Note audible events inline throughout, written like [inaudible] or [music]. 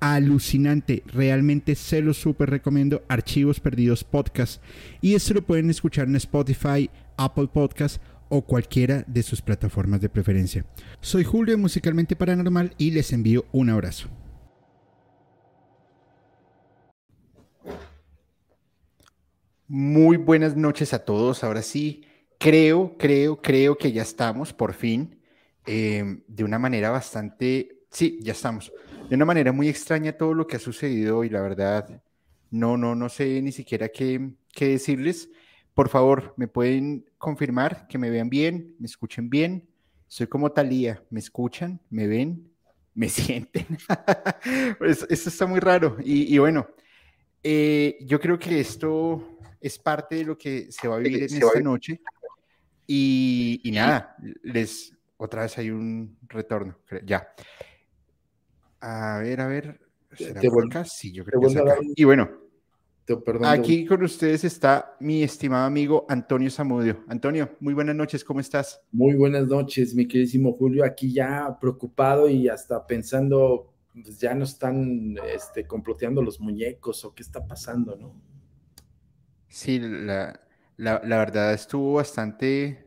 alucinante. Realmente se lo súper recomiendo. Archivos Perdidos Podcast. Y esto lo pueden escuchar en Spotify, Apple Podcast o cualquiera de sus plataformas de preferencia. Soy Julio Musicalmente Paranormal y les envío un abrazo. Muy buenas noches a todos. Ahora sí, creo, creo, creo que ya estamos por fin eh, de una manera bastante... Sí, ya estamos de una manera muy extraña todo lo que ha sucedido y la verdad no, no, no sé ni siquiera qué, qué decirles. Por favor, ¿me pueden confirmar que me vean bien, me escuchen bien? Soy como Talía, ¿me escuchan? ¿Me ven? ¿Me [laughs] sienten? esto está muy raro. Y, bueno, eh, yo creo que esto es parte de lo que se va a vivir en esta noche. Y, y nada, les otra vez hay un retorno. Ya. A ver, a ver. ¿Será por acá? Sí, yo creo que es acá. Y bueno, aquí con ustedes está mi estimado amigo Antonio Zamudio. Antonio, muy buenas noches, ¿cómo estás? Muy buenas noches, mi queridísimo Julio. Aquí ya preocupado y hasta pensando, pues ya no están este, comploteando los muñecos o qué está pasando, ¿no? Sí, la, la, la verdad estuvo bastante,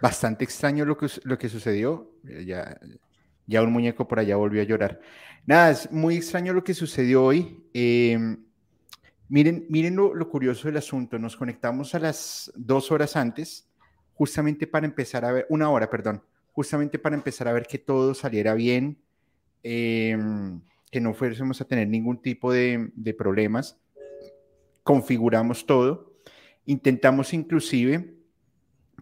bastante extraño lo que, lo que sucedió. Ya, ya un muñeco por allá volvió a llorar. Nada, es muy extraño lo que sucedió hoy. Em, miren miren lo, curioso del asunto. Nos conectamos a las dos horas antes, justamente para empezar a ver, una hora, perdón, justamente para empezar a ver que todo saliera bien, em, que no fuésemos a tener ningún tipo de, de problemas. Configuramos todo. Intentamos inclusive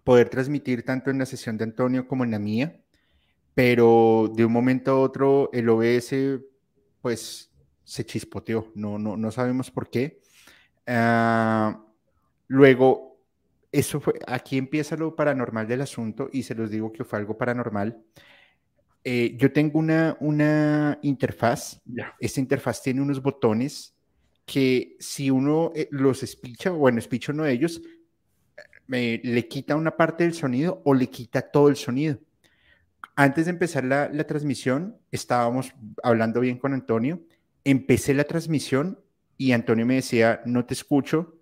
poder transmitir tanto en la sesión de Antonio como en la mía pero de un momento a otro el OBS pues se chispoteó, no, no, no sabemos por qué. Ah, luego, eso fue, aquí empieza lo paranormal del asunto y se los digo que fue algo paranormal. Eh, yo tengo una, una interfaz, esta interfaz tiene unos botones que si uno eh, los espicha, bueno, espicha uno de ellos, me, le quita una parte del sonido o le quita todo el sonido antes de empezar la, transmisión, estábamos hablando bien con Antonio. Empecé la transmisión y Antonio me decía, no te escucho.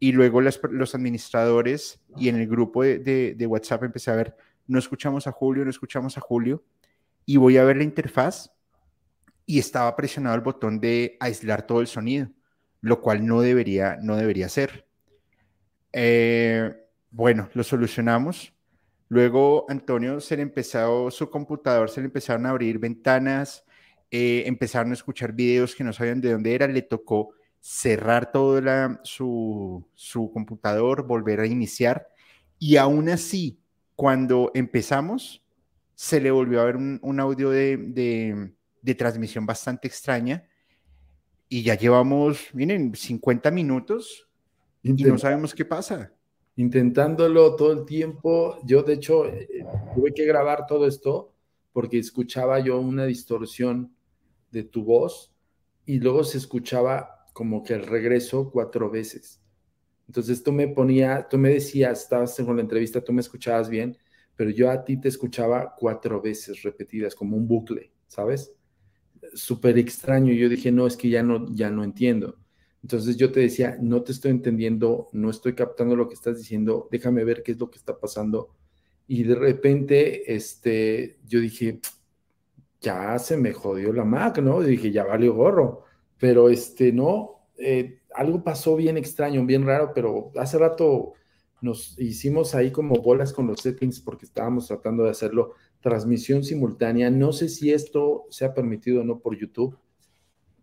Y luego los administradores y en el grupo de, WhatsApp empecé a ver, no escuchamos a Julio, no escuchamos a Julio. Y voy a ver la interfaz y estaba presionado el botón de aislar todo el sonido, lo cual no debería, no debería ser. Eh, bueno, lo solucionamos Luego Antonio se le empezó, su computador se le empezaron a abrir ventanas, eh, empezaron a escuchar videos que no sabían de dónde era, le tocó cerrar todo su, computador, volver a iniciar y aún así, cuando empezamos, se le volvió a ver un, audio de, transmisión bastante extraña y ya llevamos, miren, 50 minutos y no sabemos qué pasa intentándolo todo el tiempo. Yo, de hecho, eh, tuve que grabar todo esto porque escuchaba yo una distorsión de tu voz y luego se escuchaba como que el regreso cuatro veces. Entonces tú me ponía, tú me decías, estabas en la entrevista, tú me escuchabas bien, pero yo a ti te escuchaba cuatro veces repetidas, como un bucle, ¿sabes? Súper extraño. Yo dije, no, es que ya no, ya no entiendo. Entonces yo te decía, no te estoy entendiendo, no estoy captando lo que estás diciendo, déjame ver qué es lo que está pasando. Y de repente, este, yo dije, ya se me jodió la Mac, ¿no? Y dije, ya valió gorro. Pero este, no, eh, algo pasó bien extraño, bien raro, pero hace rato nos hicimos ahí como bolas con los settings porque estábamos tratando de hacerlo transmisión simultánea. No sé si esto se ha permitido o no por YouTube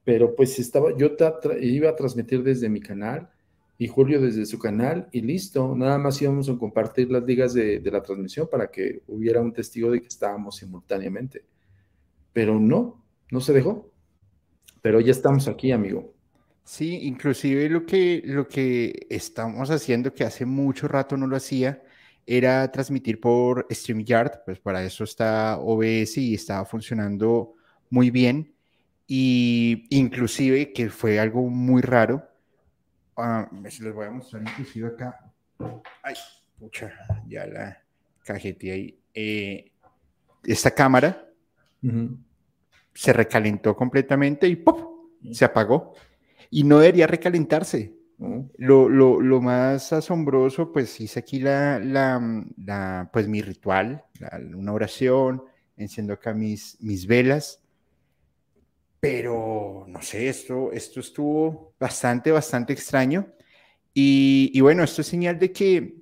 pero pues estaba, yo iba a transmitir desde mi canal y Julio desde su canal y listo, nada más íbamos a compartir las ligas de, la transmisión para que hubiera un testigo de que estábamos simultáneamente. Pero no, no se dejó. Pero ya estamos aquí, amigo. Sí, inclusive lo que, lo que estamos haciendo, que hace mucho rato no lo hacía, era transmitir por StreamYard, pues para eso está OBS y estaba funcionando muy bien. Y inclusive, que fue algo muy raro, uh, les voy a mostrar inclusive acá. Ay, pucha, ya la cajete ahí. Eh, esta cámara se recalentó completamente y ¡pum! se apagó. Y no debería recalentarse. Lo, lo, lo, más asombroso, pues hice aquí la, la, pues mi ritual, una oración, enciendo acá mis, mis velas, pero no sé, esto, esto estuvo bastante, bastante extraño. Y, bueno, esto es señal de que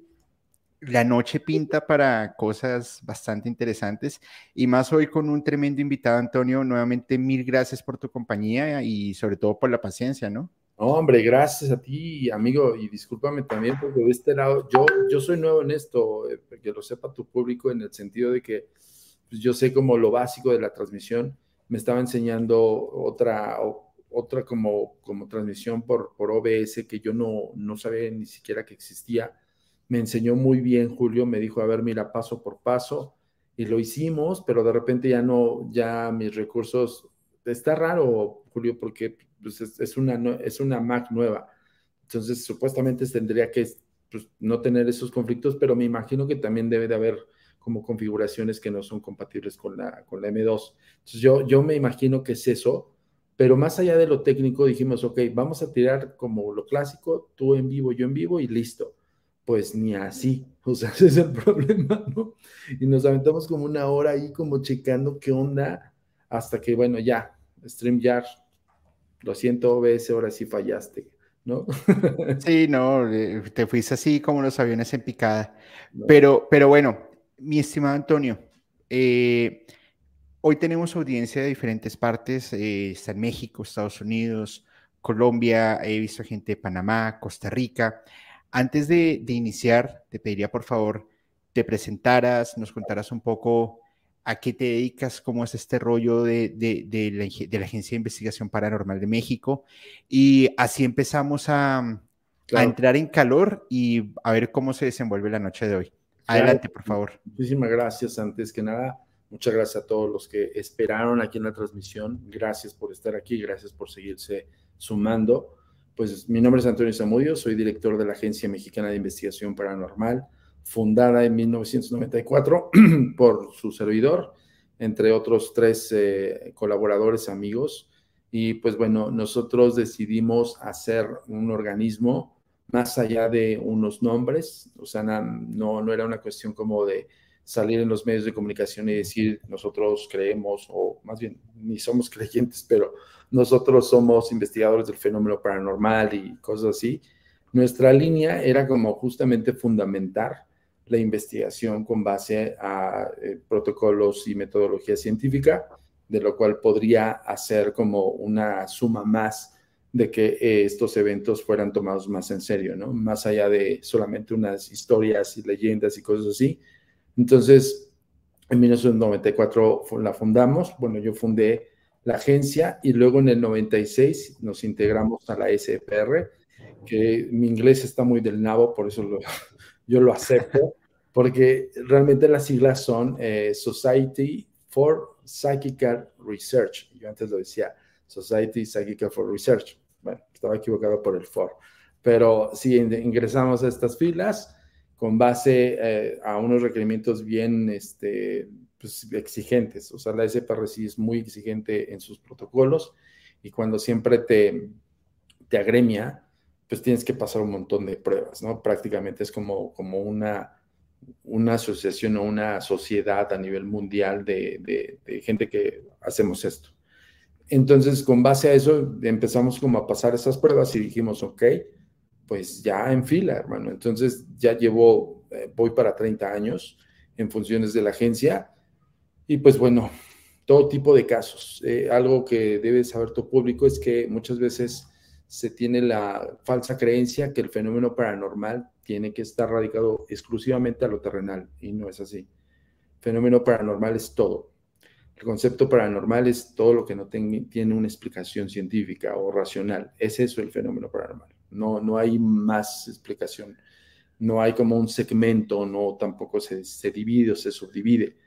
la noche pinta para cosas bastante interesantes y más hoy con un tremendo invitado, Antonio. Nuevamente, mil gracias por tu compañía y sobre todo por la paciencia, ¿no? hombre, gracias a ti, amigo, y discúlpame también porque de este lado, yo, yo soy nuevo en esto, eh, que lo sepa tu público en el sentido de que pues, yo sé como lo básico de la transmisión, me estaba enseñando otra, otra como, como transmisión por, por OBS que yo no, no sabía ni siquiera que existía. Me enseñó muy bien Julio, me dijo, a ver, mira, paso por paso, y lo hicimos, pero de repente ya no, ya mis recursos, está raro, Julio, porque pues, es, una, es una Mac nueva, entonces supuestamente tendría que pues, no tener esos conflictos, pero me imagino que también debe de haber como configuraciones que no son compatibles con la, con la M2. Entonces yo, yo me imagino que es eso, pero más allá de lo técnico dijimos, ok, vamos a tirar como lo clásico, tú en vivo, yo en vivo y listo pues ni así, [laughs] o sea, ese es el problema, ¿no? Y nos aventamos como una hora ahí como checando qué onda, hasta que, bueno, ya, StreamYard, lo siento, OBS, ahora sí fallaste, ¿no? [laughs] Sí, no, eh, te fuiste así como los aviones en picada. Pero, pero bueno, mi estimado Antonio, eh, hoy tenemos audiencia de diferentes partes, eh, está en México, Estados Unidos, Colombia, he visto gente de Panamá, Costa Rica. Antes de, iniciar, te pediría por favor te presentaras, nos contaras un poco a qué te dedicas, cómo es este rollo de, de, la, Agencia de Investigación Paranormal de México. Y así empezamos a, entrar en calor y a ver cómo se desenvuelve la noche de hoy. Adelante, por favor. Muchísimas gracias. Antes que nada, muchas gracias a todos los que esperaron aquí en la transmisión. Gracias por estar aquí, gracias por seguirse sumando. Pues mi nombre es Antonio Zamudio, soy director de la Agencia Mexicana de Investigación Paranormal, fundada en 1994 [clears throat] por su servidor, entre otros tres eh, colaboradores amigos. Y pues bueno, nosotros decidimos hacer un organismo más allá de unos nombres, o sea, no, no era una cuestión como de salir en los medios de comunicación y decir nosotros creemos, o más bien ni somos [laughs] creyentes, pero nosotros somos investigadores del fenómeno paranormal y cosas así. Nuestra línea era como justamente fundamentar la investigación con base a eh, protocolos y metodología científica, de lo cual podría hacer como una suma más de que eh, estos eventos fueran tomados más en serio, ¿no? Más allá de solamente unas historias y leyendas y cosas así. Entonces, en 1994 la fundamos, bueno, yo fundé la agencia y luego en el 96 nos integramos a la SPR, que mi inglés está muy del nabo, por eso [laughs] yo lo acepto, porque realmente las siglas son eh, Society for Psychical Research. Yo antes lo decía, Society Psychical for Research. Bueno, estaba equivocado por el for. Pero sí, ingresamos a estas filas con base eh, a unos requerimientos bien este, pues, exigentes. O sea, la SPRC es muy exigente en sus protocolos y cuando siempre te, te agremia, pues tienes que pasar un montón de pruebas, ¿no? Prácticamente es como, como una, una asociación o una sociedad a nivel mundial de, de, gente que hacemos esto. Entonces, con base a eso, empezamos como a pasar esas pruebas y dijimos, ok, pues ya en fila, hermano. Entonces, ya llevo, eh, voy para 30 años en funciones de la agencia y pues bueno, todo tipo de casos. Eh, algo que debe saber tu público es que muchas veces se tiene la falsa creencia que el fenómeno paranormal tiene que estar radicado exclusivamente a lo terrenal y no es así. Fenómeno paranormal es todo. El concepto paranormal es todo lo que no tiene una explicación científica o racional. Es eso el fenómeno paranormal. No, no hay más explicación. No hay como un segmento, no tampoco se, se divide o se subdivide.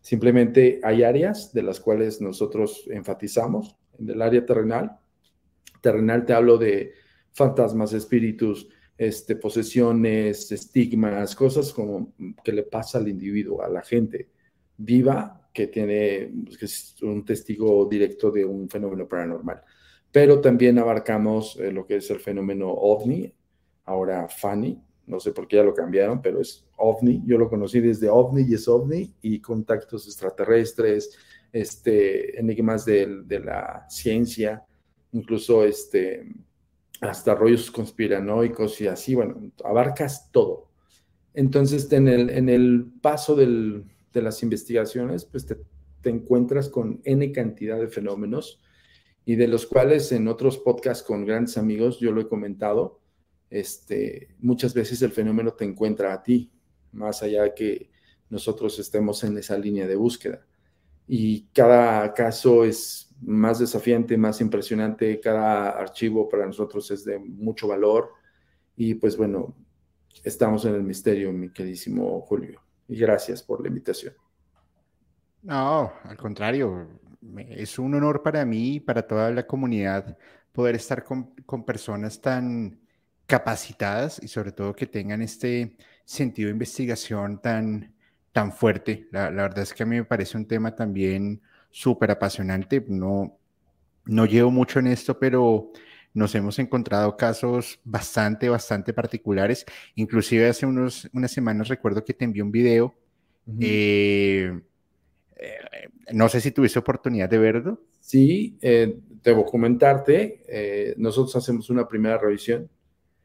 Simplemente hay áreas de las cuales nosotros enfatizamos. En el área terrenal, terrenal te hablo de fantasmas, espíritus, este, posesiones, estigmas, cosas como que le pasa al individuo, a la gente viva que tiene pues, es un testigo directo de un fenómeno paranormal. Pero también abarcamos eh, lo que es el fenómeno ovni, ahora FANI, no sé por qué ya lo cambiaron, pero es ovni, yo lo conocí desde ovni y es ovni, y contactos extraterrestres, este, enigmas de, de la ciencia, incluso este, hasta rollos conspiranoicos y así, bueno, abarcas todo. Entonces, en el, en el paso del, de las investigaciones, pues te, te, encuentras con N cantidad de fenómenos y de los cuales en otros podcasts con grandes amigos yo lo he comentado, este, muchas veces el fenómeno te encuentra a ti, más allá de que nosotros estemos en esa línea de búsqueda. Y cada caso es más desafiante, más impresionante. Cada archivo para nosotros es de mucho valor. Y pues bueno, estamos en el misterio, mi queridísimo Julio. Y gracias por la invitación. No, al contrario, es un honor para mí y para toda la comunidad poder estar con, con personas tan capacitadas y sobre todo que tengan este sentido de investigación tan, tan fuerte. La, la verdad es que a mí me parece un tema también súper apasionante. No, no llevo mucho en esto, pero nos hemos encontrado casos bastante, bastante particulares. Inclusive hace unos, unas semanas recuerdo que te envié un video. Eh, eh, no sé si tuviste oportunidad de verlo. Sí, eh, debo comentarte. nosotros hacemos una primera revisión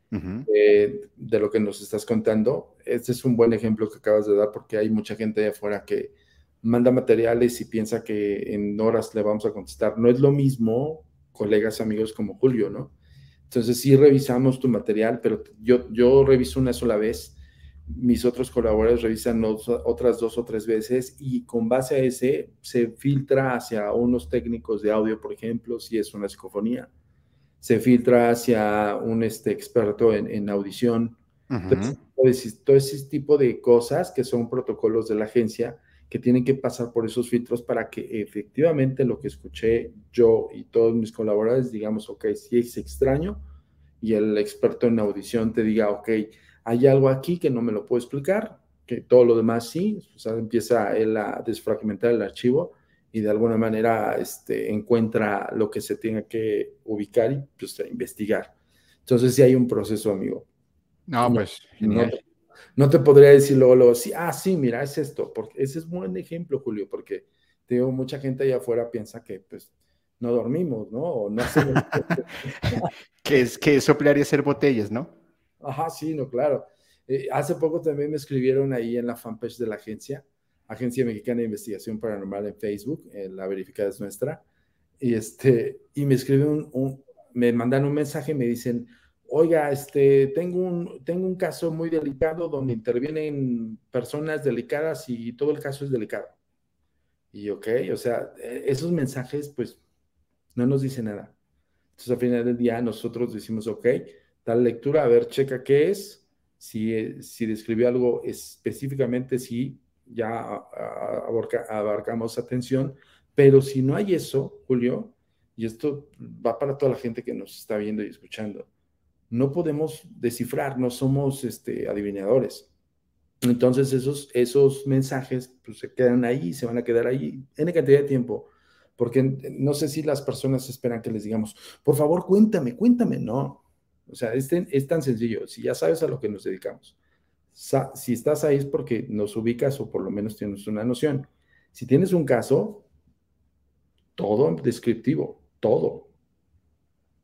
de lo que nos estás contando. Este es un buen ejemplo que acabas de dar porque hay mucha gente de afuera que manda materiales y piensa que en horas le vamos a contestar. No es lo mismo, colegas, amigos como Julio, ¿no? Entonces sí revisamos tu material, pero yo, yo reviso una sola vez, mis otros colaboradores revisan otras dos o tres veces y con base a ese se filtra hacia unos técnicos de audio, por ejemplo, si es una psicofonía, se filtra hacia un este, experto en, audición. todo ese tipo de cosas que son protocolos de la agencia que tienen que pasar por esos filtros para que efectivamente lo que escuché yo y todos mis colaboradores digamos, ok, si es extraño y el experto en audición te diga, ok, hay algo aquí que no me lo puedo explicar, que todo lo demás sí, o sea, empieza él a desfragmentar el archivo y de alguna manera este, encuentra lo que se tenga que ubicar y pues, investigar. Entonces sí hay un proceso, amigo. No, pues genial. No te podría decir luego, luego, sí, ah, sí, mira, es esto, porque ese es un buen ejemplo, Julio, porque tengo mucha gente allá afuera piensa que, pues, no dormimos, ¿no? O no [laughs] [laughs] que es que soplar y hacer botellas, ¿no? Ajá, sí, no, claro. Eh, hace poco también me escribieron ahí en la fanpage de la agencia, Agencia Mexicana de Investigación Paranormal en Facebook, eh, la verificada es nuestra, y este, y me escriben un, me mandan un mensaje, me dicen, oiga, este, tengo un, tengo un caso muy delicado donde intervienen personas delicadas y todo el caso es delicado. Y ok, o sea, e, esos mensajes pues no nos dicen nada. Entonces al final del día nosotros decimos, ok, tal lectura, a ver, checa qué es, si, si describió algo específicamente, sí, ya abarcamos atención, pero si no hay eso, Julio, y esto va para toda la gente que nos está viendo y escuchando, no podemos descifrar, no somos este, adivinadores. Entonces esos, esos mensajes pues, se quedan ahí, se van a quedar ahí en cantidad de tiempo, porque no sé si las personas esperan que les digamos, por favor, cuéntame, cuéntame, no. O sea, es, es tan sencillo, si ya sabes a lo que nos dedicamos, si estás ahí es porque nos ubicas o por lo menos tienes una noción. Si tienes un caso, todo descriptivo, todo.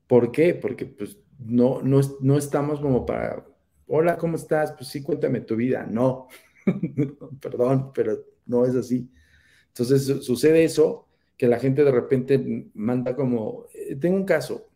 ¿Por qué? Porque pues no, no, no estamos como para, hola, ¿cómo estás? Pues sí, cuéntame tu vida. No, [laughs] perdón, pero no es así. Entonces sucede eso, que la gente de repente manda como, eh, tengo un caso.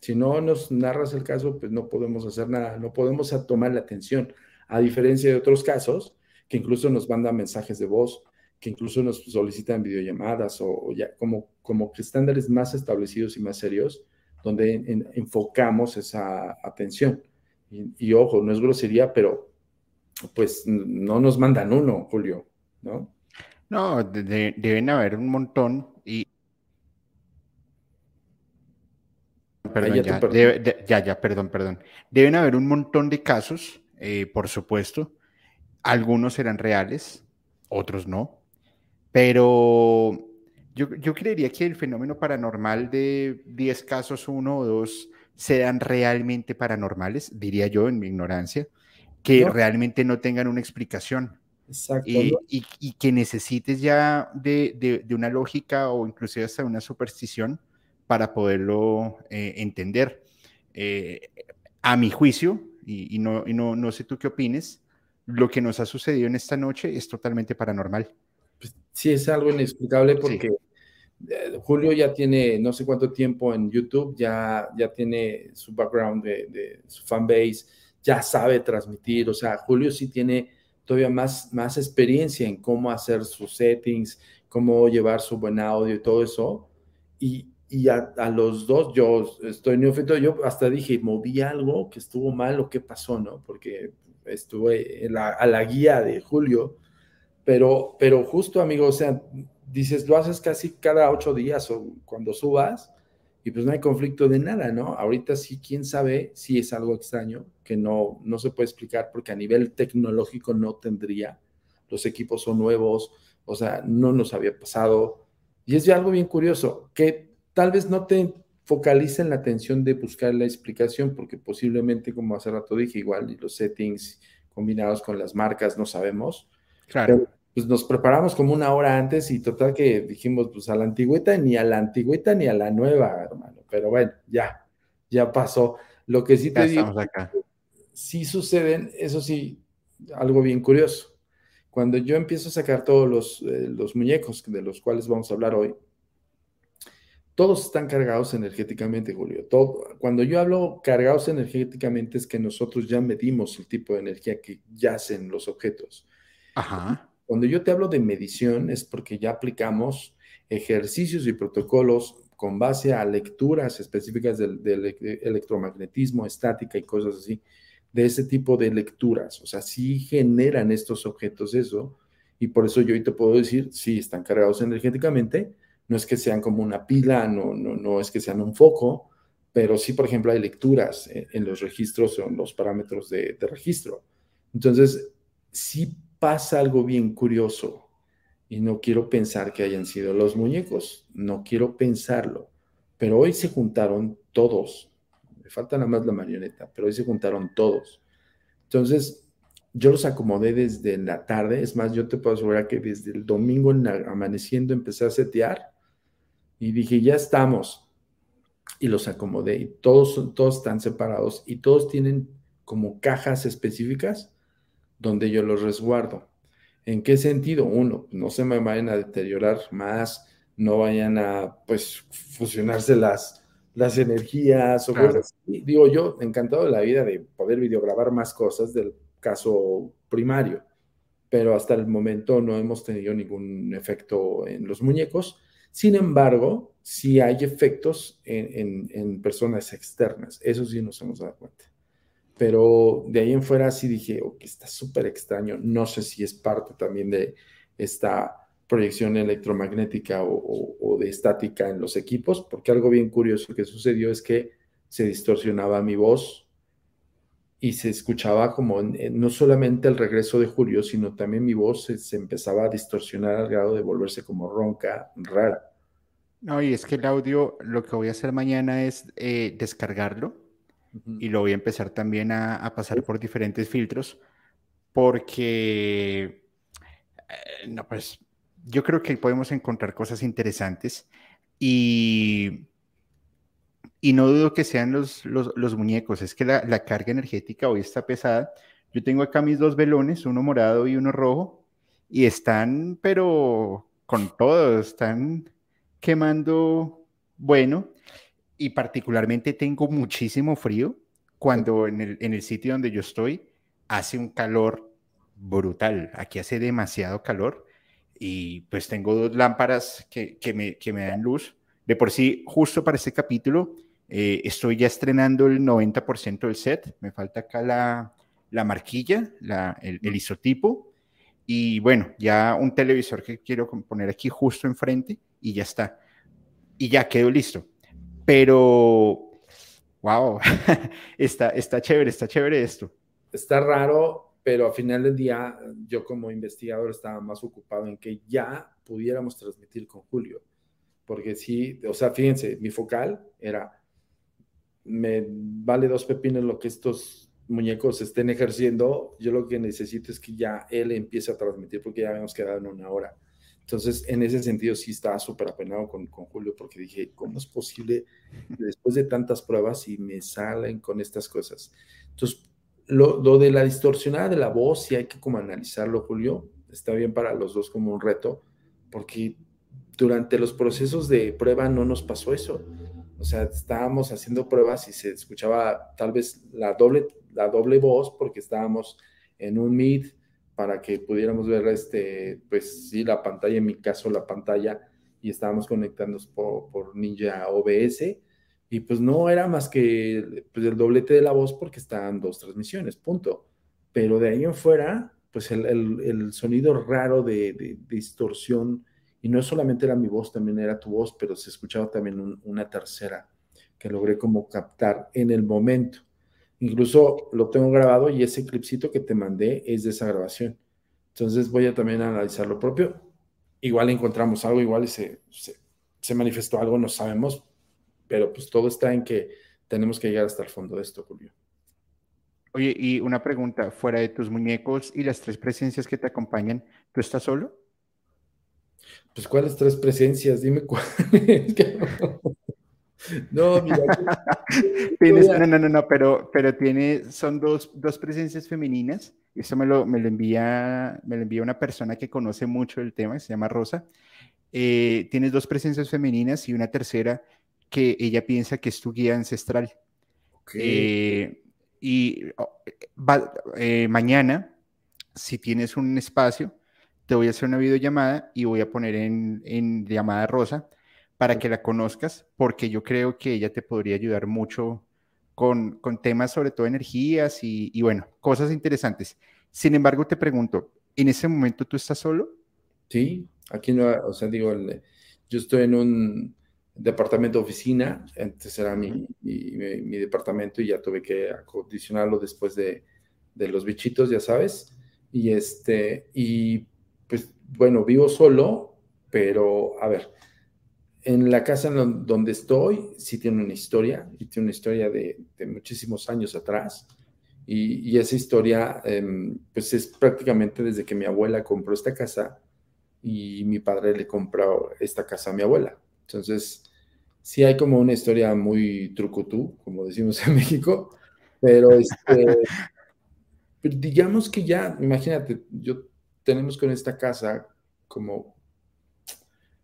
Si no nos narras el caso, pues no podemos hacer nada, no podemos tomar la atención. A diferencia de otros casos, que incluso nos mandan mensajes de voz, que incluso nos solicitan videollamadas o, ya como, como estándares más establecidos y más serios, donde enfocamos esa atención. Y, ojo, no es grosería, pero pues no nos mandan uno, Julio, ¿no? No, deben haber un montón y... Perdón, ya, ya, perdón, perdón. Deben haber un montón de casos, eh, por supuesto. Algunos serán reales, otros no. Pero yo, yo creería que el fenómeno paranormal de 10 casos, uno o dos, sean realmente paranormales, diría yo en mi ignorancia, que realmente no tengan una explicación. Exacto. Y, y, que necesites ya de, de, una lógica o inclusive hasta una superstición para poderlo eh, entender. Eh, a mi juicio, y, no, y no, no sé tú qué opines, lo que nos ha sucedido en esta noche es totalmente paranormal. Pues, sí, es algo inexplicable porque Julio ya tiene no sé cuánto tiempo en YouTube, ya, ya tiene su background de, de su fanbase, ya sabe transmitir, o sea, Julio sí tiene todavía más, más experiencia en cómo hacer sus settings, cómo llevar su buen audio y todo eso. Y, y a, los dos, yo estoy neófito, yo hasta dije, moví algo que estuvo mal o qué pasó, ¿no? Porque estuve a la guía de Julio, pero, pero justo, amigo, o sea, dices, lo haces casi cada ocho días o cuando subas y pues no hay conflicto de nada, ¿no? Ahorita sí, quién sabe si es algo extraño que no, no se puede explicar porque a nivel tecnológico no tendría. Los equipos son nuevos, o sea, no nos había pasado. Y es algo bien curioso, que tal vez no te focalicen la atención de buscar la explicación, porque posiblemente, como hace rato dije, igual y los settings combinados con las marcas no sabemos. Claro pues nos preparamos como una hora antes y total que dijimos, pues a la antigüita, ni a la antigüita ni a la nueva, hermano. Pero bueno, ya, ya pasó. Lo que sí te digo, acá. sí suceden, eso sí, algo bien curioso. Cuando yo empiezo a sacar todos los, eh, los muñecos de los cuales vamos a hablar hoy, todos están cargados energéticamente, Julio. Todo, cuando yo hablo cargados energéticamente es que nosotros ya medimos el tipo de energía que yacen los objetos. Ajá. Cuando yo te hablo de medición es porque ya aplicamos ejercicios y protocolos con base a lecturas específicas del, electromagnetismo, estática y cosas así, de ese tipo de lecturas. O sea, sí generan estos objetos eso, y por eso yo hoy te puedo decir, sí, están cargados energéticamente, no es que sean como una pila, no, no, no es que sean un foco, pero sí, por ejemplo, hay lecturas en, los registros o en los parámetros de, de registro. Entonces, sí pasa algo bien curioso y no quiero pensar que hayan sido los muñecos, no quiero pensarlo, pero hoy se juntaron todos, me falta nada más la marioneta, pero hoy se juntaron todos. Entonces, yo los acomodé desde la tarde, es más, yo te puedo asegurar que desde el domingo amaneciendo empecé a setear y dije, ya estamos. Y los acomodé y todos, todos están separados y todos tienen como cajas específicas donde yo los resguardo. ¿En qué sentido? Uno, no se me vayan a deteriorar más, no vayan a, pues, fusionarse las, las energías o cosas Digo yo, encantado de la vida de poder videograbar más cosas del caso primario, pero hasta el momento no hemos tenido ningún efecto en los muñecos. Sin embargo, sí hay efectos en, en, en personas externas. Eso sí nos hemos dado cuenta pero de ahí en fuera sí dije, ok, está súper extraño, no sé si es parte también de esta proyección electromagnética o, de estática en los equipos, porque algo bien curioso que sucedió es que se distorsionaba mi voz y se escuchaba como no solamente el regreso de Julio, sino también mi voz se, empezaba a distorsionar al grado de volverse como ronca, rara. No, y es que el audio, lo que voy a hacer mañana es eh, descargarlo y lo voy a empezar también a, pasar por diferentes filtros porque, eh, no, pues yo creo que podemos encontrar cosas interesantes y, y no dudo que sean los, los, muñecos, es que la, la, carga energética hoy está pesada. Yo tengo acá mis dos velones, uno morado y uno rojo, y están, pero con todo, están quemando bueno y particularmente tengo muchísimo frío cuando en el, en el sitio donde yo estoy hace un calor brutal. Aquí hace demasiado calor y pues tengo dos lámparas que, que, me, que me dan luz. De por sí, justo para este capítulo, eh, estoy ya estrenando el 90% del set. Me falta acá la, la marquilla, la, el, isotipo. Y bueno, ya un televisor que quiero poner aquí justo enfrente y ya está. Y ya quedó listo. Pero, wow, [laughs] está, está chévere, está chévere esto. Está raro, pero al final del día yo como investigador estaba más ocupado en que ya pudiéramos transmitir con Julio, porque sí, o sea, fíjense, mi focal era, me vale dos pepinos lo que estos muñecos estén ejerciendo, yo lo que necesito es que ya él empiece a transmitir porque ya habíamos quedado en una hora. Entonces, en ese sentido sí estaba súper apenado con, con, Julio porque dije, ¿cómo es posible después de tantas pruebas y me salen con estas cosas? Entonces, lo, de la distorsionada de la voz, sí hay que como analizarlo, Julio. Está bien para los dos como un reto, porque durante los procesos de prueba no nos pasó eso. O sea, estábamos haciendo pruebas y se escuchaba tal vez la doble, la doble voz porque estábamos en un Meet para que pudiéramos ver este, pues sí, la pantalla, en mi caso la pantalla, y estábamos conectándonos por, por Ninja OBS y pues no era más que pues, el doblete de la voz porque estaban dos transmisiones, punto. Pero de ahí en fuera, pues el, el, sonido raro de, distorsión, y no solamente era mi voz, también era tu voz, pero se escuchaba también una tercera que logré como captar en el momento. Incluso lo tengo grabado y ese clipcito que te mandé es de esa grabación. Entonces voy a también analizar lo propio. Igual encontramos algo, igual se, se, se manifestó algo, no sabemos, pero pues todo está en que tenemos que llegar hasta el fondo de esto, Julio. Oye, y una pregunta, fuera de tus muñecos y las tres presencias que te acompañan, ¿tú estás solo? Pues cuáles tres presencias, dime cuáles. [laughs] [laughs] no, mira. [laughs] Tienes, no, no, no, no, pero, pero tiene, son dos, dos presencias femeninas. Eso me lo, me lo envía, me lo envía una persona que conoce mucho el tema, se llama Rosa. Eh, tienes dos presencias femeninas y una tercera que ella piensa que es tu guía ancestral. Eh, y oh, eh, mañana, si tienes un espacio, te voy a hacer una videollamada y voy a poner en, en llamada rosa para que la conozcas, porque yo creo que ella te podría ayudar mucho con, con temas sobre todo energías y, y, bueno, cosas interesantes. Sin embargo, te pregunto, ¿en ese momento tú estás solo? Sí, aquí no, o sea, digo, yo estoy en un, departamento oficina, antes era mi, mi, departamento y ya tuve que acondicionarlo después de, de, los bichitos, ya sabes. Y este, y pues bueno, vivo solo, pero a ver, en la casa donde estoy sí tiene una historia, y tiene una historia de, de muchísimos años atrás. Y, y esa historia, eh, pues es prácticamente desde que mi abuela compró esta casa y mi padre le compró esta casa a mi abuela. Entonces, sí hay como una historia muy trucutú, como decimos en [laughs] México, pero este, digamos que ya, imagínate, yo tenemos con esta casa como,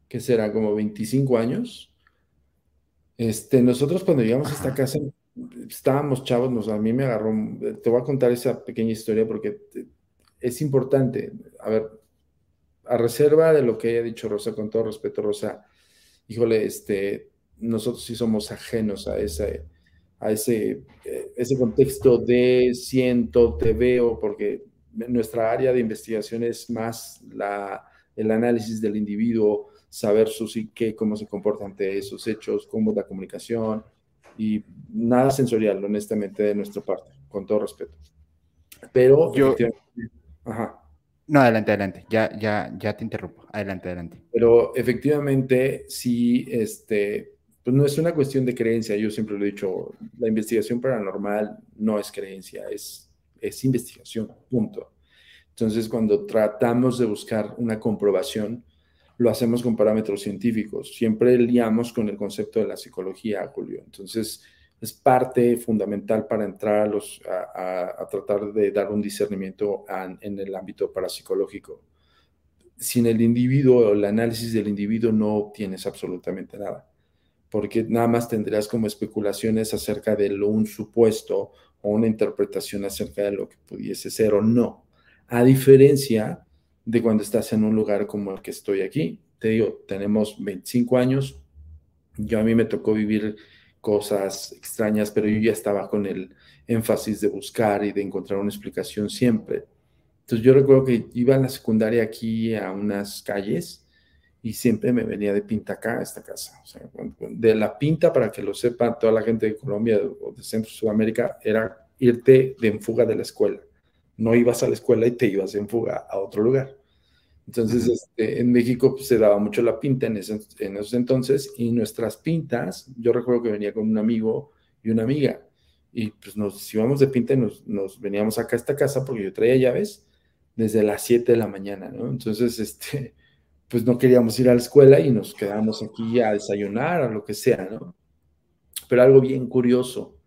¿qué será? Como 25 años. Este, nosotros cuando llegamos a esta casa estábamos chavos, nos, a mí me agarró, te voy a contar esa pequeña historia porque es importante. A ver, a reserva de lo que haya dicho Rosa, con todo respeto, Rosa, híjole, este, nosotros sí somos ajenos a ese, a ese, eh, ese contexto de siento, te veo, porque nuestra área de investigación es más la, el análisis del individuo, saber su psique, cómo se comporta ante esos hechos, cómo es la comunicación, y nada sensorial, honestamente, de nuestra parte, con todo respeto. Pero yo... Ajá. No, adelante, adelante. Ya, ya, ya te interrumpo. Adelante, adelante. Pero efectivamente, sí, este, pues no es una cuestión de creencia, yo siempre lo he dicho, la investigación paranormal no es creencia, es, es investigación, punto. Entonces, cuando tratamos de buscar una comprobación, lo hacemos con parámetros científicos. Siempre liamos con el concepto de la psicología, Julio. Entonces, es parte fundamental para entrar a, los, a, tratar de dar un discernimiento en el ámbito parapsicológico. Sin el individuo el análisis del individuo no obtienes absolutamente nada porque nada más tendrías como especulaciones acerca de lo, un supuesto o una interpretación acerca de lo que pudiese ser o no. A diferencia de cuando estás en un lugar como el que estoy aquí. Te digo, tenemos 25 años, yo a mí me tocó vivir cosas extrañas, pero yo ya estaba con el énfasis de buscar y de encontrar una explicación siempre. Entonces yo recuerdo que iba a la secundaria aquí a unas calles y siempre me venía de pinta acá a esta casa. O sea, de la pinta, para que lo sepa toda la gente de Colombia o de Centro Sudamérica, era irte de en fuga de la escuela. No ibas a la escuela y te ibas en fuga a otro lugar. Entonces, este, en México pues, se daba mucho la pinta en, en esos entonces y nuestras pintas, yo recuerdo que venía con un amigo y una amiga y pues nos íbamos de pinta y nos, nos, veníamos acá a esta casa porque yo traía llaves desde las 7 de la mañana, ¿no? Entonces, este, pues no queríamos ir a la escuela y nos quedábamos aquí a desayunar, o lo que sea, ¿no? Pero algo bien curioso,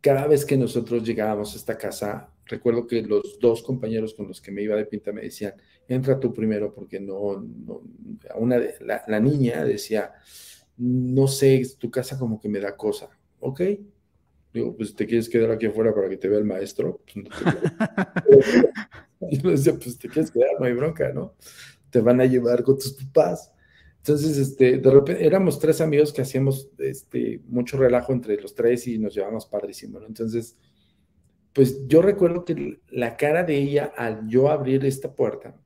cada vez que nosotros llegábamos a esta casa, recuerdo que los dos compañeros con los que me iba de pinta me decían, entra tú primero, porque no, no una, la, la, niña decía, no sé, tu casa como que me da cosa, ¿ok? Digo, pues te quieres quedar aquí afuera para que te vea el maestro. y [laughs] yo decía, pues te quieres quedar, no hay bronca, ¿no? Te van a llevar con tus papás. Entonces, este, de repente, éramos tres amigos que hacíamos este, mucho relajo entre los tres y nos llevábamos padrísimo, ¿no? Entonces, pues yo recuerdo que la cara de ella al yo abrir esta puerta,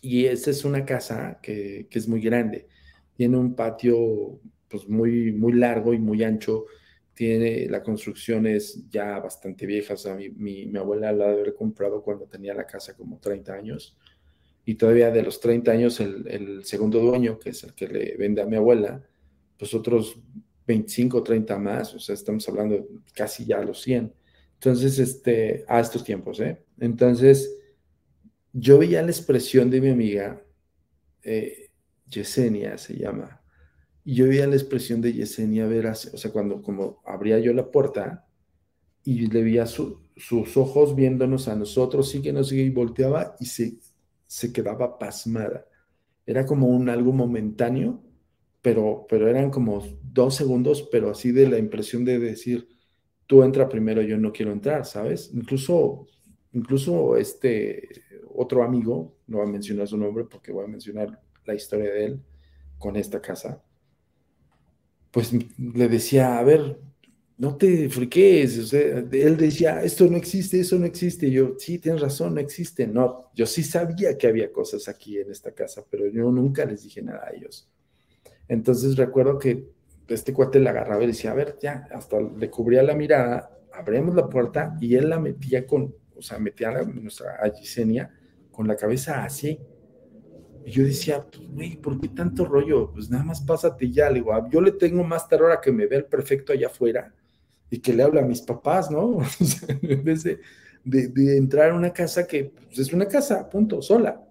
y esa es una casa que, que, es muy grande, tiene un patio pues muy, muy largo y muy ancho, tiene, la construcción es ya bastante vieja, o sea, mi, mi, mi abuela la haber comprado cuando tenía la casa como 30 años, y todavía de los 30 años el, el, segundo dueño, que es el que le vende a mi abuela, pues otros 25 o 30 más, o sea, estamos hablando casi ya a los 100. Entonces, este, a estos tiempos, ¿eh? Entonces, yo veía la expresión de mi amiga, eh, Yesenia se llama, y yo veía la expresión de Yesenia ver, o sea, cuando como abría yo la puerta y le veía sus ojos viéndonos a nosotros, sí que nos sigue volteaba y se, se quedaba pasmada. Era como un algo momentáneo, pero, pero eran como dos segundos, pero así de la impresión de decir, tú entra primero, yo no quiero entrar, ¿sabes? Incluso, incluso este otro amigo, no voy a mencionar su nombre porque voy a mencionar la historia de él con esta casa, pues le decía, a ver, no te friques, él decía, esto no existe, eso no existe. Y yo, sí, tienes razón, no existe. No, yo sí sabía que había cosas aquí en esta casa, pero yo nunca les dije nada a ellos. Entonces recuerdo que este cuate la agarraba y decía, a ver, ya, hasta le cubría la mirada, abrimos la puerta y él la metía con, o sea, metía a nuestra a con la cabeza así. Y yo decía, pues, güey, ¿por qué tanto rollo? Pues nada más pásate ya. Le digo, ah, yo le tengo más terror a que me vea el allá afuera y que le hable a mis papás, ¿no? [laughs] en vez de, de, entrar a una casa que pues, es una casa, punto, sola.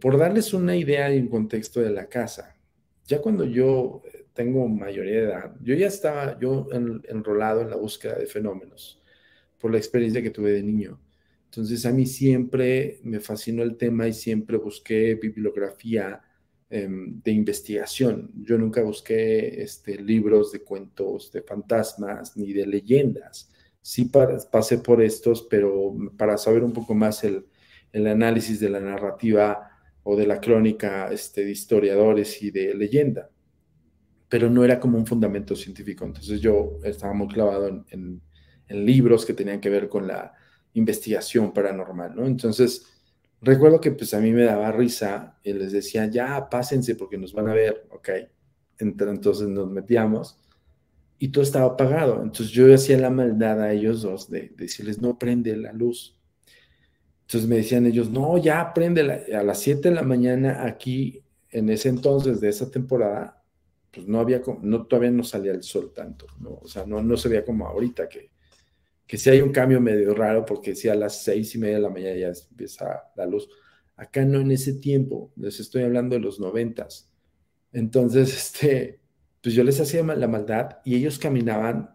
Por darles una idea y un contexto de la casa, ya cuando yo eh, tengo mayoría de edad, yo ya estaba yo enrolado en la búsqueda de fenómenos por la experiencia que tuve de niño. Entonces a mí siempre me fascinó el tema y siempre busqué bibliografía Em, de investigación. Yo nunca busqué este, libros de cuentos de fantasmas ni de leyendas. Sí pasé por estos, pero para saber un poco más el, el análisis de la narrativa o de la crónica este, de historiadores y de leyenda. Pero no era como un fundamento científico. Entonces yo estaba muy clavado en, libros que tenían que ver con la investigación paranormal, ¿no? Entonces, Recuerdo que pues a mí me daba risa y les decía, ya, pásense porque nos van a ver, ok. Entonces nos metíamos y todo estaba apagado. Entonces yo hacía la maldad a ellos dos de, decirles, no prende la luz. Entonces me decían ellos, no, ya prende a las 7 de la mañana aquí, en ese entonces de esa temporada, pues no había, no, todavía no salía el sol tanto, ¿no? O sea, no, no se veía como ahorita que que si hay un cambio medio raro, porque si a las seis y media de la mañana ya empieza la luz. Acá no en ese tiempo, les estoy hablando de los noventas. Entonces, [laughs] este, pues yo les hacía la maldad y ellos caminaban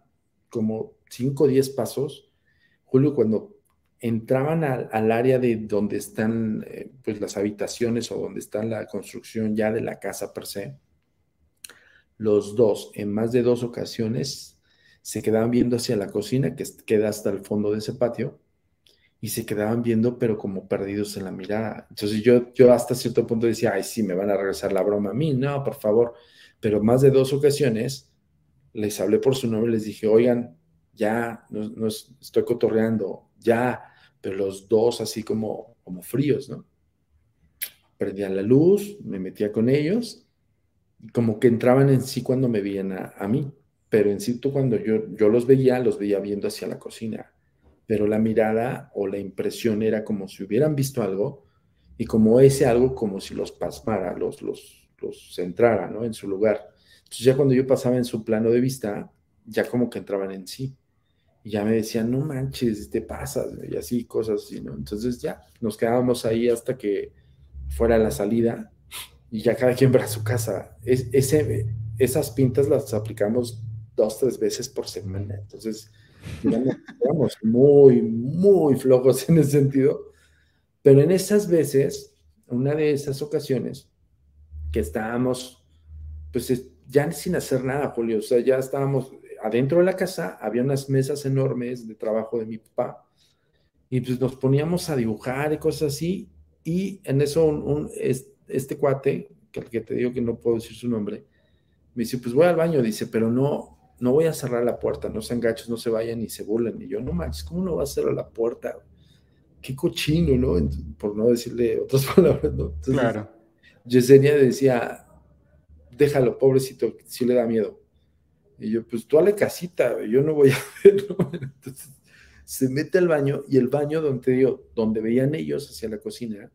como cinco o diez pasos. Julio, cuando entraban al, área de donde están eh, pues las habitaciones o donde está la construcción ya de la casa per se, los dos, en más de dos ocasiones, se quedaban viendo hacia la cocina, que queda hasta el fondo de ese patio, y se quedaban viendo, pero como perdidos en la mirada. Entonces yo, yo hasta cierto punto decía, ay, sí, me van a regresar la broma a mí, no, por favor. Pero más de dos ocasiones les hablé por su nombre, les dije, oigan, ya, no, estoy cotorreando, ya, pero los dos así como, como fríos, ¿no? Prendía la luz, me metía con ellos, y como que entraban en sí cuando me veían a, mí, pero en sí cuando yo, yo los veía, los veía viendo hacia la cocina, pero la mirada o la impresión era como si hubieran visto algo y como ese algo como si los pasmara, los, los, los centrara, ¿no? En su lugar. Entonces ya cuando yo pasaba en su plano de vista, ya como que entraban en sí. Y ya me decían, no manches, te pasas, y así, cosas así, ¿no? Entonces ya nos quedábamos ahí hasta que fuera la salida y ya cada quien para su casa. Es, ese, esas pintas las aplicamos dos, tres veces por semana. Entonces, [laughs] éramos muy, muy flojos en ese sentido. Pero en esas veces, una de esas ocasiones que estábamos, pues ya sin hacer nada, Julio, o sea, ya estábamos adentro de la casa, había unas mesas enormes de trabajo de mi papá, y pues nos poníamos a dibujar y cosas así, y en eso un, este cuate, que te digo que no puedo decir su nombre, me dice, pues voy al baño, dice, pero no, no voy a cerrar la puerta, no sean gachos, no se vayan ni se burlen. Y yo, no manches, ¿cómo no va a cerrar la puerta? Qué cochino, ¿no? Por no decirle otras [laughs] palabras, ¿no? claro. Yesenia decía, déjalo, pobrecito, si le da miedo. Y yo, pues tú le casita, yo no voy a [laughs] verlo. Entonces se mete al baño y el baño donde, digo, donde veían ellos hacia la cocina,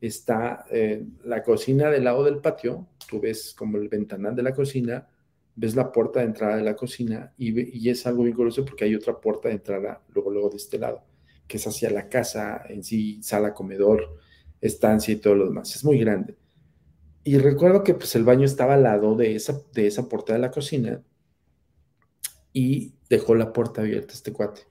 está eh, la cocina del lado del patio, tú ves como el ventanal de la cocina, ves la puerta de entrada de la cocina y, es algo bien curioso porque hay otra puerta de entrada luego, luego de este lado, que es hacia la casa en sí, sala, comedor, estancia y todo lo demás. Es muy grande. Y recuerdo que pues el baño estaba al lado de esa, de esa puerta de la cocina y dejó la puerta abierta este cuate.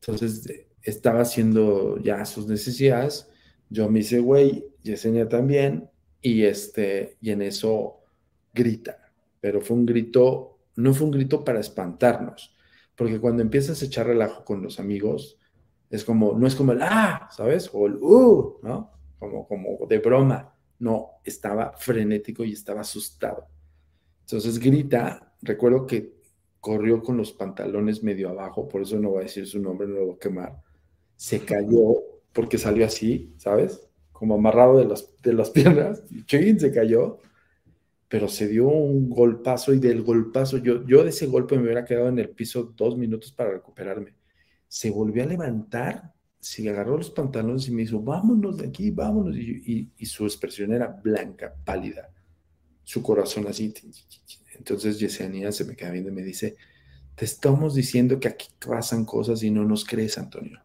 Entonces estaba haciendo ya sus necesidades. Yo me hice güey, Yesenia también, y, este, y en eso grita pero fue un grito, no fue un grito para espantarnos, porque cuando empiezas a echar relajo con los amigos, es como, no es como el ah, ¿sabes? O el uh, ¿no? Como, como de broma. No, estaba frenético y estaba asustado. Entonces grita, recuerdo que corrió con los pantalones medio abajo, por eso no voy a decir su nombre, no lo voy a quemar. Se cayó porque salió así, ¿sabes? Como amarrado de las, de las [laughs] piernas, y se cayó pero se dio un golpazo y del golpazo, yo, yo de ese golpe me hubiera quedado en el piso dos minutos para recuperarme. Se volvió a levantar, se agarró los pantalones y me dijo, vámonos de aquí, vámonos. Y, su expresión era blanca, pálida, su corazón así. Entonces Yesenia se me queda viendo y me dice, te estamos diciendo que aquí pasan cosas y no nos crees, Antonio.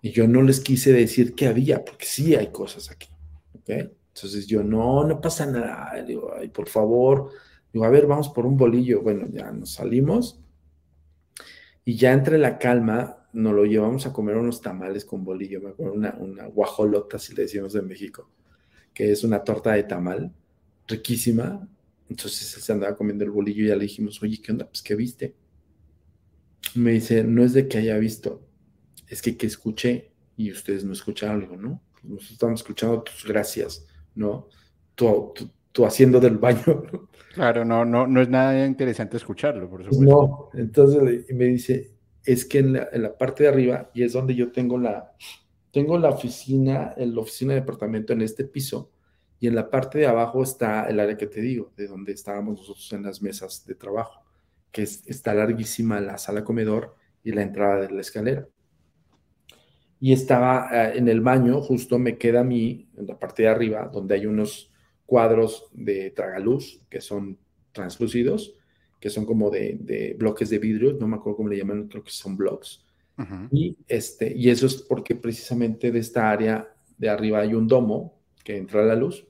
Y yo no les quise decir que había, porque sí hay cosas aquí. ¿okay? Entonces yo, no, no pasa nada. Digo, por favor. Digo, a ver, vamos por un bolillo. Bueno, ya nos salimos. Y ya entre la calma, nos lo llevamos a comer unos tamales con bolillo. Me acuerdo, una, una guajolota, si le decimos en México, que es una torta de tamal, riquísima. Entonces él se andaba comiendo el bolillo y ya le dijimos, oye, ¿qué onda? Pues, ¿qué viste? Me dice, no es de que haya visto, es que que escuché y ustedes no escucharon. Digo, no, nosotros estamos escuchando tus gracias. ¿no? Tú, haciendo del baño. [laughs] Claro, no, no, no es nada interesante escucharlo, por supuesto. No, entonces me dice, es que en la, parte de arriba, y es donde yo tengo la, tengo la oficina, la oficina de departamento en este piso, y en la parte de abajo está el área que te digo, de donde estábamos nosotros en las mesas de trabajo, que está larguísima la sala comedor y la entrada de la escalera y estaba eh, en el baño, justo me queda a mí, en la parte de arriba, donde hay unos cuadros de tragaluz que son translúcidos, que son como de, bloques de vidrio, no me acuerdo cómo le llaman, creo que son blocks. y, este, y eso es porque precisamente de esta área de arriba hay un domo que entra la luz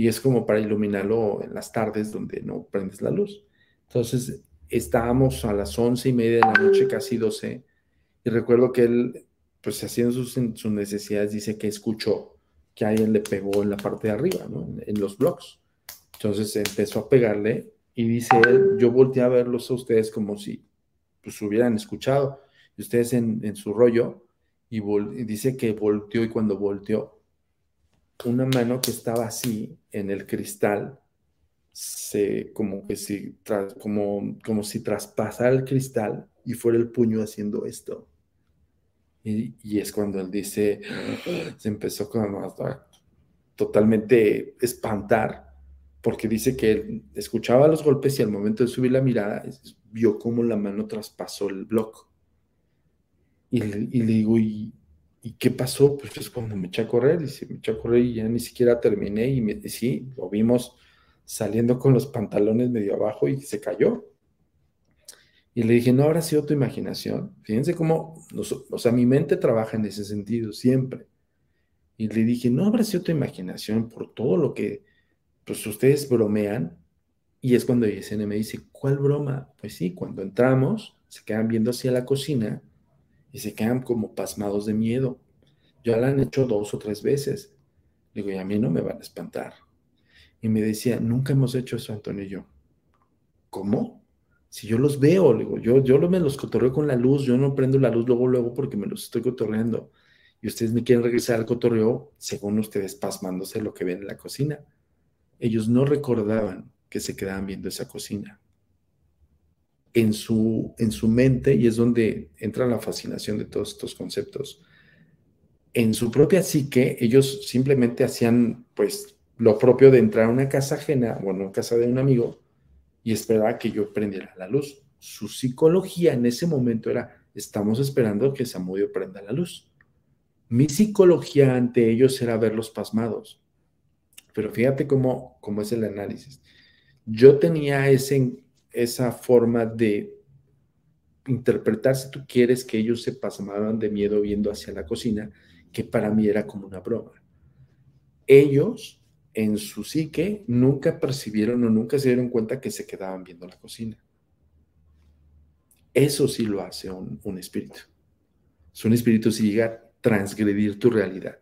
y es como para iluminarlo en las tardes donde no prendes la luz. Entonces estábamos a las once y media de la noche, casi doce, y recuerdo que él pues haciendo sus, necesidades, dice que escuchó que alguien le pegó en la parte de arriba, ¿no? En, los blogs. Entonces empezó a pegarle y dice él, yo volteé a verlos a ustedes como si pues hubieran escuchado y ustedes en, en su rollo y, dice que volteó y cuando volteó, una mano que estaba así en el cristal, se como que si, como, como si traspasara el cristal y fuera el puño haciendo esto. Y, y es cuando él dice, se empezó como a totalmente espantar, porque dice que él escuchaba los golpes y al momento de subir la mirada vio cómo la mano traspasó el bloque. Y y le digo, ¿y, ¿y, qué pasó? Pues es cuando me eché a correr, y se me eché a correr y ya ni siquiera terminé. Y, me, sí, lo vimos saliendo con los pantalones medio abajo y se cayó. Y le dije, no habrá sido tu imaginación. Fíjense cómo, o sea, mi mente trabaja en ese sentido siempre. Y le dije, no habrá sido tu imaginación por todo lo que, pues ustedes bromean. Y es cuando Yesenia me dice, ¿cuál broma? Pues sí, cuando entramos, se quedan viendo hacia la cocina y se quedan como pasmados de miedo. Ya la han hecho dos o tres veces. Digo, y a mí no me van a espantar. Y me decía, nunca hemos hecho eso, Antonio y yo. ¿Cómo? Si yo los veo, digo, yo, yo me los cotorreo con la luz, yo no prendo la luz luego, luego porque me los estoy cotorreando. Y ustedes me quieren regresar al cotorreo según ustedes pasmándose lo que ven en la cocina. Ellos no recordaban que se quedaban viendo esa cocina en su, en su mente, y es donde entra la fascinación de todos estos conceptos, en su propia psique, ellos simplemente hacían pues lo propio de entrar a una casa ajena, bueno, a casa de un amigo, y esperar que yo prendiera la luz. Su psicología en ese momento era, estamos esperando que Samudio prenda la luz. Mi psicología ante ellos era verlos pasmados. Pero fíjate cómo, cómo es el análisis. Yo tenía ese, esa forma de interpretar, si tú quieres, que ellos se pasmaban de miedo viendo hacia la cocina, que para mí era como una broma. Ellos, en su psique, nunca percibieron o nunca se dieron cuenta que se quedaban viendo la cocina. Eso sí lo hace un, espíritu. Es un espíritu si llega a transgredir tu realidad.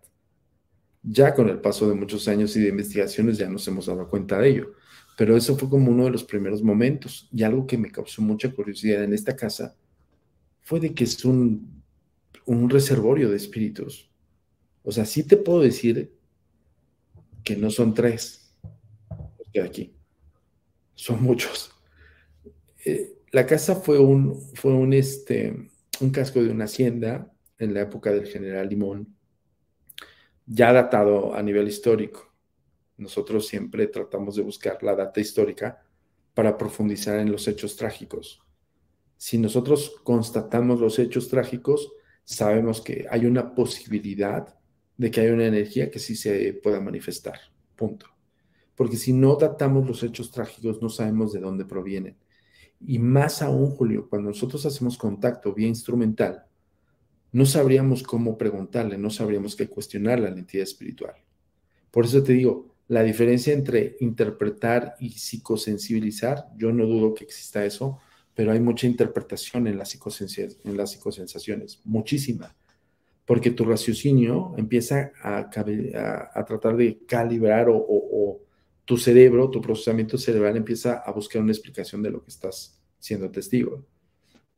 Ya con el paso de muchos años y de investigaciones ya nos hemos dado cuenta de ello. Pero eso fue como uno de los primeros momentos. Y algo que me causó mucha curiosidad en esta casa fue de que es un, un reservorio de espíritus. O sea, sí te puedo decir que no son tres que aquí. Son muchos. Eh, la casa fue un, fue un, este, un casco de una hacienda en la época del general Limón, ya datado a nivel histórico. Nosotros siempre tratamos de buscar la data histórica para profundizar en los hechos trágicos. Si nosotros constatamos los hechos trágicos, sabemos que hay una posibilidad de que haya una energía que sí se pueda manifestar. Punto. Porque si no datamos los hechos trágicos, no sabemos de dónde provienen. Y más aún, Julio, cuando nosotros hacemos contacto vía instrumental, no sabríamos cómo preguntarle, no sabríamos qué cuestionar la entidad espiritual. Por eso te digo, la diferencia entre interpretar y psicosensibilizar, yo no dudo que exista eso, pero hay mucha interpretación en las, en las psicosensaciones, muchísima, porque tu raciocinio empieza a, tratar de calibrar o, tu cerebro, tu procesamiento cerebral empieza a buscar una explicación de lo que estás siendo testigo.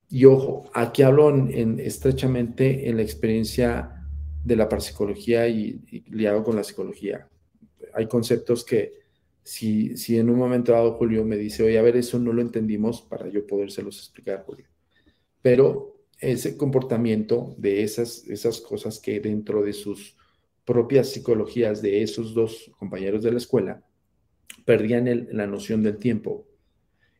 Y ojo, aquí hablo en, estrechamente en la experiencia de la parapsicología y, y liado con la psicología hay conceptos que si, si en un momento dado Julio me dice, oye, a ver, eso no lo entendimos para yo podérselos explicar, Julio. Pero ese comportamiento de esas, esas cosas que dentro de sus propias psicologías de esos dos compañeros de la escuela perdían la noción del tiempo.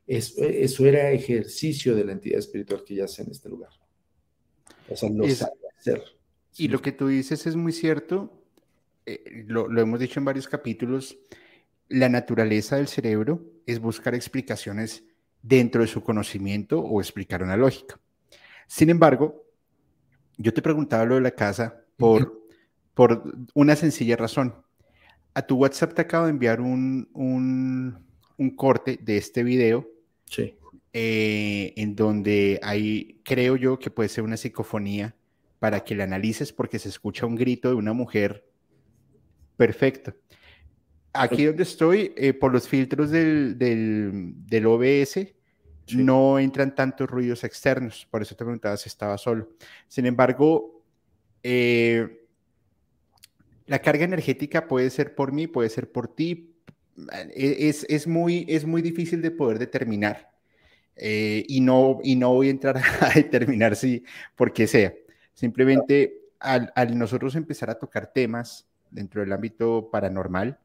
Eso, eso, era ejercicio de la entidad espiritual que yace en este lugar. O sea, no sabe hacer. Y lo que tú dices es muy cierto eh, lo, hemos dicho en varios capítulos, la naturaleza del cerebro es buscar explicaciones dentro de su conocimiento o explicar una lógica. Sin embargo, yo te preguntaba lo de la casa por, por una sencilla razón. A tu WhatsApp te acabo de enviar un, un, corte de este video. Eh, en donde hay, creo yo que puede ser una psicofonía para que la analices porque se escucha un grito de una mujer Perfecto. Aquí donde estoy, eh, por los filtros del, del, OBS, no entran tantos ruidos externos. Por eso te preguntaba si estaba solo. Sin embargo, Eh, la carga energética puede ser por mí, puede ser por ti. E, es, es muy, es muy difícil de poder determinar. Eh, y, no, y no voy a entrar [laughs] a determinar si, por qué sea. Simplemente al, al, nosotros empezar a tocar temas dentro del ámbito paranormal,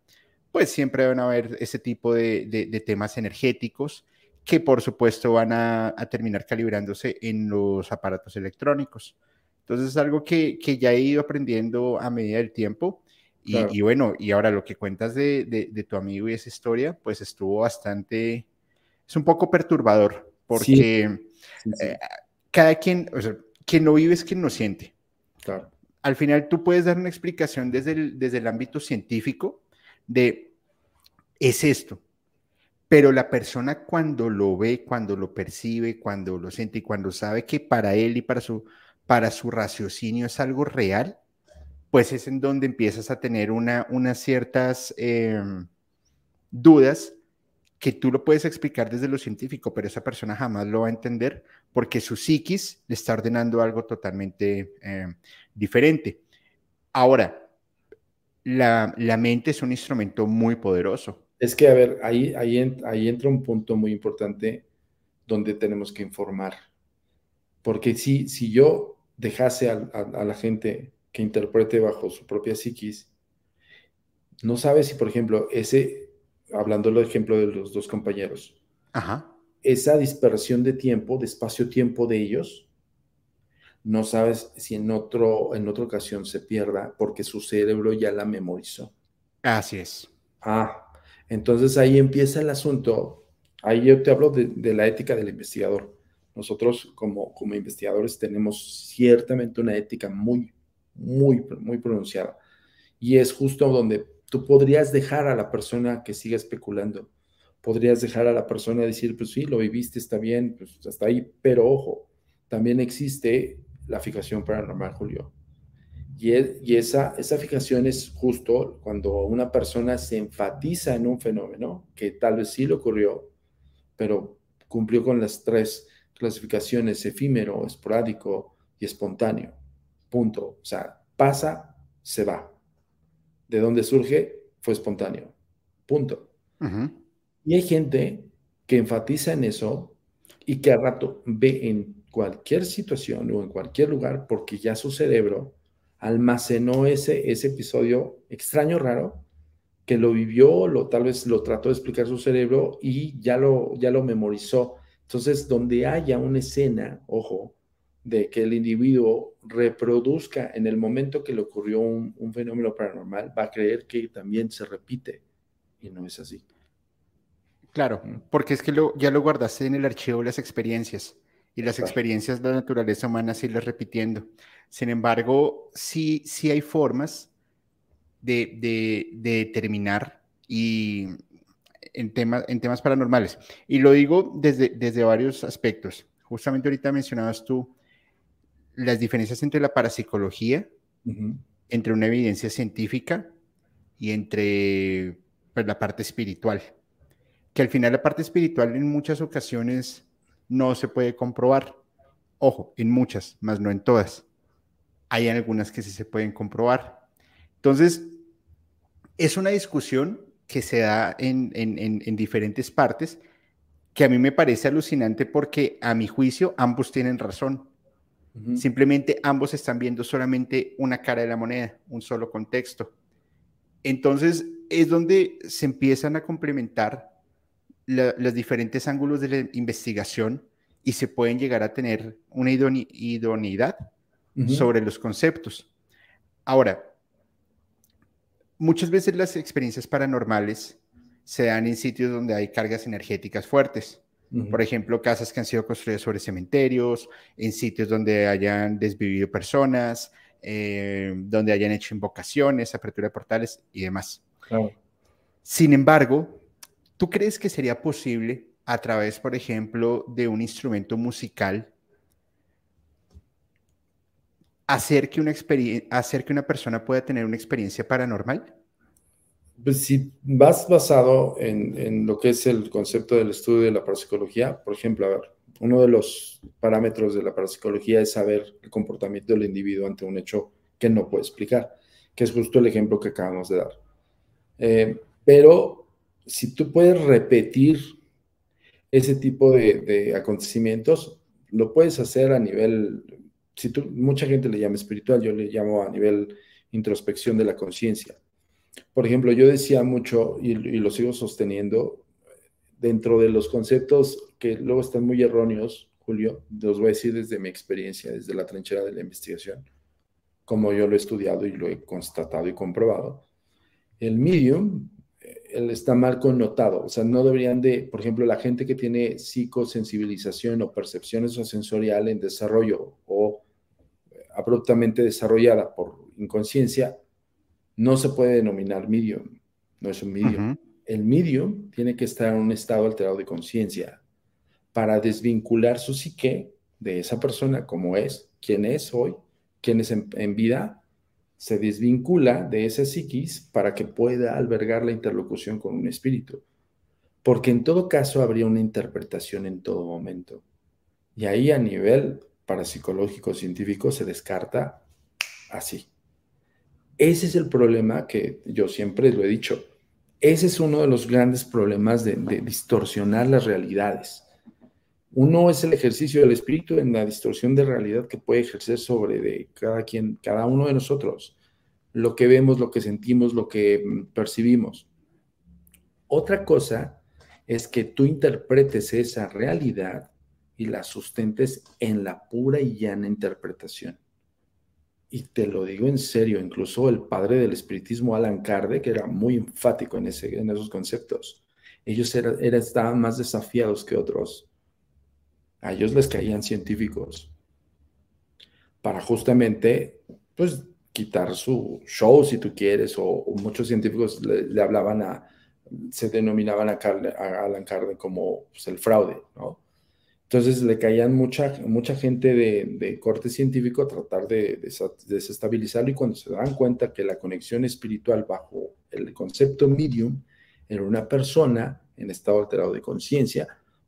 pues siempre van a haber ese tipo de, de, temas energéticos que por supuesto van a, a, terminar calibrándose en los aparatos electrónicos. Entonces es algo que, que ya he ido aprendiendo a medida del tiempo. Y, claro. y bueno, y ahora lo que cuentas de, de, tu amigo y esa historia, pues estuvo bastante, es un poco perturbador, porque sí. Sí, sí. Eh, cada quien, o sea, quien no vive es quien no siente. Claro. Al final tú puedes dar una explicación desde el, desde el ámbito científico de, es esto, pero la persona cuando lo ve, cuando lo percibe, cuando lo siente y cuando sabe que para él y para su, para su raciocinio es algo real, pues es en donde empiezas a tener una, unas ciertas eh, dudas que tú lo puedes explicar desde lo científico, pero esa persona jamás lo va a entender porque su psiquis le está ordenando algo totalmente eh, diferente. Ahora, la, la, mente es un instrumento muy poderoso. Es que, a ver, ahí, ahí, ahí entra un punto muy importante donde tenemos que informar. Porque si, si yo dejase a, la gente que interprete bajo su propia psiquis, no sabe si, por ejemplo, ese, hablando del ejemplo de los dos compañeros, Ajá. esa dispersión de tiempo, de espacio-tiempo de ellos, no sabes si en, otro, en otra ocasión se pierda porque su cerebro ya la memorizó. Así es. Ah, entonces ahí empieza el asunto. Ahí yo te hablo de, de la ética del investigador. Nosotros como, como investigadores tenemos ciertamente una ética muy, muy, muy pronunciada. Y es justo donde tú podrías dejar a la persona que siga especulando. Podrías dejar a la persona decir, pues sí, lo viviste, está bien, pues hasta ahí. Pero ojo, también existe la fijación paranormal, Julio. Y, y esa, esa fijación es justo cuando una persona se enfatiza en un fenómeno que tal vez sí le ocurrió, pero cumplió con las tres clasificaciones, efímero, esporádico y espontáneo. Punto. O sea, pasa, se va. ¿De dónde surge? Fue espontáneo. Punto. Uh -huh. Y hay gente que enfatiza en eso y que a rato ve en cualquier situación o en cualquier lugar porque ya su cerebro almacenó ese, ese episodio extraño, raro, que lo vivió, lo, tal vez lo trató de explicar su cerebro y ya lo, ya lo memorizó. Entonces, donde haya una escena, ojo, de que el individuo reproduzca en el momento que le ocurrió un, un, fenómeno paranormal, va a creer que también se repite y no es así. Claro, porque es que lo, ya lo guardaste en el archivo de las experiencias y las claro. experiencias de la naturaleza humana las repitiendo. Sin embargo, sí, sí hay formas de, de, de determinar y en, tema, en temas paranormales. Y lo digo desde, desde varios aspectos. Justamente ahorita mencionabas tú las diferencias entre la parapsicología, uh -huh. entre una evidencia científica y entre pues, la parte espiritual. Que al final la parte espiritual en muchas ocasiones no se puede comprobar. Ojo, en muchas, más no en todas. Hay algunas que sí se pueden comprobar. Entonces, es una discusión que se da en, en, en, en diferentes partes que a mí me parece alucinante porque a mi juicio ambos tienen razón. Uh -huh. Simplemente ambos están viendo solamente una cara de la moneda, un solo contexto. Entonces es donde se empiezan a complementar la, los diferentes ángulos de la investigación y se pueden llegar a tener una idoneidad uh -huh. sobre los conceptos. Ahora, muchas veces las experiencias paranormales se dan en sitios donde hay cargas energéticas fuertes. Uh -huh. Por ejemplo, casas que han sido construidas sobre cementerios, en sitios donde hayan desvivido personas, eh, donde hayan hecho invocaciones, apertura de portales y demás. Claro. Sin embargo, ¿tú crees que sería posible a través, por ejemplo, de un instrumento musical hacer que una, hacer que una persona pueda tener una experiencia paranormal? Pues si vas basado en, lo que es el concepto del estudio de la parapsicología, por ejemplo, a ver, uno de los parámetros de la parapsicología es saber el comportamiento del individuo ante un hecho que no puede explicar, que es justo el ejemplo que acabamos de dar. Eh, pero si tú puedes repetir ese tipo de, acontecimientos, lo puedes hacer a nivel, si tú, mucha gente le llama espiritual, yo le llamo a nivel introspección de la conciencia. Por ejemplo, yo decía mucho, y, lo sigo sosteniendo, dentro de los conceptos que luego están muy erróneos, Julio, los voy a decir desde mi experiencia, desde la trinchera de la investigación, como yo lo he estudiado y lo he constatado y comprobado. El medium, él está mal connotado, o sea, no deberían de, por ejemplo, la gente que tiene psicosensibilización o percepción sensorial en desarrollo o abruptamente desarrollada por inconsciencia, no se puede denominar medium, no es un medium. El medium tiene que estar en un estado alterado de conciencia para desvincular su psique de esa persona como es, quién es hoy, quién es en, vida, se desvincula de ese psiquis para que pueda albergar la interlocución con un espíritu. Porque en todo caso habría una interpretación en todo momento. Y ahí a nivel parapsicológico científico se descarta así. Ese es el problema que yo siempre lo he dicho. Ese es uno de los grandes problemas de, distorsionar las realidades. Uno es el ejercicio del espíritu en la distorsión de realidad que puede ejercer sobre cada quien, cada uno de nosotros, lo que vemos, lo que sentimos, lo que mm, percibimos. Otra cosa es que tú interpretes esa realidad y la sustentes en la pura y llana interpretación y te lo digo en serio, incluso el padre del espiritismo, Alan Kardec, era muy enfático en, ese, en esos conceptos. Ellos era, estaban más desafiados que otros. A ellos les caían científicos para justamente, pues, quitar su show, si tú quieres, o, muchos científicos le, hablaban a, se denominaban a, a Alan Kardec como pues, el fraude, ¿no? Entonces le caían mucha, mucha gente de, corte científico a tratar de, desestabilizarlo y cuando se dan cuenta que la conexión espiritual bajo el concepto medium era una persona en estado alterado de conciencia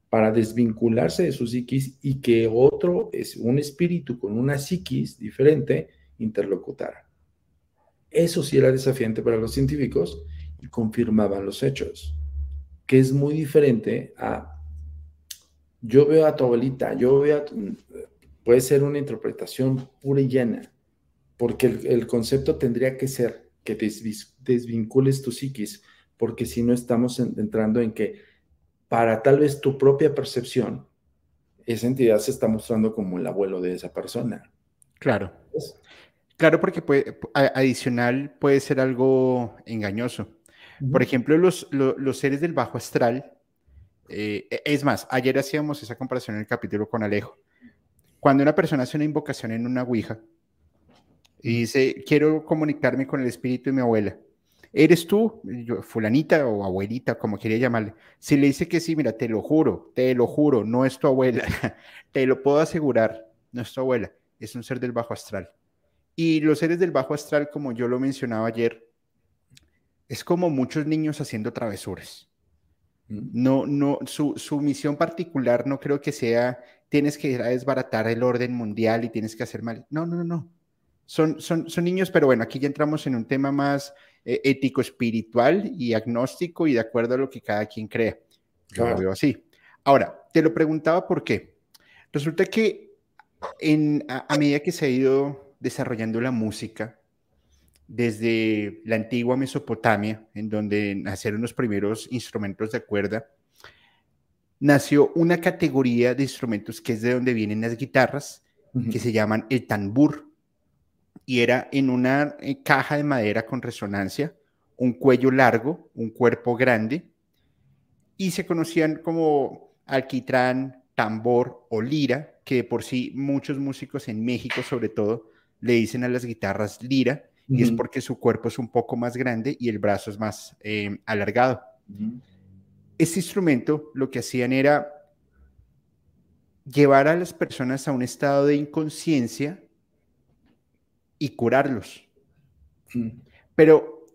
para desvincularse de su psiquis y que otro, es un espíritu con una psiquis diferente, interlocutara. Eso sí era desafiante para los científicos y confirmaban los hechos, que es muy diferente a yo veo a tu abuelita, yo veo a Puede ser una interpretación pura y llena, porque el, concepto tendría que ser que desvincules tu psiquis, porque si no estamos entrando en que para tal vez tu propia percepción, esa entidad se está mostrando como el abuelo de esa persona. Claro. Claro, porque puede, adicional puede ser algo engañoso. Por ejemplo, los, los seres del bajo astral eh, e, es más, ayer hacíamos esa comparación en el capítulo con Alejo. Cuando una persona hace una invocación en una Ouija y dice, quiero comunicarme con el espíritu de mi abuela, ¿eres tú, fulanita o abuelita, como quería llamarle? Si le dice que sí, mira, te lo juro, te lo juro, no es tu abuela, [laughs] te lo puedo asegurar, no es tu abuela, es un ser del bajo astral. Y los seres del bajo astral, como yo lo mencionaba ayer, es como muchos niños haciendo travesuras. No, no, su, su, misión particular no creo que sea, tienes que ir a desbaratar el orden mundial y tienes que hacer mal. No, no, no, no. Son, son, son niños, pero bueno, aquí ya entramos en un tema más eh, ético, espiritual y agnóstico y de acuerdo a lo que cada quien crea. Yo lo veo así. Ahora, te lo preguntaba por qué. Resulta que en, a medida que se ha ido desarrollando la música, desde la antigua Mesopotamia, en donde nacieron los primeros instrumentos de cuerda, nació una categoría de instrumentos que es de donde vienen las guitarras, que se llaman el tambur. Y era en una eh, caja de madera con resonancia, un cuello largo, un cuerpo grande, y se conocían como alquitrán, tambor o lira, que por sí muchos músicos en México sobre todo le dicen a las guitarras lira, y es porque su cuerpo es un poco más grande y el brazo es más eh, alargado. Este instrumento lo que hacían era llevar a las personas a un estado de inconsciencia y curarlos. Pero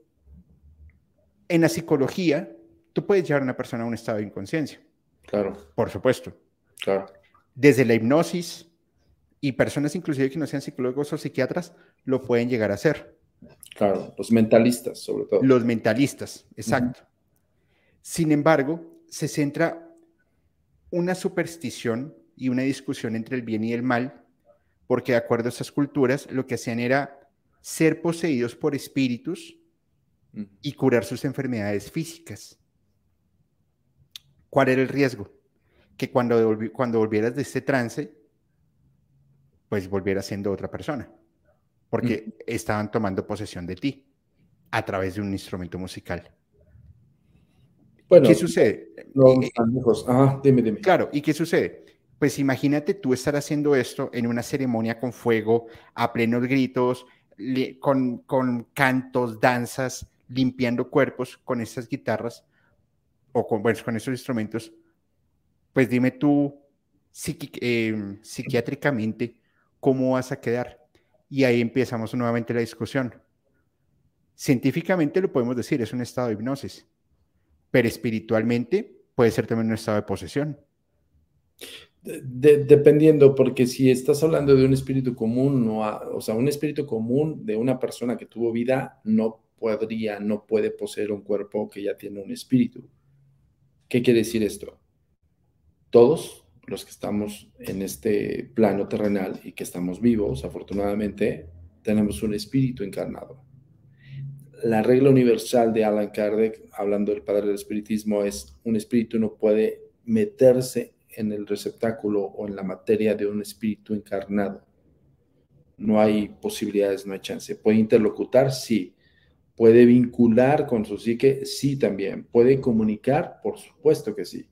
en la psicología, tú puedes llevar a una persona a un estado de inconsciencia. Claro. Por supuesto. Claro. Desde la hipnosis, y personas inclusive que no sean psicólogos o psiquiatras lo pueden llegar a hacer. Claro, los mentalistas sobre todo. Los mentalistas, exacto. Sin embargo, se centra una superstición y una discusión entre el bien y el mal, porque de acuerdo a esas culturas, lo que hacían era ser poseídos por espíritus y curar sus enfermedades físicas. ¿Cuál era el riesgo? Que cuando, cuando volvieras de este trance, pues volvieras siendo otra persona, porque estaban tomando posesión de ti a través de un instrumento musical. ¿Qué sucede? No, eh, dime, dime. Claro, ¿y qué sucede? Pues imagínate tú estar haciendo esto en una ceremonia con fuego, a plenos gritos, con, con cantos, danzas, limpiando cuerpos con estas guitarras o con, bueno, con esos instrumentos, pues dime tú em, psiquiátricamente cómo vas a quedar. Y ahí empezamos nuevamente la discusión. Científicamente lo podemos decir, es un estado de hipnosis, pero espiritualmente puede ser también un estado de posesión. dependiendo, porque si estás hablando de un espíritu común, no o sea, un espíritu común de una persona que tuvo vida, no podría, no puede poseer un cuerpo que ya tiene un espíritu. ¿Qué quiere decir esto? Todos los que estamos en este plano terrenal y que estamos vivos, afortunadamente, tenemos un espíritu encarnado. La regla universal de Alan Kardec, hablando del padre del espiritismo, es un espíritu no puede meterse en el receptáculo o en la materia de un espíritu encarnado. No hay posibilidades, no hay chance. ¿Puede interlocutar? Sí. ¿Puede vincular con su psique? Sí, también. ¿Puede comunicar? Por supuesto que sí,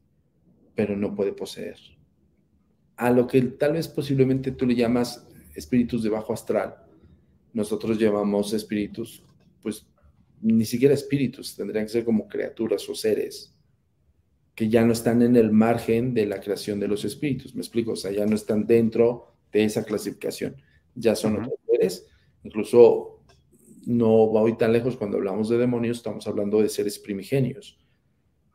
pero no puede poseer. A lo que tal vez posiblemente tú le llamas espíritus de bajo astral, nosotros llamamos espíritus, pues ni siquiera espíritus, tendrían que ser como criaturas o seres que ya no están en el margen de la creación de los espíritus, me explico, o sea, ya no están dentro de esa clasificación, ya son otros seres, incluso no voy tan lejos cuando hablamos de demonios, estamos hablando de seres primigenios,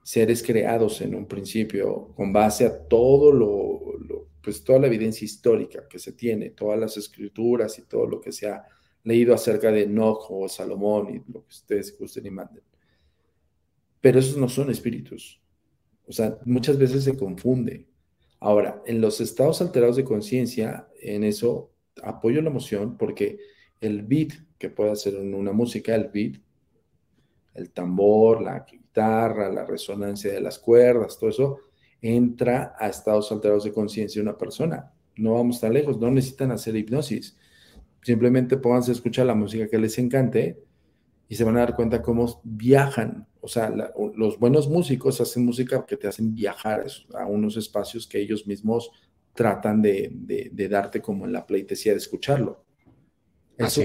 seres creados en un principio con base a todo lo, pues toda la evidencia histórica que se tiene, todas las escrituras y todo lo que se ha leído acerca de Enoch o Salomón y lo que ustedes gusten y manden. Pero esos no son espíritus. O sea, muchas veces se confunde. Ahora, en los estados alterados de conciencia, en eso apoyo la emoción porque el beat que puede hacer una música, el beat, el tambor, la guitarra, la resonancia de las cuerdas, todo eso, entra a estados alterados de conciencia una persona. No vamos tan lejos, no necesitan hacer hipnosis. Simplemente pónganse a escuchar la música que les encante y se van a dar cuenta cómo viajan. O sea, los buenos músicos hacen música que te hacen viajar a unos espacios que ellos mismos tratan de, de darte como en la pleitesía de escucharlo. Eso,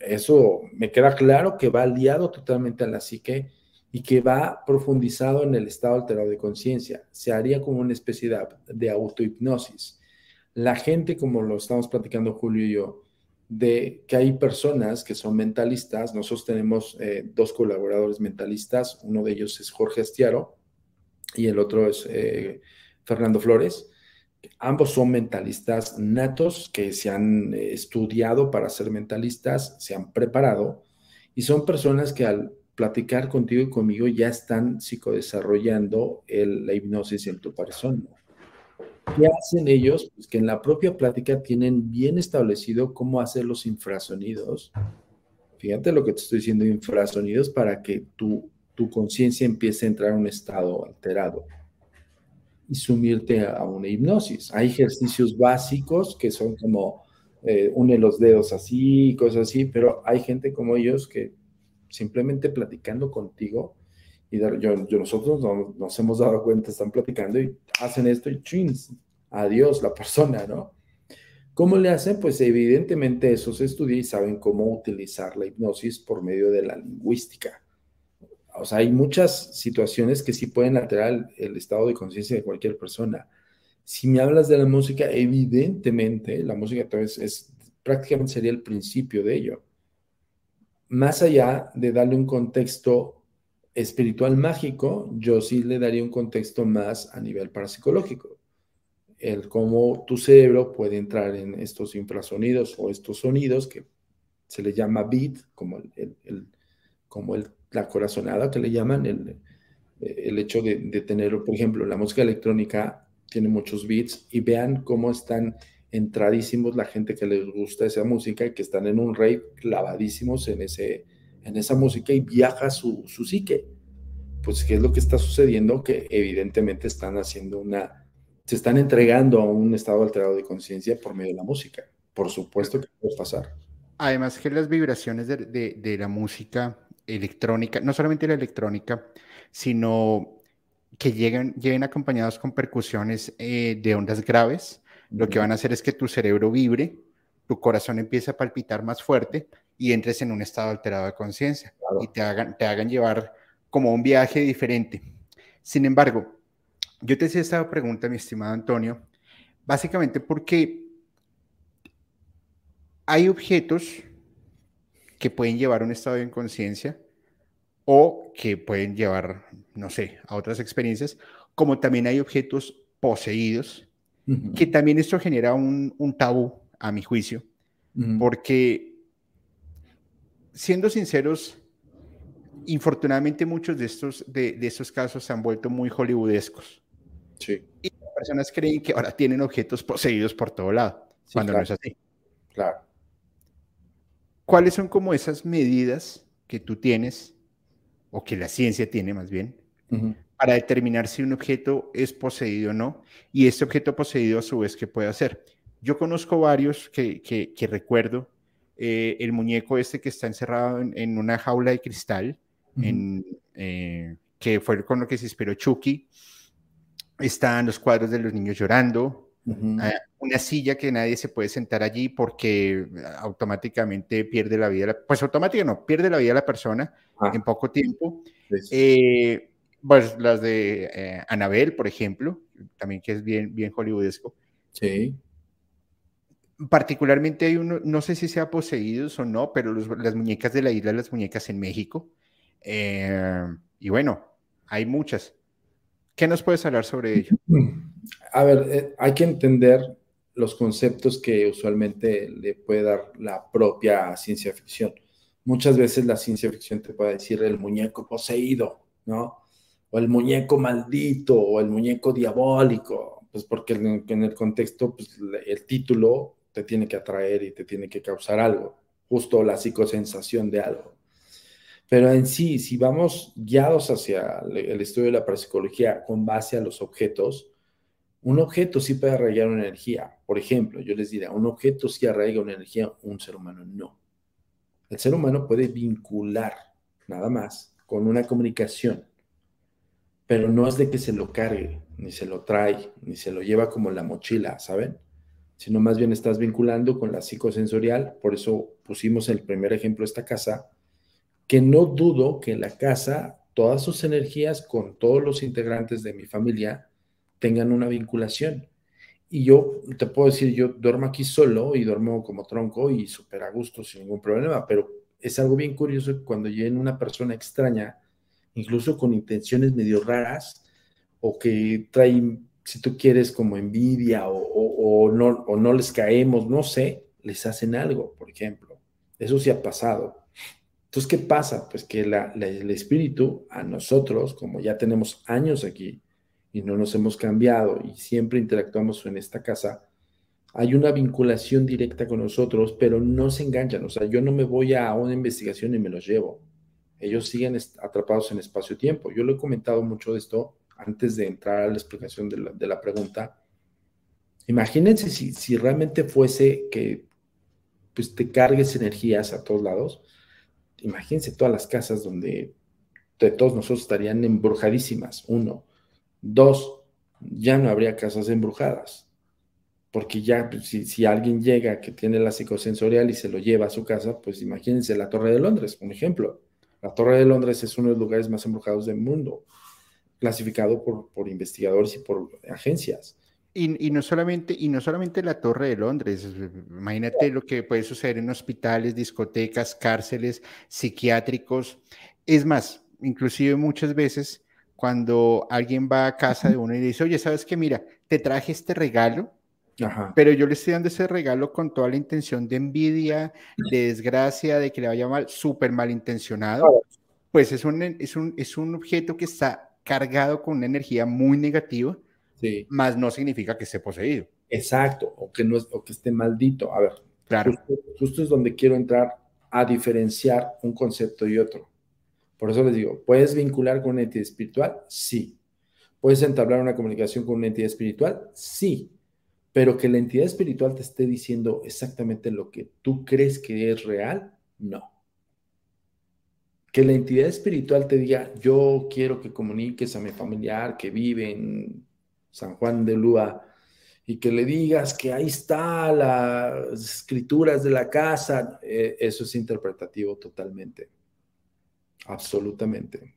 Eso me queda claro que va aliado totalmente a la psique y que va profundizado en el estado alterado de conciencia. Se haría como una especie de, autohipnosis. La gente, como lo estamos platicando Julio y yo, de que hay personas que son mentalistas. Nosotros tenemos eh, dos colaboradores mentalistas, uno de ellos es Jorge Astiaro y el otro es eh, Fernando Flores. Ambos son mentalistas natos que se han eh, estudiado para ser mentalistas, se han preparado y son personas que al platicar contigo y conmigo ya están psicodesarrollando la hipnosis en tu persona. ¿Qué hacen ellos? Pues que en la propia plática tienen bien establecido cómo hacer los infrasonidos. Fíjate lo que te estoy diciendo, infrasonidos, para que tu, tu conciencia empiece a entrar en un estado alterado y sumirte a una hipnosis. Hay ejercicios básicos que son como eh, une los dedos así, cosas así, pero hay gente como ellos que simplemente platicando contigo, y yo, nosotros nos hemos dado cuenta, están platicando y hacen esto y chins, adiós la persona, ¿no? ¿Cómo le hacen? Pues evidentemente eso se estudia y saben cómo utilizar la hipnosis por medio de la lingüística o sea, hay muchas situaciones que sí pueden alterar el, estado de conciencia de cualquier persona. Si me hablas de la música, evidentemente la música es, es, prácticamente sería el principio de ello. Más allá de darle un contexto espiritual mágico, yo sí le daría un contexto más a nivel parapsicológico. el cómo tu cerebro puede entrar en estos infrasonidos o estos sonidos que se le llama beat, como, el, como el, la corazonada que le llaman, el, el hecho de, de, tener, por ejemplo, la música electrónica tiene muchos beats y vean cómo están entradísimos la gente que les gusta esa música y que están en un rave clavadísimos en, ese, en esa música y viaja su, su psique. Pues, ¿qué es lo que está sucediendo? Que evidentemente están haciendo una, se están entregando a un estado alterado de conciencia por medio de la música. Por supuesto que puede pasar. Además que las vibraciones de, de, de la música electrónica, no solamente la electrónica, sino que lleguen, lleguen acompañados con percusiones eh, de ondas graves, lo que van a hacer es que tu cerebro vibre, tu corazón empiece a palpitar más fuerte y entres en un estado alterado de conciencia claro. y te hagan, te hagan llevar como un viaje diferente. Sin embargo, yo te hacía esta pregunta, mi estimado Antonio, básicamente porque hay objetos que pueden llevar a un estado de inconsciencia o que pueden llevar, no sé, a otras experiencias, como también hay objetos poseídos, uh -huh. que también esto genera un, un, tabú, a mi juicio, uh -huh. porque, siendo sinceros, infortunadamente muchos de estos, de, de estos casos se han vuelto muy hollywoodescos. Sí. Y las personas creen que ahora tienen objetos poseídos por todo lado, sí, cuando claro. no es así. Claro. ¿Cuáles son como esas medidas que tú tienes, o que la ciencia tiene más bien, uh -huh. Para determinar si un objeto es poseído o no? Y este objeto poseído a su vez, ¿qué puede hacer? Yo conozco varios que, que, que recuerdo. Eh, el muñeco este que está encerrado en, en una jaula de cristal, uh -huh. en, eh, que fue con lo que se inspiró Chucky. Están los cuadros de los niños llorando, Uh -huh. una silla que nadie se puede sentar allí porque automáticamente pierde la vida, pues automáticamente no, pierde la vida la persona ah. en poco tiempo. Sí. Pues las de eh, Anabel, por ejemplo, también que es bien, bien hollywoodesco. Sí. Particularmente hay uno, no sé si sea poseídos o no, pero los, las muñecas de la isla, las muñecas en México. Eh, y bueno, hay muchas. ¿Qué nos puedes hablar sobre ello? A ver, eh, hay que entender los conceptos que usualmente le puede dar la propia ciencia ficción. Muchas veces la ciencia ficción te puede decir el muñeco poseído, ¿no? O el muñeco maldito, o el muñeco diabólico, pues porque en, el contexto, pues el título te tiene que atraer y te tiene que causar algo, justo la psicosensación de algo. Pero en sí, si vamos guiados hacia el estudio de la parapsicología con base a los objetos, un objeto sí puede arraigar una energía. Por ejemplo, yo les diría, un objeto sí arraiga una energía, un ser humano no. El ser humano puede vincular, nada más, con una comunicación, pero no es de que se lo cargue, ni se lo trae, ni se lo lleva como la mochila, ¿saben? Sino más bien estás vinculando con la psicosensorial, por eso pusimos el primer ejemplo esta casa, que no dudo que la casa, todas sus energías con todos los integrantes de mi familia tengan una vinculación. Y yo te puedo decir, yo duermo aquí solo y duermo como tronco y súper a gusto, sin ningún problema, pero es algo bien curioso cuando llega una persona extraña, incluso con intenciones medio raras, o que trae, si tú quieres, como envidia o, o, no, o no les caemos, no sé, les hacen algo, por ejemplo. Eso sí ha pasado entonces, ¿qué pasa? Pues que el espíritu a nosotros, como ya tenemos años aquí y no nos hemos cambiado y siempre interactuamos en esta casa, hay una vinculación directa con nosotros, pero no se enganchan. O sea, yo no me voy a una investigación y me los llevo. Ellos siguen atrapados en espacio-tiempo. Yo lo he comentado mucho de esto antes de entrar a la explicación de la, pregunta. Imagínense si, si realmente fuese que pues, te cargues energías a todos lados imagínense todas las casas donde de todos nosotros estarían embrujadísimas, uno. Dos, ya no habría casas embrujadas, porque ya pues, si, si, alguien llega que tiene la psicosensorial y se lo lleva a su casa, pues imagínense la Torre de Londres, un ejemplo. La Torre de Londres es uno de los lugares más embrujados del mundo, clasificado por, por investigadores y por agencias. Y, y, no solamente, y no solamente la Torre de Londres, imagínate lo que puede suceder en hospitales, discotecas, cárceles, psiquiátricos. Es más, inclusive muchas veces cuando alguien va a casa de uno y dice, oye, ¿sabes qué? Mira, te traje este regalo, pero yo le estoy dando ese regalo con toda la intención de envidia, de desgracia, de que le vaya mal, súper malintencionado. Pues es un, es, un, es un objeto que está cargado con una energía muy negativa, sí. más no significa que esté poseído. Exacto, o que, no es, o que esté maldito. A ver, claro. justo es donde quiero entrar a diferenciar un concepto y otro. Por eso les digo, ¿puedes vincular con una entidad espiritual? Sí. ¿Puedes entablar una comunicación con una entidad espiritual? Sí. Pero que la entidad espiritual te esté diciendo exactamente lo que tú crees que es real, no. Que la entidad espiritual te diga, yo quiero que comuniques a mi familiar que vive en San Juan de Lúa y que le digas que ahí está las escrituras de la casa, eh, eso es interpretativo totalmente. Absolutamente.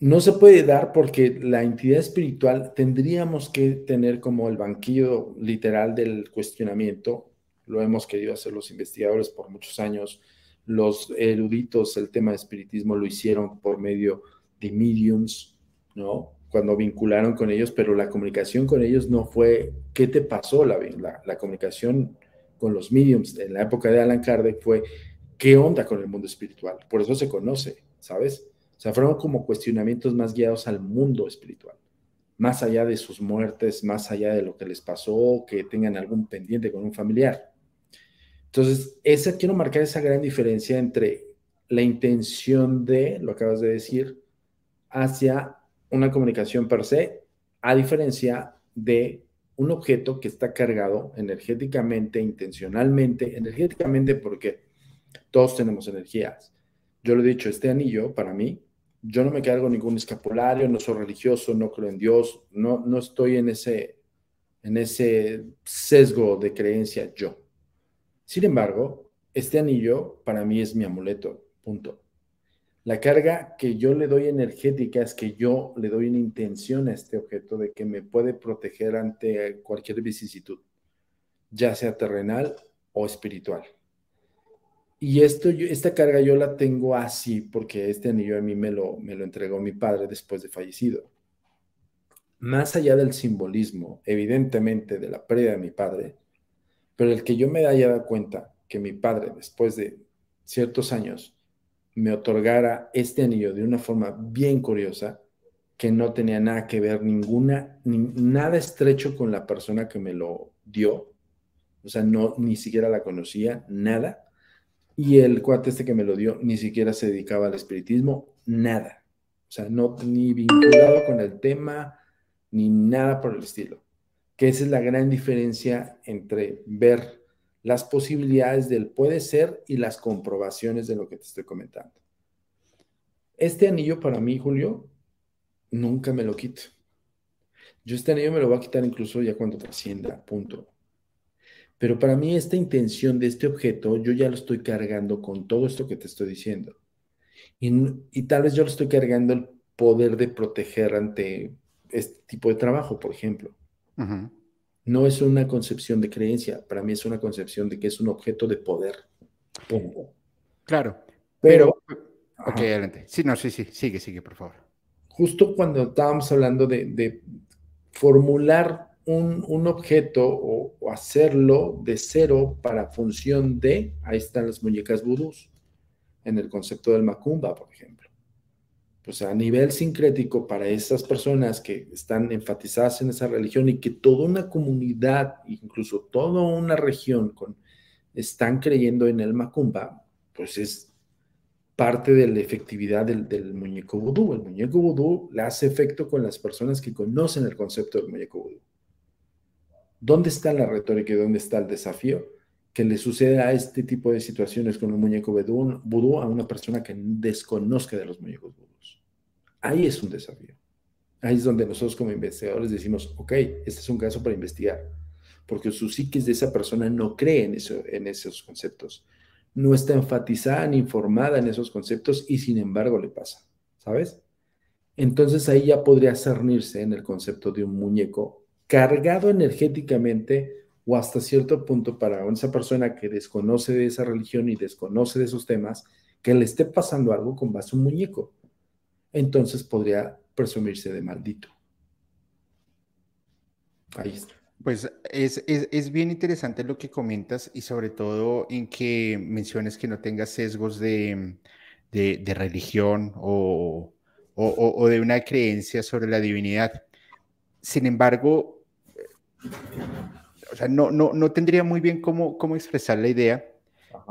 No se puede dar porque la entidad espiritual tendríamos que tener como el banquillo literal del cuestionamiento. Lo hemos querido hacer los investigadores por muchos años. Los eruditos, el tema de espiritismo lo hicieron por medio de mediums, ¿no? Cuando vincularon con ellos, pero la comunicación con ellos no fue, ¿qué te pasó? La, la, la comunicación con los mediums en la época de Alan Kardec fue, ¿qué onda con el mundo espiritual? Por eso se conoce, ¿sabes? O sea, fueron como cuestionamientos más guiados al mundo espiritual, más allá de sus muertes, más allá de lo que les pasó, que tengan algún pendiente con un familiar. Entonces, esa, quiero marcar esa gran diferencia entre la intención de, lo acabas de decir, hacia una comunicación per se, a diferencia de un objeto que está cargado energéticamente, intencionalmente, energéticamente porque todos tenemos energías. Yo lo he dicho, este anillo para mí, yo no me cargo ningún escapulario, no soy religioso, no creo en Dios, no, no estoy en ese, en ese sesgo de creencia yo. Sin embargo, este anillo para mí es mi amuleto, punto. La carga que yo le doy energética es que yo le doy una intención a este objeto de que me puede proteger ante cualquier vicisitud, ya sea terrenal o espiritual. Y esto, esta carga yo la tengo así porque este anillo a mí me lo, me lo entregó mi padre después de fallecido. Más allá del simbolismo, evidentemente, de la pérdida de mi padre, pero el que yo me haya dado cuenta que mi padre, después de ciertos años, me otorgara este anillo de una forma bien curiosa, que no tenía nada que ver, ninguna, nada estrecho con la persona que me lo dio, o sea, no, ni siquiera la conocía, nada y el cuate este que me lo dio ni siquiera se dedicaba al espiritismo, nada. O sea, no ni vinculado con el tema, ni nada por el estilo. Que esa es la gran diferencia entre ver las posibilidades del puede ser y las comprobaciones de lo que te estoy comentando. Este anillo para mí, Julio, nunca me lo quito. Yo este anillo me lo voy a quitar incluso ya cuando trascienda, punto. Pero para mí esta intención de este objeto, yo ya lo estoy cargando con todo esto que te estoy diciendo. Y, tal vez yo lo estoy cargando el poder de proteger ante este tipo de trabajo, por ejemplo. No es una concepción de creencia, para mí es una concepción de que es un objeto de poder. Claro. Pero, ok, adelante. Sí, no, sí, sí, sigue, sigue, por favor. Justo cuando estábamos hablando de, de formular un, objeto o, hacerlo de cero para función de, ahí están las muñecas vudús, en el concepto del macumba, por ejemplo. Pues a nivel sincrético, para esas personas que están enfatizadas en esa religión y que toda una comunidad, incluso toda una región, están creyendo en el macumba, pues es parte de la efectividad del, del muñeco vudú. El muñeco vudú le hace efecto con las personas que conocen el concepto del muñeco vudú. ¿Dónde está la retórica y dónde está el desafío? Que le suceda a este tipo de situaciones con un muñeco vudú a una persona que desconozca de los muñecos vudús. Ahí es un desafío. Ahí es donde nosotros como investigadores decimos, ok, este es un caso para investigar, porque su psiquis de esa persona no cree en, en esos conceptos, no está enfatizada ni informada en esos conceptos y sin embargo le pasa, ¿sabes? Entonces ahí ya podría cernirse en el concepto de un muñeco cargado energéticamente o hasta cierto punto para esa persona que desconoce de esa religión y desconoce de esos temas, que le esté pasando algo con base a un muñeco. entonces podría presumirse de maldito. Ahí está. Pues es, bien interesante lo que comentas y sobre todo en que menciones que no tengas sesgos de, religión o, de una creencia sobre la divinidad. Sin embargo, o sea, no, no, no tendría muy bien cómo, cómo expresar la idea,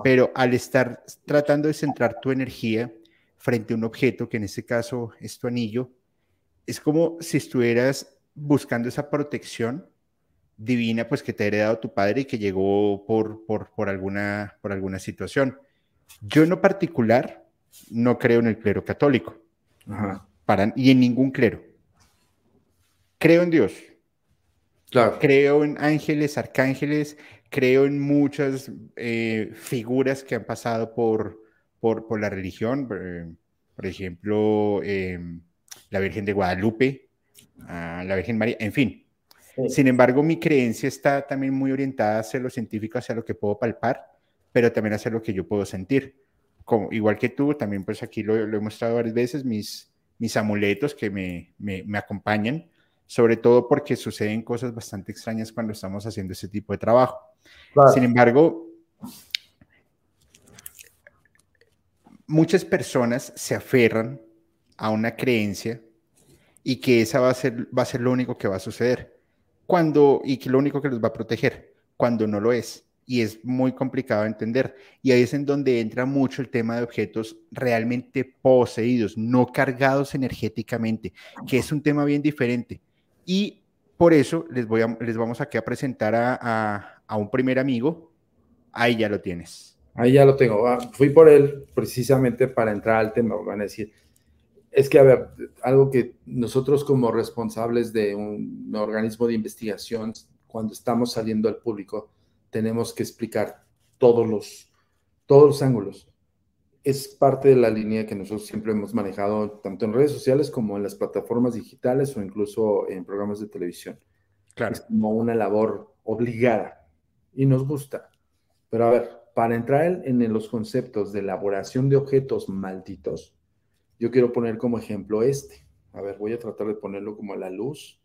pero al estar tratando de centrar tu energía frente a un objeto, que en este caso es tu anillo, es como si estuvieras buscando esa protección divina pues que te ha heredado tu padre y que llegó por, por, alguna, por alguna situación. Yo en lo particular no creo en el clero católico Para, y en ningún clero. Creo en Dios. Creo en ángeles, arcángeles, creo en muchas eh, figuras que han pasado por, por, la religión. Por, ejemplo, em, la Virgen de Guadalupe, la Virgen María, en fin, sin embargo, mi creencia está también muy orientada hacia lo científico, hacia lo que puedo palpar, pero también hacia lo que yo puedo sentir. Como, igual que tú, también pues aquí lo, he mostrado varias veces, mis, mis amuletos que me, me, acompañan, sobre todo porque suceden cosas bastante extrañas cuando estamos haciendo ese tipo de trabajo. Sin embargo, muchas personas se aferran a una creencia y que esa va a ser, va a ser lo único que va a suceder cuando, y que lo único que los va a proteger, cuando no lo es. Y es muy complicado de entender. Y ahí es en donde entra mucho el tema de objetos realmente poseídos, no cargados energéticamente, que es un tema bien diferente. Y por eso les, voy a, les vamos aquí a presentar a, a, un primer amigo. Ahí ya lo tienes. Ahí ya lo tengo. Ah, fui por él precisamente para entrar al tema. Van a decir, es que, a ver, algo que nosotros como responsables de un organismo de investigación, cuando estamos saliendo al público, tenemos que explicar todos los, todos los ángulos. Es parte de la línea que nosotros siempre hemos manejado, tanto en redes sociales como en las plataformas digitales o incluso en programas de televisión. Claro. Es como una labor obligada y nos gusta. Pero a ver, para entrar en los conceptos de elaboración de objetos malditos, yo quiero poner como ejemplo este. A ver, voy a tratar de ponerlo como a la luz.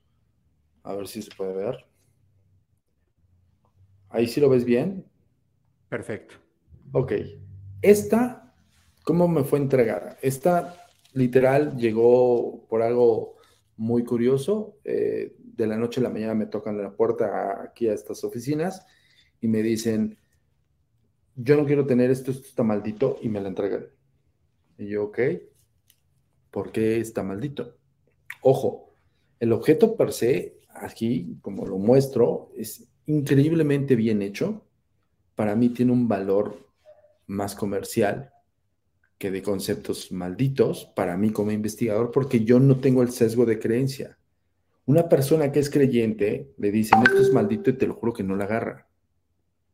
A ver si se puede ver. Ahí sí lo ves bien. Perfecto. Ok. Esta, ¿cómo me fue entregada? Esta literal llegó por algo muy curioso. Eh, de la noche a la mañana me tocan la puerta aquí a estas oficinas y me dicen, yo no quiero tener esto, esto está maldito y me la entregan. Y yo, ok. ¿Por qué está maldito? Ojo, el objeto per se, aquí, como lo muestro, es increíblemente bien hecho. Para mí tiene un valor más comercial que de conceptos malditos para mí como investigador, porque yo no tengo el sesgo de creencia. Una persona que es creyente le dicen esto es maldito y te lo juro que no la agarra,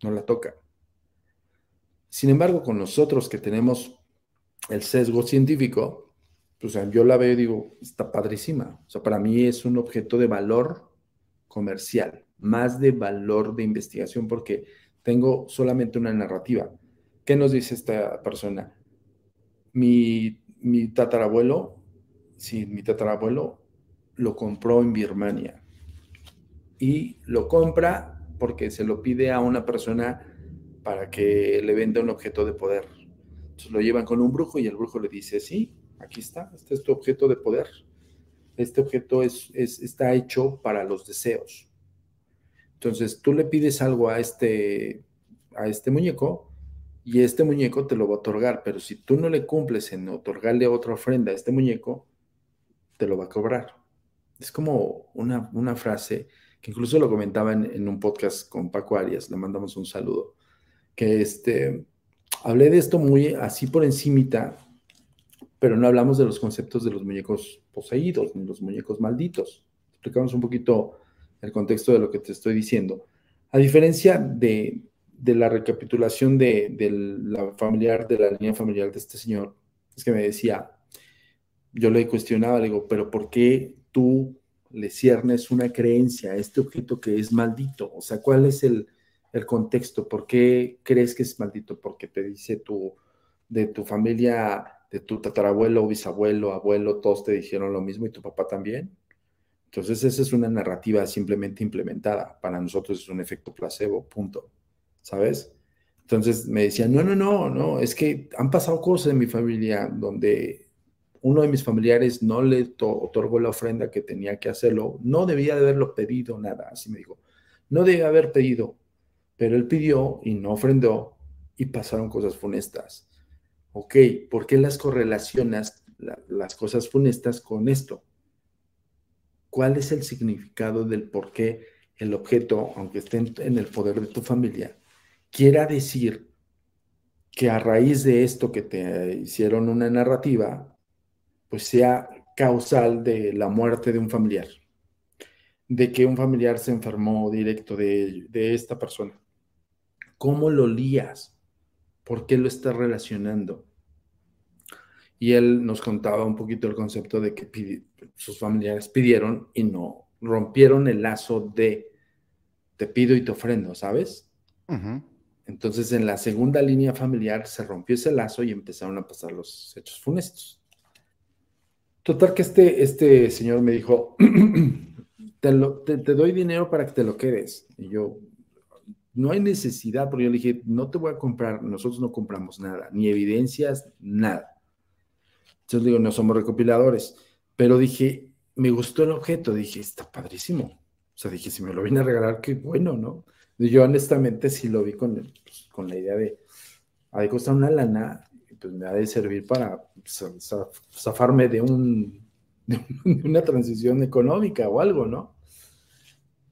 no la toca. Sin embargo, con nosotros que tenemos el sesgo científico, sea, yo la veo y digo, está padrísima. O sea, para mí es un objeto de valor comercial, más de valor de investigación, porque tengo solamente una narrativa. ¿Qué nos dice esta persona? Mi, mi tatarabuelo, sí, mi tatarabuelo lo compró en Birmania y lo compra porque se lo pide a una persona para que le venda un objeto de poder. Entonces lo llevan con un brujo y el brujo le dice, sí, aquí está, este es tu objeto de poder. Este objeto es, está hecho para los deseos. Entonces, tú le pides algo a este, a este muñeco y este muñeco te lo va a otorgar, pero si tú no le cumples en otorgarle otra ofrenda a este muñeco, te lo va a cobrar. Es como una, una frase que incluso lo comentaba en, en, un podcast con Paco Arias, le mandamos un saludo, que este, hablé de esto muy así por encimita, pero no hablamos de los conceptos de los muñecos poseídos, ni los muñecos malditos. Explicamos un poquito el contexto de lo que te estoy diciendo. A diferencia de, la recapitulación de, la familiar, de la línea familiar de este señor, es que me decía, yo le cuestionaba, le digo, pero ¿por qué tú le ciernes una creencia a este objeto que es maldito? O sea, ¿cuál es el, el contexto? ¿Por qué crees que es maldito? Porque te dice tu, de tu familia de tu tatarabuelo, bisabuelo, abuelo, todos te dijeron lo mismo y tu papá también. Entonces esa es una narrativa simplemente implementada. Para nosotros es un efecto placebo, punto. ¿Sabes? Entonces me decían, no, no, no, no, es que han pasado cosas en mi familia donde uno de mis familiares no le otorgó la ofrenda que tenía que hacerlo, no debía de haberlo pedido nada, así me dijo, no debe haber pedido, pero él pidió y no ofrendó y pasaron cosas funestas. Ok, ¿por qué las correlacionas las cosas funestas con esto? ¿Cuál es el significado del por qué el objeto, aunque esté en el poder de tu familia, quiera decir que a raíz de esto que te hicieron una narrativa, pues sea causal de la muerte de un familiar, de que un familiar se enfermó directo de, de esta persona. ¿Cómo lo lías? ¿Por qué lo estás relacionando? Y él nos contaba un poquito el concepto de que sus familiares pidieron y no rompieron el lazo de te pido y te ofrendo, ¿sabes? Entonces, en la segunda línea familiar se rompió ese lazo y empezaron a pasar los hechos funestos. Total que este, este señor me dijo, [clears throat] te, te, doy dinero para que te lo quedes. Y yo, no hay necesidad, porque yo le dije, no te voy a comprar, nosotros no compramos nada, ni evidencias, nada. Entonces digo, no somos recopiladores, pero dije, me gustó el objeto, dije, está padrísimo. O sea, dije, si me lo viene a regalar, qué bueno, ¿no? Yo honestamente sí lo vi con, pues, con la idea de, ha de costar una lana, pues me ha de servir para zafarme de, un, de una transición económica o algo, ¿no?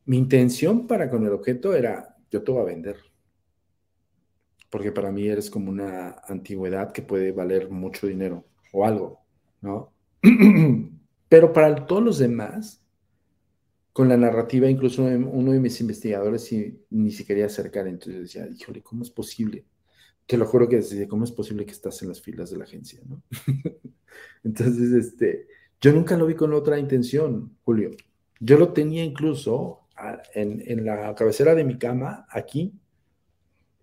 Mi intención para con el objeto era, yo te voy a vender. Porque para mí eres como una antigüedad que puede valer mucho dinero o algo, ¿no? [clears throat] Pero para todos los demás, con la narrativa, incluso uno de mis investigadores ni se quería acercar, entonces decía, híjole, ¿cómo es posible? Te lo juro que decía, ¿cómo es posible que estás en las filas de la agencia? ¿no? [laughs] entonces, este, yo nunca lo vi con otra intención, Julio. Yo lo tenía incluso en, en la cabecera de mi cama, aquí,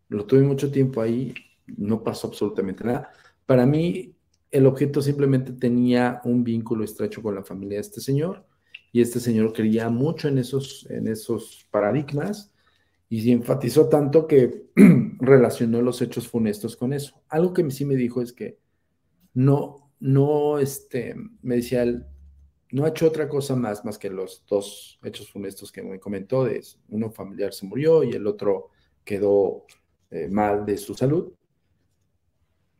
lo tuve mucho tiempo ahí, no pasó absolutamente nada. Para mí, el objeto simplemente tenía un vínculo estrecho con la familia de este señor y este señor creía mucho en esos, en esos paradigmas y enfatizó tanto que [clears throat] relacionó los hechos funestos con eso. Algo que sí me dijo es que no, no, este, me decía él, no ha hecho otra cosa más, más que los dos hechos funestos que me comentó, de uno familiar se murió y el otro quedó eh, mal de su salud.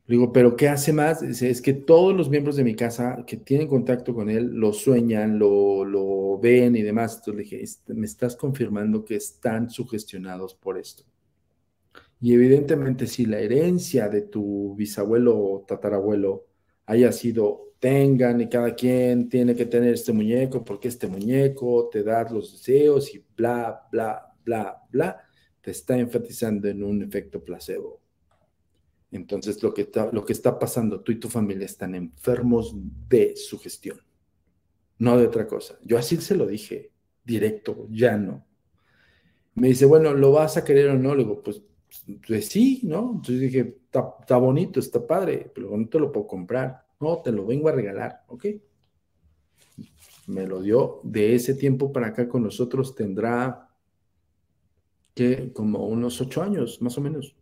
Digo, pero ¿qué hace más? Es, que todos los miembros de mi casa que tienen contacto con él lo sueñan, lo, lo ven y demás. Entonces le dije, me estás confirmando que están sugestionados por esto. Y evidentemente si la herencia de tu bisabuelo o tatarabuelo haya sido, tengan y cada quien tiene que tener este muñeco porque este muñeco te da los deseos y bla, bla, bla, bla, te está enfatizando en un efecto placebo. Entonces, lo que, está, lo que está pasando, tú y tu familia están enfermos de su gestión, no de otra cosa. Yo así se lo dije, directo, ya no. Me dice, bueno, ¿lo vas a querer o no? Le digo, pues, pues sí, ¿no? Entonces dije, está bonito, está padre, pero te lo puedo comprar. No, te lo vengo a regalar, ¿ok? Me lo dio de ese tiempo para acá con nosotros, tendrá que como unos ocho años, más o menos.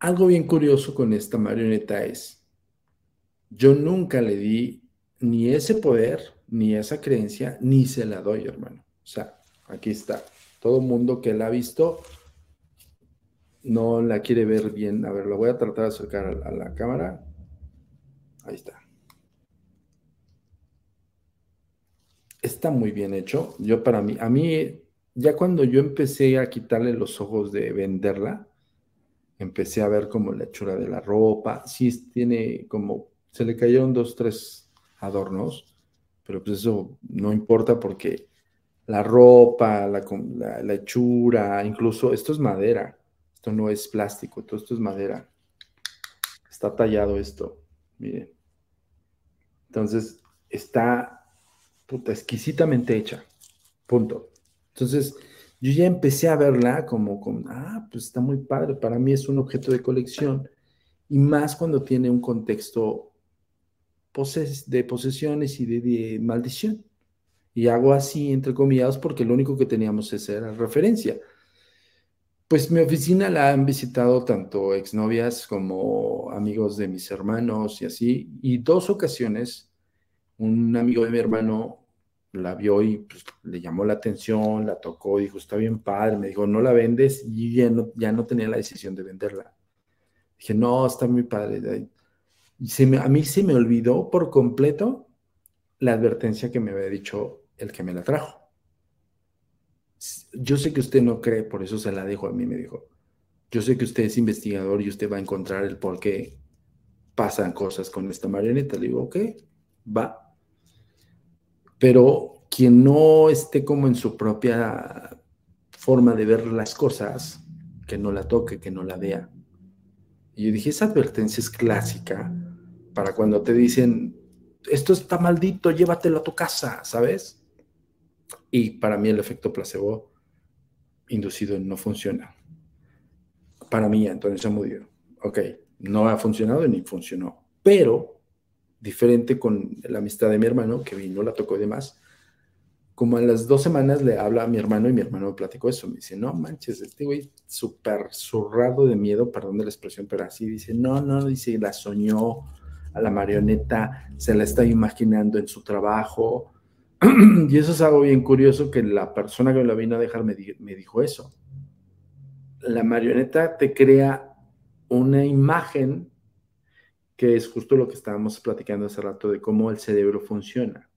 Algo bien curioso con esta marioneta es, yo nunca le di ni ese poder, ni esa creencia, ni se la doy, hermano. O sea, aquí está. Todo mundo que la ha visto no la quiere ver bien. A ver, la voy a tratar de acercar a, la cámara. Ahí está. Está muy bien hecho. Yo para mí, a mí, ya cuando yo empecé a quitarle los ojos de venderla, empecé a ver como la hechura de la ropa, sí tiene como, se le cayeron dos, tres adornos, pero pues eso no importa porque la ropa, la, la, hechura, incluso esto es madera, esto no es plástico, todo esto es madera. Está tallado esto, miren. Entonces, está puta, exquisitamente hecha. Punto. Entonces, yo ya empecé a verla como, como, ah, pues está muy padre, para mí es un objeto de colección y más cuando tiene un contexto de posesiones y de, maldición. Y hago así, entre comillas, porque lo único que teníamos es era referencia. Pues mi oficina la han visitado tanto exnovias como amigos de mis hermanos y así. Y dos ocasiones, un amigo de mi hermano la vio y pues, le llamó la atención, la tocó, dijo, está bien padre, me dijo, no la vendes y ya no, ya no tenía la decisión de venderla. Dije, no, está muy padre. Y a mí se me olvidó por completo la advertencia que me había dicho el que me la trajo. Yo sé que usted no cree, por eso se la dejo a mí, me dijo. Yo sé que usted es investigador y usted va a encontrar el por qué pasan cosas con esta marioneta. Le digo, ok, va. Pero quien no esté como en su propia forma de ver las cosas, que no la toque, que no la vea. Y yo dije, esa advertencia es clásica para cuando te dicen, esto está maldito, llévatelo a tu casa, ¿sabes? Y para mí el efecto placebo inducido no funciona. Para mí, se murió. Ok, no ha funcionado ni funcionó. Pero, diferente con la amistad de mi hermano, que vino, la tocó y demás, como a las dos semanas le habla a mi hermano y mi hermano me platicó eso. Me dice, no manches, este güey súper zurrado de miedo, perdón de la expresión, pero así dice, no, no, dice, la soñó a la marioneta, se la está imaginando en su trabajo. [clears throat] y eso es algo bien curioso que la persona que me la vino a dejar me, me dijo eso. La marioneta te crea una imagen que es justo lo que estábamos platicando hace rato de cómo el cerebro funciona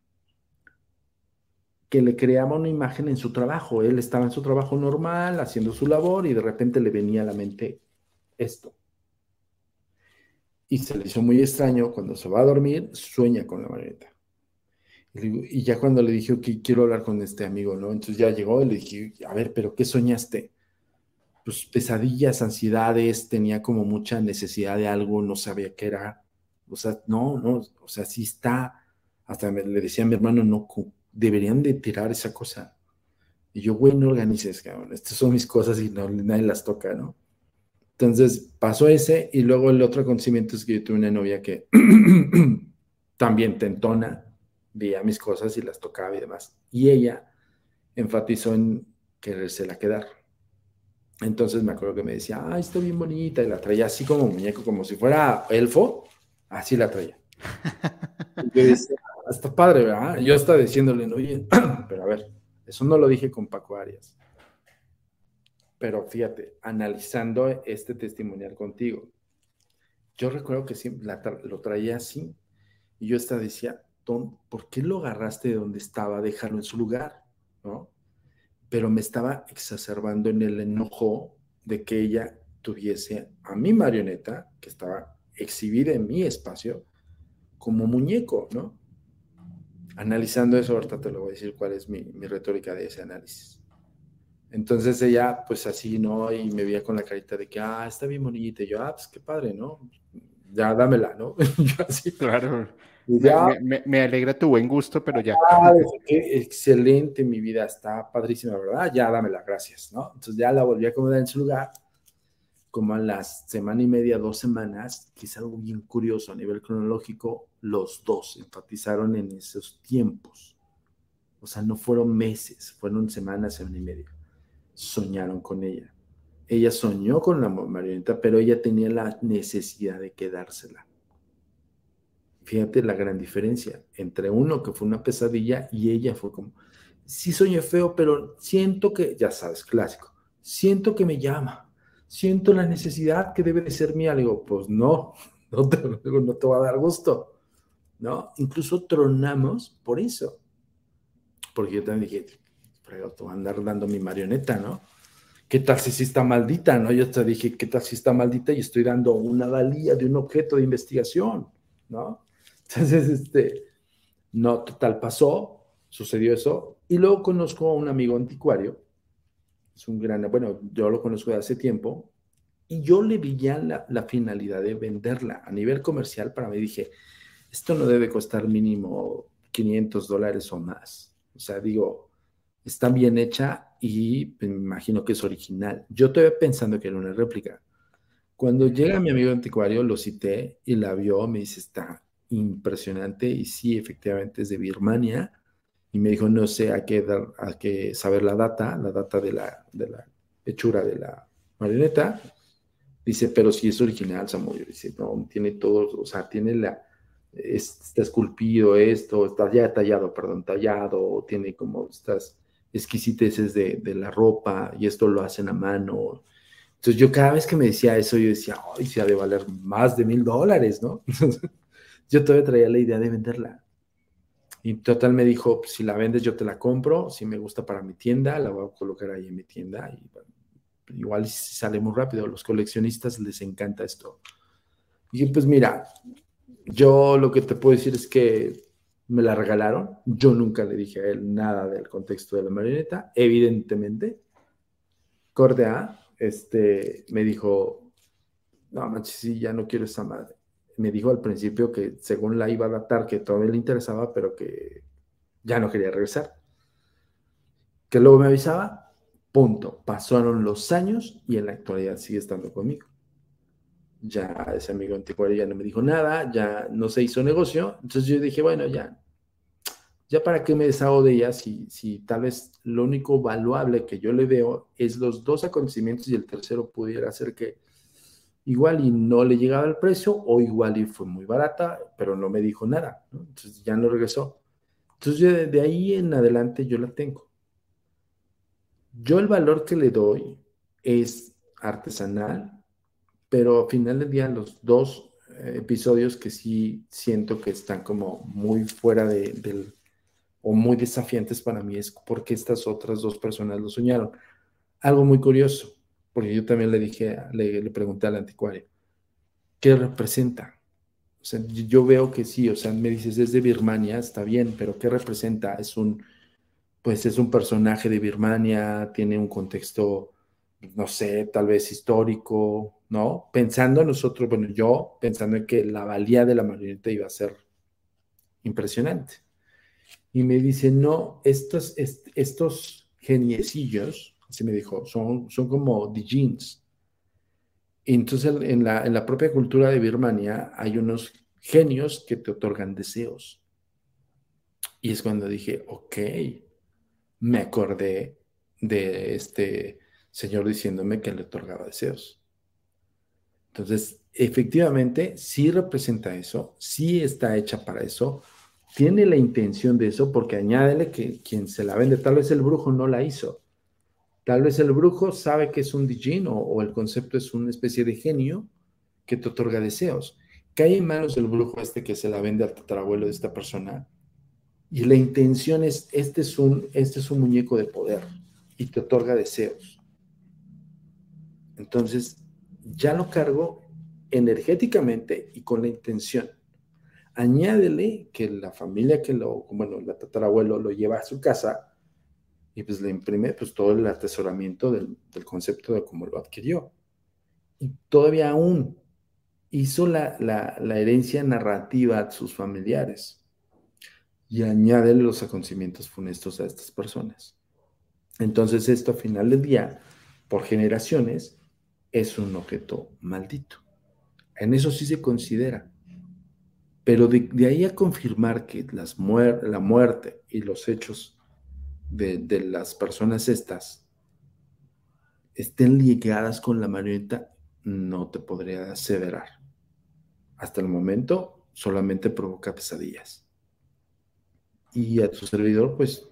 que le creaba una imagen en su trabajo. Él estaba en su trabajo normal, haciendo su labor, y de repente le venía a la mente esto. Y se le hizo muy extraño cuando se va a dormir, sueña con la marioneta. Y, ya cuando le dije, que quiero hablar con este amigo, ¿no? Entonces ya llegó y le dije, a ver, pero ¿qué soñaste? Pues pesadillas, ansiedades, tenía como mucha necesidad de algo, no sabía qué era. O sea, no, no, o sea, sí está. Hasta le decía a mi hermano, no, deberían de tirar esa cosa. Y yo, güey, no organices, cabrón. Estas son mis cosas y no, nadie las toca, ¿no? Entonces pasó ese y luego el otro acontecimiento es que yo tuve una novia que [clears throat] también tentona, veía mis cosas y las tocaba y demás. Y ella enfatizó en querérsela quedar. Entonces me acuerdo que me decía, ay, está bien bonita, y la traía así como muñeco, como si fuera elfo, así la traía. Y yo decía, está padre, ¿verdad? Yo estaba diciéndole, oye, [clears throat] pero a ver, eso no lo dije con Paco Arias. Pero fíjate, analizando este testimonial contigo, yo recuerdo que siempre lo traía así y yo estaba decía, ¿por qué lo agarraste de donde estaba? Déjalo en su lugar, ¿no? Pero me estaba exacerbando en el enojo de que ella tuviese a mi marioneta, que estaba exhibida en mi espacio, como muñeco, ¿no? analizando eso, ahorita te lo voy a decir cuál es mi, retórica de ese análisis. Entonces ella, pues así, ¿no? Y me veía con la carita de que, ah, está bien bonita. Yo, ah, pues qué padre, ¿no? Ya dámela, ¿no? [laughs] yo así. Claro. Ya, me, alegra tu buen gusto, pero ya. Ah, excelente, mi vida, está padrísima, ¿verdad? Ya dámela, gracias, ¿no? Entonces ya la volví a acomodar en su lugar como a las semana y media, dos semanas, que es algo bien curioso a nivel cronológico, los dos enfatizaron en esos tiempos. O sea, no fueron meses, fueron semanas, semana y media. Soñaron con ella. Ella soñó con la marioneta, pero ella tenía la necesidad de quedársela. Fíjate la gran diferencia entre uno que fue una pesadilla y ella fue como, sí soñé feo, pero siento que, ya sabes, clásico, siento que me llama siento la necesidad que debe de ser mía. Le digo, pues no, [laughs] no te, no te va a dar gusto, ¿no? Incluso tronamos por eso. Porque yo también dije, pero te voy a andar dando mi marioneta, ¿no? ¿Qué tal si está maldita, no? Yo te dije, ¿qué tal si está maldita y estoy dando una valía de un objeto de investigación, ¿no? Entonces, este, no, total, pasó, sucedió eso. Y luego conozco a un amigo anticuario es un gran, bueno, yo lo conozco de hace tiempo y yo le vi ya la, finalidad de venderla a nivel comercial. Para mí dije, esto no debe costar mínimo 500 dólares o más. O sea, digo, está bien hecha y me imagino que es original. Yo estoy pensando que era una réplica. Cuando llega mi amigo anticuario, lo cité y la vio, me dice, está impresionante y sí, efectivamente es de Birmania. Y me dijo, no sé, hay que, dar, hay que saber la data, la data de la, de la hechura de la marioneta. Dice, pero si es original, Samuel. Dice, no, tiene todo, o sea, tiene la, está esculpido esto, está ya tallado, perdón, tallado, tiene como estas exquisiteces de, de la ropa y esto lo hacen a mano. Entonces yo cada vez que me decía eso, yo decía, ay, se ha de valer más de mil dólares, ¿no? [laughs] yo todavía traía la idea de venderla. Y total me dijo, si la vendes yo te la compro, si me gusta para mi tienda, la voy a colocar ahí en mi tienda igual sale muy rápido, a los coleccionistas les encanta esto. Y pues mira, yo lo que te puedo decir es que me la regalaron, yo nunca le dije a él nada del contexto de la marioneta, evidentemente. Corte A, este, me dijo, no manches, ya no quiero esa madre. Me dijo al principio que según la iba a datar, que todavía le interesaba, pero que ya no quería regresar. Que luego me avisaba, Punto. Pasaron los años y en la actualidad sigue estando conmigo. Ya ese amigo anticuario ya no me dijo nada, ya no se hizo negocio. Entonces yo dije, bueno, ya, ya para qué me deshago de ella si, si tal vez lo único valuable que yo le veo es los dos acontecimientos y el tercero pudiera ser que igual y no le llegaba el precio o igual y fue muy barata, pero no me dijo nada. Entonces ya no regresó. Entonces de ahí en adelante yo la tengo. Yo el valor que le doy es artesanal, pero al final del día los dos eh, episodios que sí siento que están como muy fuera de, del, o muy desafiantes para mí es porque estas otras dos personas lo soñaron. Algo muy curioso, porque yo también le dije, le, pregunté al anticuario, ¿qué representa? O sea, yo veo que sí, o sea, me dices, es de Birmania, está bien, pero ¿qué representa? Es un, pues es un personaje de Birmania, tiene un contexto, no sé, tal vez histórico, ¿no? Pensando nosotros, bueno, yo pensando en que la valía de la marioneta iba a ser impresionante. Y me dice, no, estos, estos geniecillos, así me dijo, son, son como jeans. Entonces, en la, en la propia cultura de Birmania hay unos genios que te otorgan deseos. Y es cuando dije, ok, me acordé de este señor diciéndome que le otorgaba deseos. Entonces, efectivamente, sí representa eso, sí está hecha para eso, tiene la intención de eso, porque añádele que quien se la vende, tal vez el brujo no la hizo. Tal vez el brujo sabe que es un Dijin o, el concepto es una especie de genio que te otorga deseos. Cae en manos del brujo este que se la vende al tatarabuelo de esta persona y la intención es, este es un, este es un muñeco de poder y te otorga deseos. Entonces, ya lo cargo energéticamente y con la intención. Añádele que la familia que lo, bueno, el tatarabuelo lo lleva a su casa y pues le imprime pues todo el atesoramiento del, concepto de cómo lo adquirió. Y todavía aún hizo la, la herencia narrativa a sus familiares y añádele los acontecimientos funestos a estas personas. Entonces esto a final del día, por generaciones, es un objeto maldito. En eso sí se considera. Pero de, ahí a confirmar que las la muerte y los hechos de, las personas estas estén ligadas con la marioneta, no te podría aseverar. Hasta el momento solamente provoca pesadillas y a tu servidor, pues,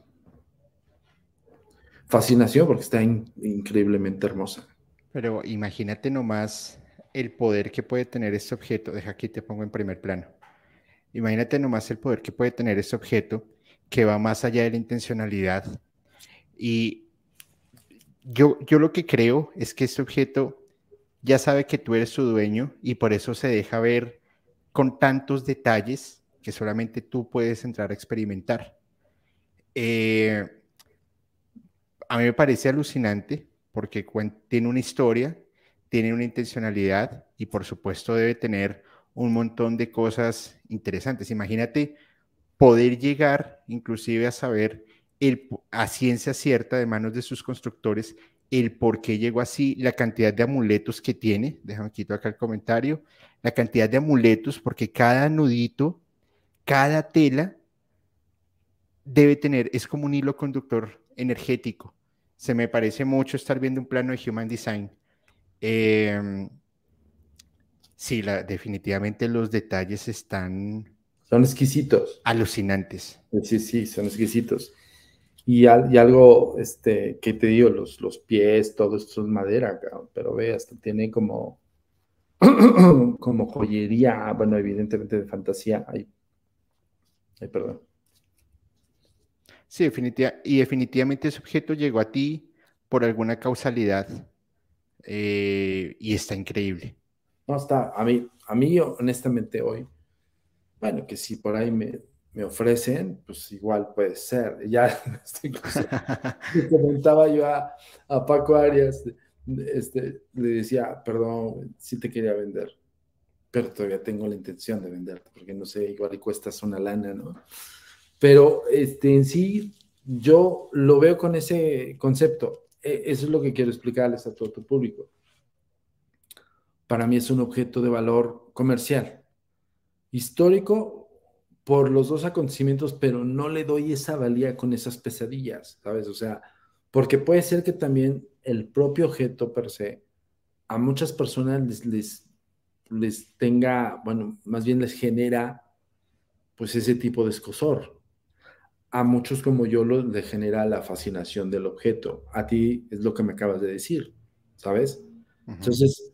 fascinación porque está increíblemente hermosa. Pero imagínate nomás el poder que puede tener este objeto. Deja aquí te pongo en primer plano. Imagínate nomás el poder que puede tener este objeto que va más allá de la intencionalidad. Y yo, yo lo que creo es que este objeto ya sabe que tú eres su dueño y por eso se deja ver con tantos detalles que solamente tú puedes entrar a experimentar. Eh, a mí me parece alucinante porque tiene una historia, tiene una intencionalidad y por supuesto debe tener un montón de cosas interesantes. Imagínate poder llegar inclusive a saber el, a ciencia cierta de manos de sus constructores el por qué llegó así, la cantidad de amuletos que tiene, déjame quito acá el comentario, la cantidad de amuletos, porque cada nudito, cada tela debe tener, es como un hilo conductor energético. Se me parece mucho estar viendo un plano de Human Design. Em, sí, definitivamente los detalles están... Son exquisitos. Alucinantes. Sí, sí, son exquisitos. Y, algo este, que te digo, los, los pies, todo esto es madera, pero ve, hasta tiene como, [clears throat] como joyería, bueno, evidentemente de fantasía. Ay, ay perdón. Sí, definitiva, y definitivamente ese objeto llegó a ti por alguna causalidad eh, y está increíble. No, está, a mí, a mí honestamente hoy, bueno, que si por ahí me, me ofrecen, pues igual puede ser. [laughs] Ya estoy [laughs] comentaba yo a, Paco Arias, este, le decía, perdón, sí te quería vender, pero todavía tengo la intención de venderte, porque no sé, igual y cuestas una lana, ¿no? Pero este, en sí, yo lo veo con ese concepto. E, eso es lo que quiero explicarles a todo tu público. Para mí es un objeto de valor comercial. Histórico, por los dos acontecimientos, pero no le doy esa valía con esas pesadillas, ¿sabes? O sea, porque puede ser que también el propio objeto per se a muchas personas les, les, les tenga, bueno, más bien les genera pues ese tipo de escosor. A muchos como yo lo, le genera la fascinación del objeto. A ti es lo que me acabas de decir, ¿sabes? Entonces,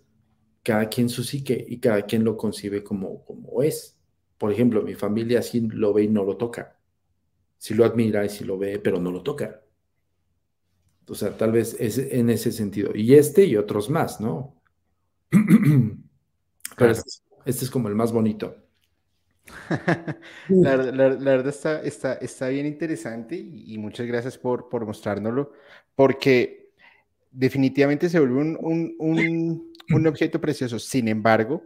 cada quien su psique y cada quien lo concibe como, como es. Por ejemplo, mi familia sí lo ve y no lo toca. Sí lo admira y sí lo ve, pero no lo toca. O sea, tal vez es en ese sentido. Y este y otros más, ¿no? [clears throat] pero este, este, es como el más bonito. [laughs] la, verdad está, está, está, bien interesante y, muchas gracias por, por mostrárnoslo, porque definitivamente se vuelve un, un, un objeto precioso. Sin embargo,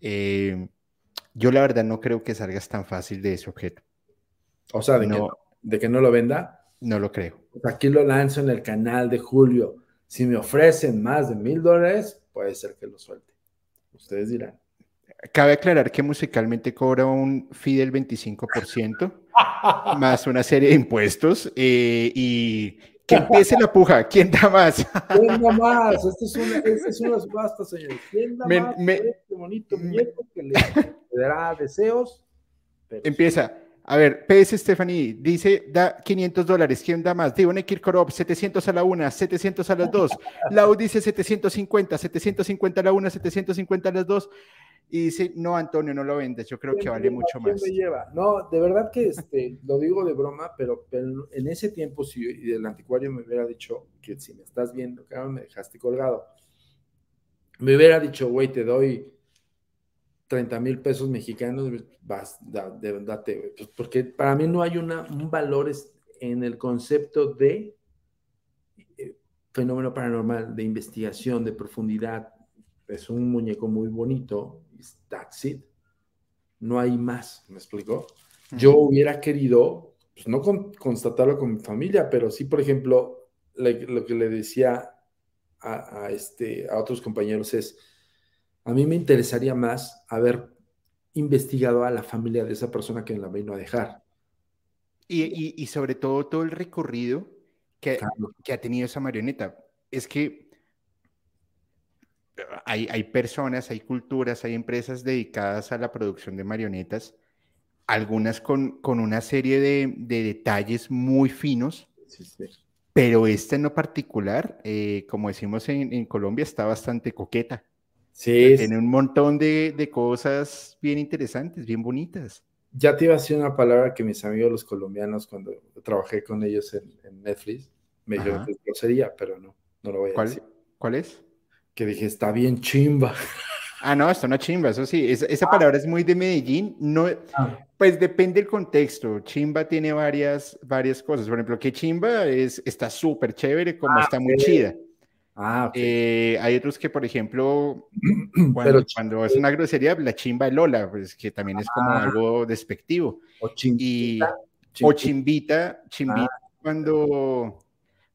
eh, yo la verdad no creo que salgas tan fácil de ese objeto. O sea, de, que, no, de que no lo venda. No lo creo. Aquí lo lanzo en el canal de Julio. Si me ofrecen más de mil dólares, puede ser que lo suelte. Ustedes dirán. Cabe aclarar que musicalmente cobra un fee del 25%, [laughs] más una serie de impuestos, eh, y que empiece la puja. ¿Quién da más? ¿Quién da más? Esta es una, es una subasta, señores. ¿Quién da más? este bonito muñeco que le, dará deseos. Empieza. A ver, PS Stephanie dice, da 500 dólares. ¿Quién da más? Divone Kirkorov, 700 a la una, 700 a las dos. Lau dice 750, 750 a la una, 750 a las dos y dice, no, Antonio, no lo vendes, yo creo que vale mucho más. Me lleva? No, de verdad que este, lo digo de broma, pero, en ese tiempo, si el anticuario me hubiera dicho que si me estás viendo, que me dejaste colgado, me hubiera dicho, güey, te doy 30 mil pesos mexicanos, vas, date, pues, porque para mí no hay una, un valor en el concepto de eh, fenómeno paranormal, de investigación, de profundidad. Es un muñeco muy bonito, that's it. No hay más, ¿me explico? Yo hubiera querido, pues no constatarlo con mi familia, pero sí, por ejemplo, lo que le decía a, este, a otros compañeros es, a mí me interesaría más haber investigado a la familia de esa persona que me la vino a dejar. Y, sobre todo todo el recorrido que, que ha tenido esa marioneta. Es que hay, personas, hay culturas, hay empresas dedicadas a la producción de marionetas, algunas con, una serie de, detalles muy finos, pero esta en lo particular, eh, como decimos en, Colombia, está bastante coqueta. Sí. Tiene un montón de, cosas bien interesantes, bien bonitas. Ya te iba a decir una palabra que mis amigos los colombianos, cuando trabajé con ellos en, Netflix, me dijeron que grosería, pero no, no lo voy a decir. ¿Cuál es? Que dije, está bien chimba. Ah, no, está una chimba, eso sí, esa, ah. palabra es muy de Medellín, no, ah. pues depende del contexto, chimba tiene varias, varias cosas, por ejemplo, que chimba es, está súper chévere, como ah, está muy chida. Ah, eh, hay otros que, por ejemplo, [clears throat] cuando, cuando, es una grosería, la chimba Lola, pues que también es como algo despectivo. O chimbita. o chimbita, chimbita cuando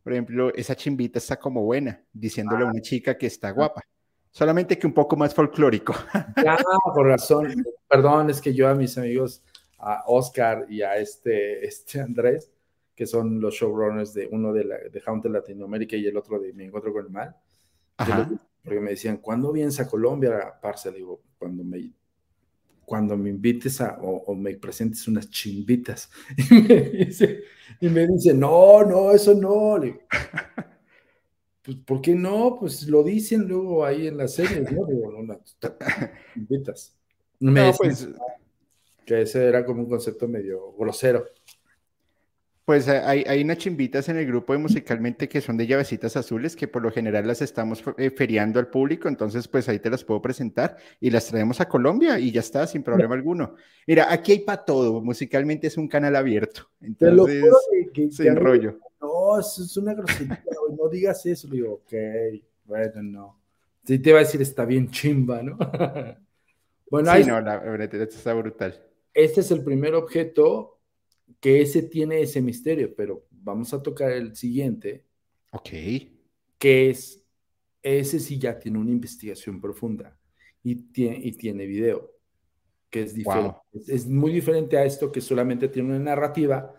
por ejemplo, esa chimbita está como buena, diciéndole a una chica que está guapa. Solamente que un poco más folclórico. [laughs] Ya, por razón. Perdón, es que yo a mis amigos, a Oscar y a este, este Andrés, que son los showrunners de uno de, la, de Haunted Latinoamérica y el otro de Me Encuentro con el Mal. porque me decían, ¿cuándo vienes a Colombia, parce? Digo, cuando me, cuando me invites a, o, me presentes unas chimbitas. [laughs] Y me, dice, y me dice, no, no, eso no. Le digo, pues, ¿por qué no? Pues lo dicen luego ahí en las series, ¿no? Digo, no, chimbitas. Me no, pues... Que ese era como un concepto medio grosero. Pues eh, hay, hay unas chimbitas en el grupo de musicalmente que son de llavecitas azules que por lo general las estamos eh, feriando al público, entonces pues ahí te las puedo presentar y las traemos a Colombia y ya está, sin problema alguno. Mira, aquí hay para todo, musicalmente es un canal abierto, entonces que, sin rollo. No, es una grosería, no digas eso, le digo, ok, bueno, no. Sí te va a decir, está bien chimba, ¿no? [laughs] bueno, sí, no, la verdad está brutal. Este es el primer objeto que ese tiene ese misterio, pero vamos a tocar el siguiente. Ok. Que es, ese sí ya tiene una investigación profunda y tiene, y tiene video, que es diferente. Es, muy diferente a esto que solamente tiene una narrativa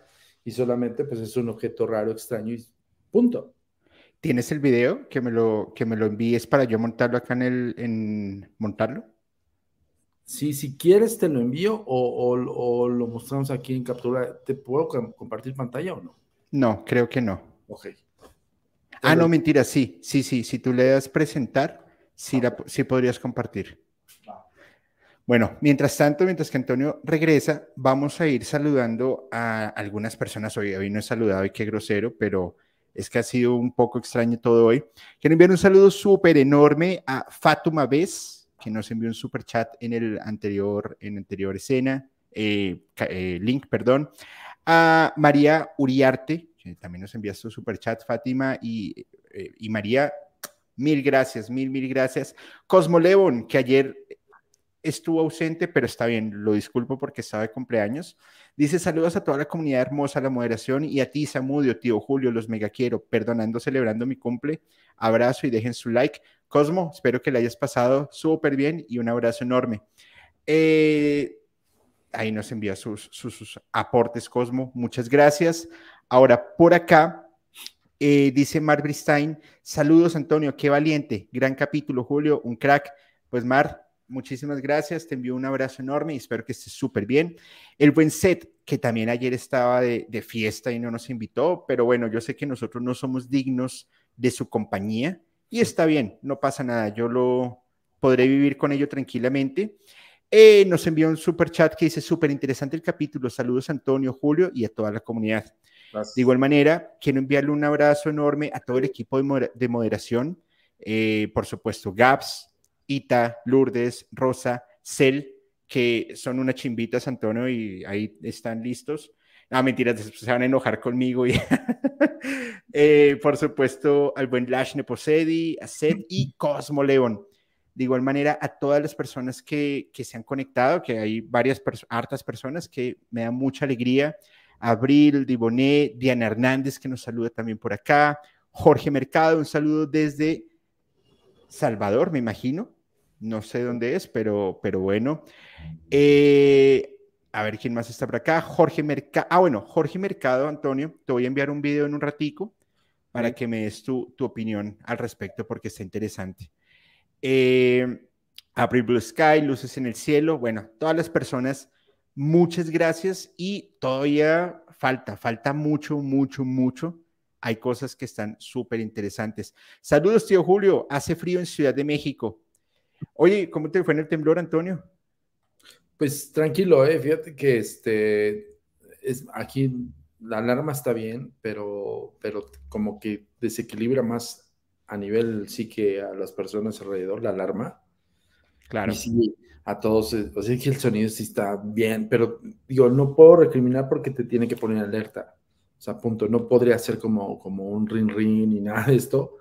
y solamente pues es un objeto raro, extraño y punto. ¿Tienes el video que me lo, que me lo envíes para yo montarlo acá en el, en montarlo? Sí, si quieres te lo envío o, lo mostramos aquí en captura. ¿Te puedo compartir pantalla o no? No, creo que no. Ok. Ah, no, mentira, sí, sí, sí. Si tú le das presentar, sí, la, sí podrías compartir. Bueno, mientras tanto, mientras que Antonio regresa, vamos a ir saludando a algunas personas hoy. Hoy no he saludado y qué grosero, pero es que ha sido un poco extraño todo hoy. Quiero enviar un saludo súper enorme a Fatuma Bess que nos envió un super chat en el anterior, en anterior escena, eh, eh, link, perdón, a María Uriarte, que también nos envía su super chat, Fátima y, eh, y María, mil gracias, mil, mil gracias. Cosmo León, que ayer estuvo ausente, pero está bien, lo disculpo porque estaba de cumpleaños. Dice saludos a toda la comunidad hermosa, la moderación y a ti, Samudio, tío Julio, los mega quiero, perdonando, celebrando mi cumple. Abrazo y dejen su like. Cosmo, espero que le hayas pasado súper bien y un abrazo enorme. Eh, ahí nos envía sus, sus, aportes, Cosmo. Muchas gracias. Ahora, por acá, eh, dice Mar Bristein, saludos Antonio, qué valiente, gran capítulo, Julio, un crack. Pues Mar, muchísimas gracias, te envío un abrazo enorme y espero que estés súper bien. El buen set, que también ayer estaba de, fiesta y no nos invitó, pero bueno, yo sé que nosotros no somos dignos de su compañía y está bien, no pasa nada, yo lo podré vivir con ello tranquilamente. Eh, nos envió un super chat que dice súper interesante el capítulo. Saludos Antonio, Julio y a toda la comunidad. De igual manera, quiero enviarle un abrazo enorme a todo el equipo de, moderación, eh, por supuesto, Gaps, Ita, Lourdes, Rosa, Cel, que son unas chimbitas, Antonio, y ahí están listos. Ah, mentiras, se van a enojar conmigo. Y [laughs] [laughs] eh, por supuesto, al buen Lash Neposedi, a Seth y [laughs] Cosmo León. De igual manera, a todas las personas que, que se han conectado, que hay varias, hartas personas que me dan mucha alegría. Abril, Diboné, Diana Hernández, que nos saluda también por acá. Jorge Mercado, un saludo desde Salvador, me imagino. No sé dónde es, pero, pero bueno. Eh, a ver quién más está por acá. Jorge Mercado. Ah, bueno, Jorge Mercado, Antonio, te voy a enviar un video en un ratico para que me des tu, tu opinión al respecto porque está interesante. Eh, April Blue Sky, Luces en el Cielo. Bueno, todas las personas, muchas gracias y todavía falta, falta mucho, mucho, mucho hay cosas que están súper interesantes. Saludos, tío Julio. Hace frío en Ciudad de México. Oye, ¿cómo te fue en el temblor, Antonio? Pues tranquilo, eh. Fíjate que este es aquí la alarma está bien, pero, pero como que desequilibra más a nivel sí que a las personas alrededor la alarma. Claro. Y sí, a todos, o sea que el sonido sí está bien, pero digo, no puedo recriminar porque te tiene que poner alerta. O sea, punto, no podría ser como, como un ring ring ni [laughs] nada de esto,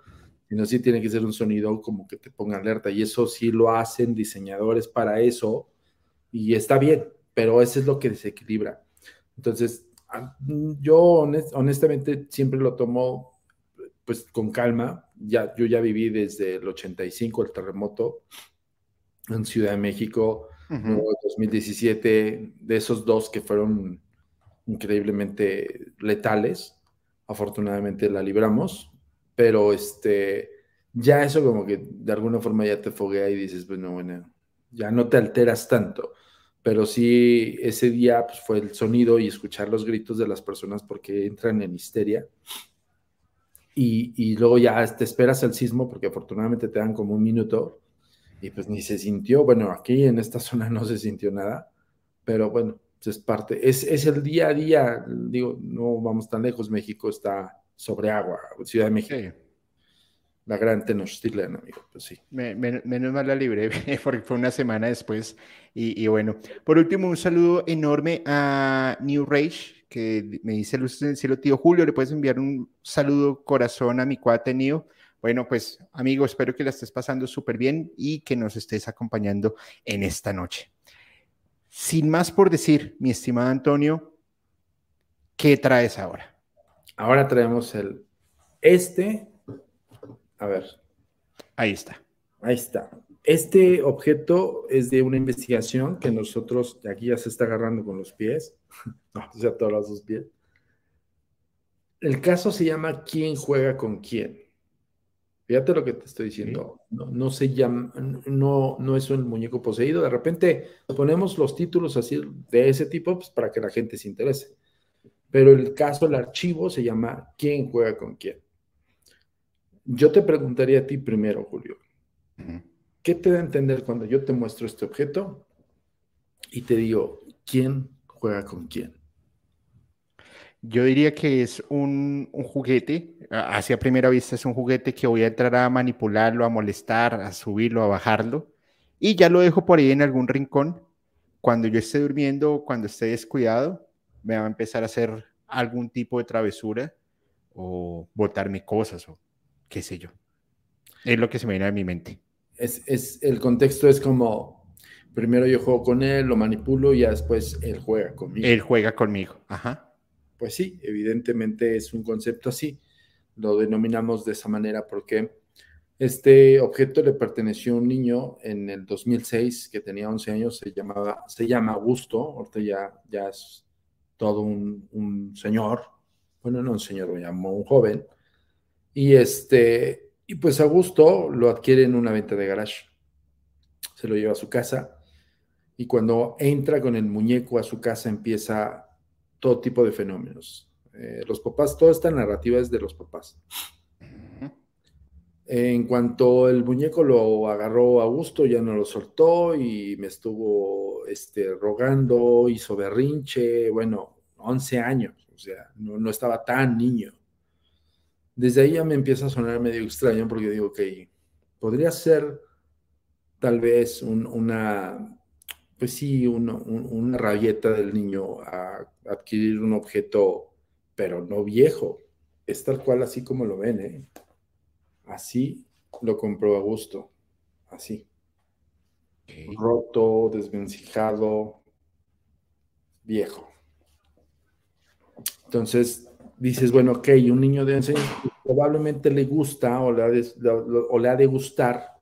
sino sí tiene que ser un sonido como que te ponga alerta. Y eso sí lo hacen diseñadores para eso, y está bien, pero eso es lo que desequilibra. Entonces, yo honestamente siempre lo tomo pues con calma. Ya, yo ya viví desde el 85, el terremoto en Ciudad de México, uh 2017, de esos dos que fueron increíblemente letales. Afortunadamente la libramos, pero este, ya eso como que de alguna forma ya te foguea y dices, bueno, bueno, ya no te alteras tanto. Pero sí, ese día pues, fue el sonido y escuchar los gritos de las personas porque entran en histeria. Y, y luego ya te esperas el sismo porque afortunadamente te dan como un minuto y pues ni se sintió, bueno, aquí en esta [laughs] zona no se sintió nada, pero bueno, es parte, es, es el día a día, digo, no vamos tan lejos, México está sobre agua, Ciudad de México. La gran Tenochtitlan, amigo, pues sí. menos mal la libré, [laughs] porque fue una semana después. Y, bueno, por último, un saludo enorme a New Rage, que me dice Luz del Cielo, tío Julio, le puedes enviar un saludo corazón a mi cuate Neo. Bueno, pues amigo, espero que la estés pasando súper bien y que nos estés acompañando en esta noche. Sin más por decir, mi estimado Antonio, ¿qué traes ahora? Ahora traemos el este. A ver. Ahí está. Ahí está. Este objeto es de una investigación que nosotros, aquí ya se está agarrando con los pies, [laughs] no, o sea, todos los dos pies. El caso se llama ¿Quién juega con quién? Fíjate lo que te estoy diciendo. No, no se llama, no, no es un muñeco poseído. De repente ponemos los títulos así de ese tipo pues, para que la gente se interese. Pero el caso, el archivo se llama ¿Quién juega con quién? Yo te preguntaría a ti primero, Julio. ¿Qué te da a entender cuando yo te muestro este objeto y te digo quién juega con quién? Yo diría que es un, juguete, hacia primera vista es un juguete que voy a entrar a manipularlo, a molestar, a subirlo, a bajarlo, y ya lo dejo por ahí en algún rincón. Cuando yo esté durmiendo, cuando esté descuidado, me va a empezar a hacer algún tipo de travesura o botarme cosas o qué sé yo. Es lo que se me viene a mi mente. Es, es, el contexto es como, primero yo juego con él, lo manipulo y ya después él juega conmigo. Él juega conmigo, ajá. Pues sí, evidentemente es un concepto así. Lo denominamos de esa manera porque este objeto le perteneció a un niño en el 2006 que tenía 11 años, se, llamaba, se llama Augusto, ahorita ya, ya es todo un, señor, bueno, no un señor, lo llamó un joven, y este, y pues Augusto lo adquiere en una venta de garage, se lo lleva a su casa, y cuando entra con el muñeco a su casa empieza todo tipo de fenómenos. Eh, los papás, toda esta narrativa es de los papás. En cuanto el muñeco lo agarró a gusto, ya no lo soltó y me estuvo este, rogando, hizo berrinche, bueno, 11 años, o sea, no, estaba tan niño. Desde ahí ya me empieza a sonar medio extraño porque digo, ok, podría ser tal vez una, pues sí, una rabieta del niño a adquirir un objeto, pero no viejo. Es tal cual así como lo ven, ¿eh? Así lo compró a gusto. Así. Roto, desvencijado, viejo. Entonces dices, bueno, ok, un niño de 11 probablemente le gusta o le ha de, o le ha de gustar,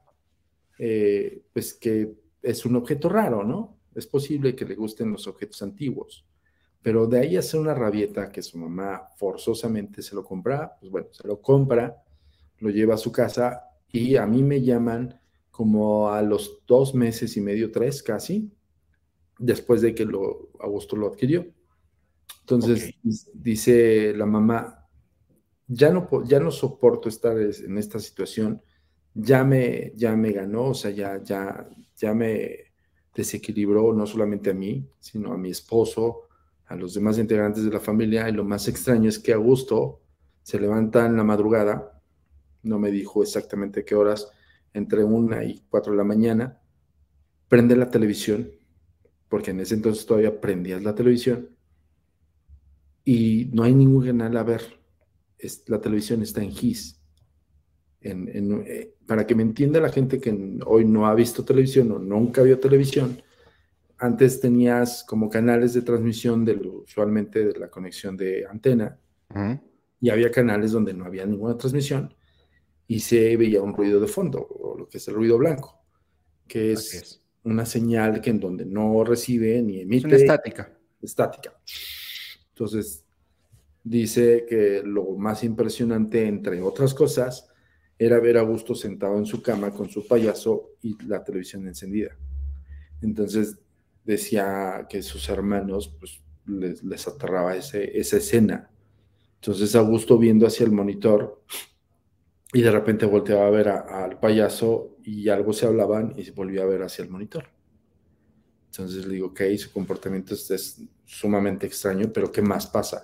eh, pues que es un objeto raro, ¿no? Es posible que le gusten los objetos antiguos. Pero de ahí hacer una rabieta que su mamá forzosamente se lo compra, pues bueno, se lo compra, lo lleva a su casa y a mí me llaman como a los dos meses y medio, tres casi, después de que lo, Augusto lo adquirió. Entonces dice la mamá, ya no, ya no soporto estar en esta situación, ya me, ya me ganó, o sea, ya, ya, ya me desequilibró no solamente a mí, sino a mi esposo, a los demás integrantes de la familia. Y lo más extraño es que Augusto se levanta en la madrugada, no me dijo exactamente qué horas, entre una y cuatro de la mañana, prende la televisión, porque en ese entonces todavía prendías la televisión y no hay ningún canal a ver. Es, la televisión está en GIS. Eh, para que me entienda la gente que hoy no ha visto televisión o nunca vio televisión, antes tenías como canales de transmisión de usualmente de la conexión de antena y había canales donde no había ninguna transmisión y se veía un ruido de fondo, o lo que es el ruido blanco, que es, una señal que en donde no recibe ni emite. Es una estática. Estática. Entonces, dice que lo más impresionante, entre otras cosas, era ver a Augusto sentado en su cama con su payaso y la televisión encendida. Entonces decía que sus hermanos pues, les, aterraba ese, esa escena. Entonces Augusto viendo hacia el monitor y de repente volteaba a ver al payaso y algo se hablaban y se volvió a ver hacia el monitor. Entonces le digo, ok, su comportamiento es sumamente extraño, pero ¿qué más pasa?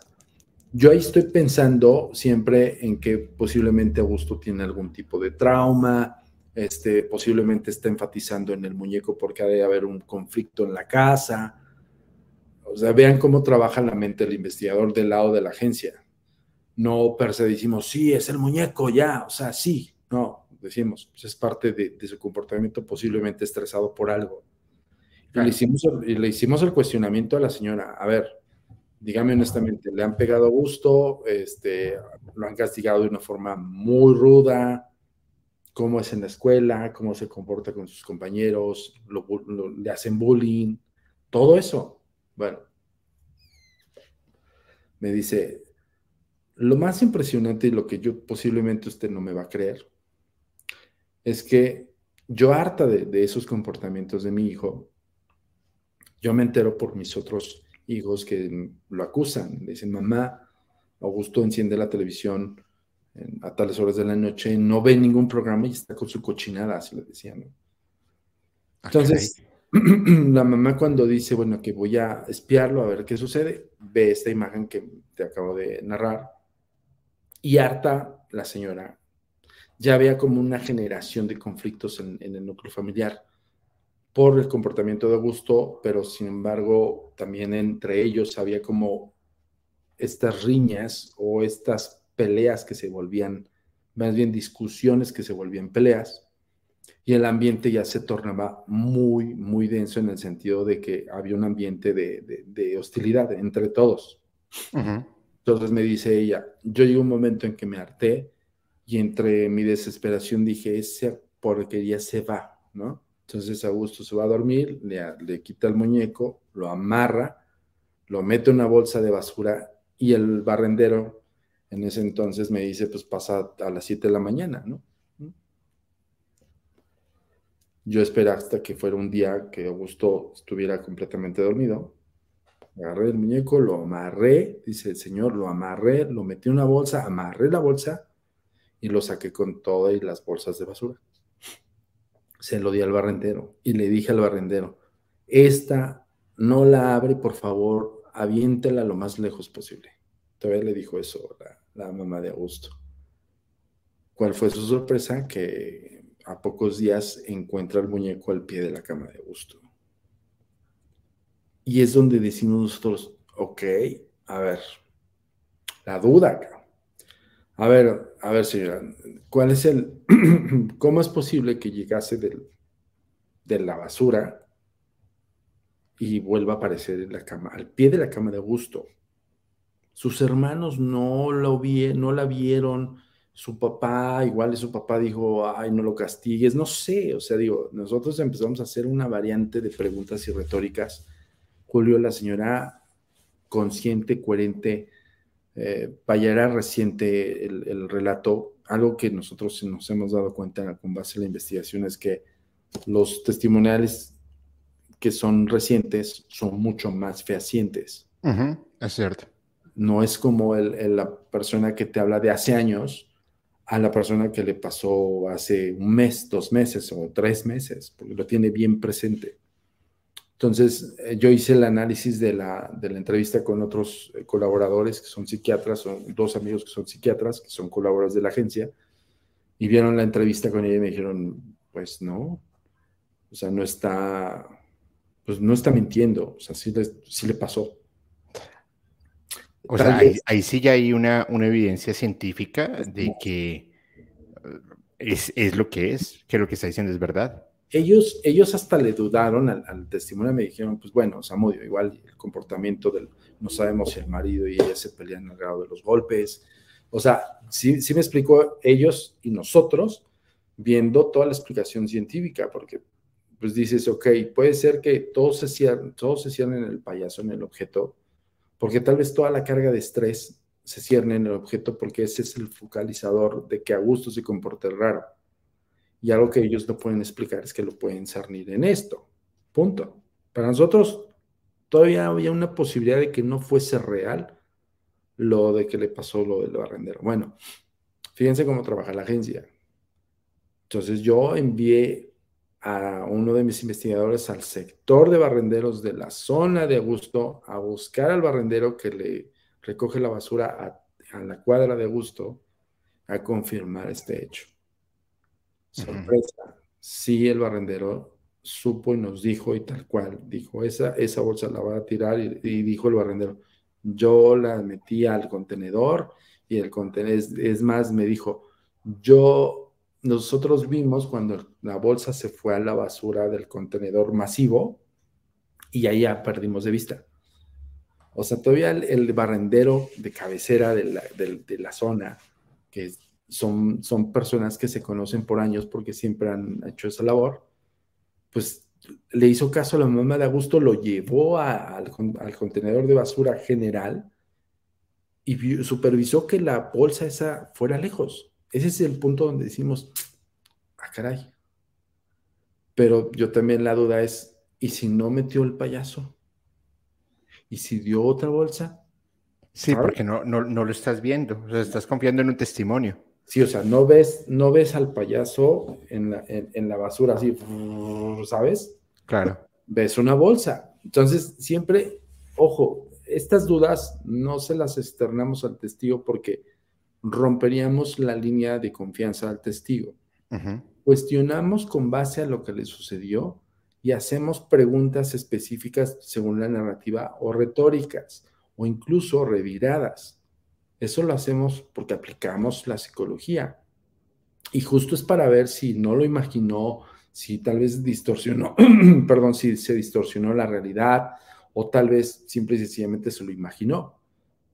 Yo ahí estoy pensando siempre en que posiblemente Augusto tiene algún tipo de trauma, este, posiblemente está enfatizando en el muñeco porque ha de haber un conflicto en la casa. O sea, vean cómo trabaja la mente del investigador del lado de la agencia. No per se decimos, sí, es el muñeco, ya, o sea, sí. No, decimos, pues es parte de, su comportamiento posiblemente estresado por algo. Y, le hicimos, y le hicimos el cuestionamiento a la señora, a ver, dígame honestamente, le han pegado a gusto, este, lo han castigado de una forma muy ruda, cómo es en la escuela, cómo se comporta con sus compañeros, le hacen bullying, todo eso. Bueno, me dice, lo más impresionante y lo que yo posiblemente usted no me va a creer, es que yo harta de, de esos comportamientos de mi hijo, yo me entero por mis otros hijos que lo acusan. dicen, mamá, Augusto enciende la televisión a tales horas de la noche, no ve ningún programa y está con su cochinada, así le decían. Ah, Entonces, [clears throat] la mamá cuando dice, bueno, que voy a espiarlo a ver qué sucede, ve esta imagen que te acabo de narrar y harta la señora. Ya había como una generación de conflictos en el núcleo familiar por el comportamiento de Augusto, pero sin embargo también entre ellos había como estas riñas o estas peleas que se volvían, más bien discusiones que se volvían peleas, y el ambiente ya se tornaba muy, muy denso en el sentido de que había un ambiente de, hostilidad entre todos. Entonces me dice ella, yo llegué un momento en que me harté y entre mi desesperación dije, esa porquería se va, ¿no? Entonces Augusto se va a dormir, le, quita el muñeco, lo amarra, lo mete en una bolsa de basura y el barrendero en ese entonces me dice, pues pasa a las 7 de la mañana, ¿no? Yo esperé hasta que fuera un día que Augusto estuviera completamente dormido. Agarré el muñeco, lo amarré, dice el señor, lo amarré, lo metí en una bolsa, amarré la bolsa y lo saqué con todas las bolsas de basura se lo di al barrendero y le dije al barrendero, esta no la abre, por favor, aviéntela lo más lejos posible. Todavía le dijo eso la, mamá de Augusto. ¿Cuál fue su sorpresa? Que a pocos días encuentra el muñeco al pie de la cama de Augusto. Y es donde decimos nosotros, ok, a ver, la duda, a ver, a ver, señora, ¿cuál es el, [clears throat] cómo es posible que llegase de la basura y vuelva a aparecer en la cama, al pie de la cama de Augusto? Sus hermanos no, lo vi, no la vieron, su papá, igual su papá dijo, ay, no lo castigues, no sé, o sea, digo, nosotros empezamos a hacer una variante de preguntas y retóricas. Julio, la señora consciente, coherente, eh, reciente el, relato, algo que nosotros nos hemos dado cuenta con base en la investigación es que los testimoniales que son recientes son mucho más fehacientes. es cierto. No es como la persona que te habla de hace años a la persona que le pasó hace un mes, dos meses o tres meses, porque lo tiene bien presente. Entonces, eh, yo hice el análisis de la, de la entrevista con otros eh, colaboradores que son psiquiatras, son dos amigos que son psiquiatras, que son colaboradores de la agencia, y vieron la entrevista con ella y me dijeron, pues no, o sea, no está, pues no está mintiendo, o sea, sí le, sí le pasó. O sea, ahí, sí ya hay una, una evidencia científica de que eh, es, es, lo que es, que lo que está diciendo es verdad ellos, ellos hasta le dudaron al, testimonio, me dijeron, pues bueno, Samudio, igual el comportamiento del, no sabemos si el marido y ella se pelean al grado de los golpes, O sea, sí, sí me explicó ellos y nosotros viendo toda la explicación científica, porque pues dices, ok, puede ser que todos se cierren, todos se cierren en el payaso, en el objeto, porque tal vez toda la carga de estrés se cierne en el objeto porque ese es el focalizador de que a gusto se comporte raro. Y algo que ellos no pueden explicar es que lo pueden cernir en esto. Punto. Para nosotros todavía había una posibilidad de que no fuese real lo de que le pasó lo del barrendero. Bueno, fíjense cómo trabaja la agencia. Entonces yo envié a uno de mis investigadores al sector de barrenderos de la zona de Augusto a buscar al barrendero que le recoge la basura a, la cuadra de Augusto a confirmar este hecho. Sorpresa. Sí, el barrendero supo y nos dijo y tal cual, dijo, esa, esa bolsa la va a tirar y, dijo el barrendero, yo la metí al contenedor y el contenedor, es más, me dijo, yo nosotros vimos cuando la bolsa se fue a la basura del contenedor masivo y ahí ya perdimos de vista. O sea, todavía el, barrendero de cabecera de la, zona, que son, son personas que se conocen por años porque siempre han hecho esa labor, pues le hizo caso a la mamá de Augusto, lo llevó al, contenedor de basura general y supervisó que la bolsa esa fuera lejos. Ese es el punto donde decimos, ah, caray. Pero yo también la duda es, ¿y si no metió el payaso? ¿Y si dio otra bolsa? Sí, porque no, no, lo estás viendo, o sea, estás confiando en un testimonio. Sí, o sea, no ves, no ves al payaso en la, en la basura así, ¿sabes? Claro. Ves una bolsa. Entonces, siempre, ojo, estas dudas no se las externamos al testigo porque romperíamos la línea de confianza al testigo. Cuestionamos con base a lo que le sucedió y hacemos preguntas específicas según la narrativa o retóricas o incluso reviradas. Eso lo hacemos porque aplicamos la psicología. Y justo es para ver si no lo imaginó, si tal vez distorsionó, [clears throat] perdón, si se distorsionó la realidad o tal vez simple y sencillamente se lo imaginó.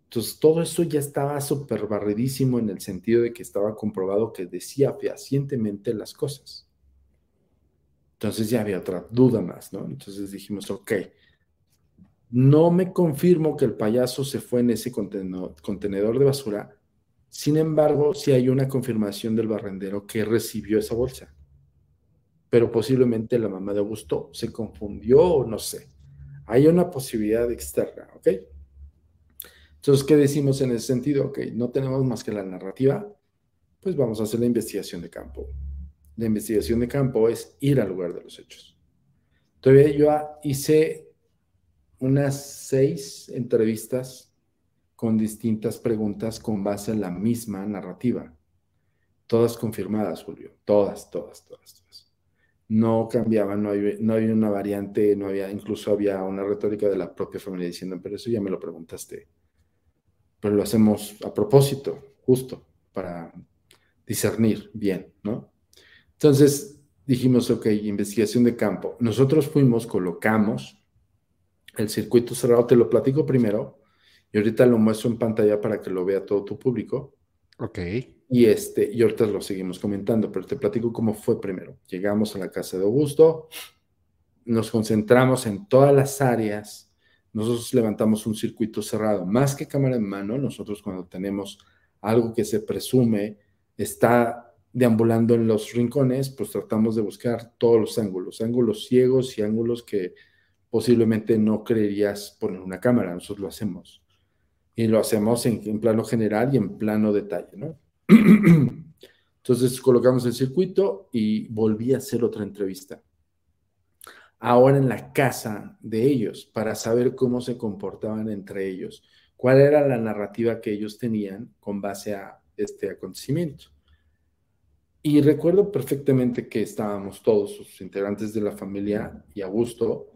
Entonces, todo eso ya estaba súper barridísimo en el sentido de que estaba comprobado que decía fehacientemente las cosas. Entonces ya había otra duda más, ¿no? Entonces dijimos, ok, no me confirmo que el payaso se fue en ese contenedor, de basura, sin embargo, sí hay una confirmación del barrendero que recibió esa bolsa. Pero posiblemente la mamá de Augusto se confundió o no sé. Hay una posibilidad externa, ¿ok? Entonces, ¿qué decimos en ese sentido? Ok, no tenemos más que la narrativa, pues vamos a hacer la investigación de campo. La investigación de campo es ir al lugar de los hechos. Todavía yo hice unas seis entrevistas con distintas preguntas con base en la misma narrativa. Todas confirmadas, Julio. Todas, todas, todas, todas. No cambiaban, no había, no había una variante, no había, incluso había una retórica de la propia familia diciendo, pero eso ya me lo preguntaste pero lo hacemos a propósito, justo, para discernir bien, ¿no? Entonces dijimos, ok, investigación de campo. Nosotros fuimos, colocamos el circuito cerrado, te lo platico primero, y ahorita lo muestro en pantalla para que lo vea todo tu público. Ok. Y, este, y ahorita lo seguimos comentando, pero te platico cómo fue primero. Llegamos a la casa de Augusto, nos concentramos en todas las áreas nosotros levantamos un circuito cerrado. Más que cámara en mano, nosotros cuando tenemos algo que se presume está deambulando en los rincones, pues tratamos de buscar todos los ángulos, ángulos ciegos y ángulos que posiblemente no creerías poner una cámara. Nosotros lo hacemos. Y lo hacemos en, plano general y en plano detalle, ¿no? [clears throat] Entonces colocamos el circuito y volví a hacer otra entrevista ahora en la casa de ellos para saber cómo se comportaban entre ellos, cuál era la narrativa que ellos tenían con base a este acontecimiento. Y recuerdo perfectamente que estábamos todos los integrantes de la familia y Augusto,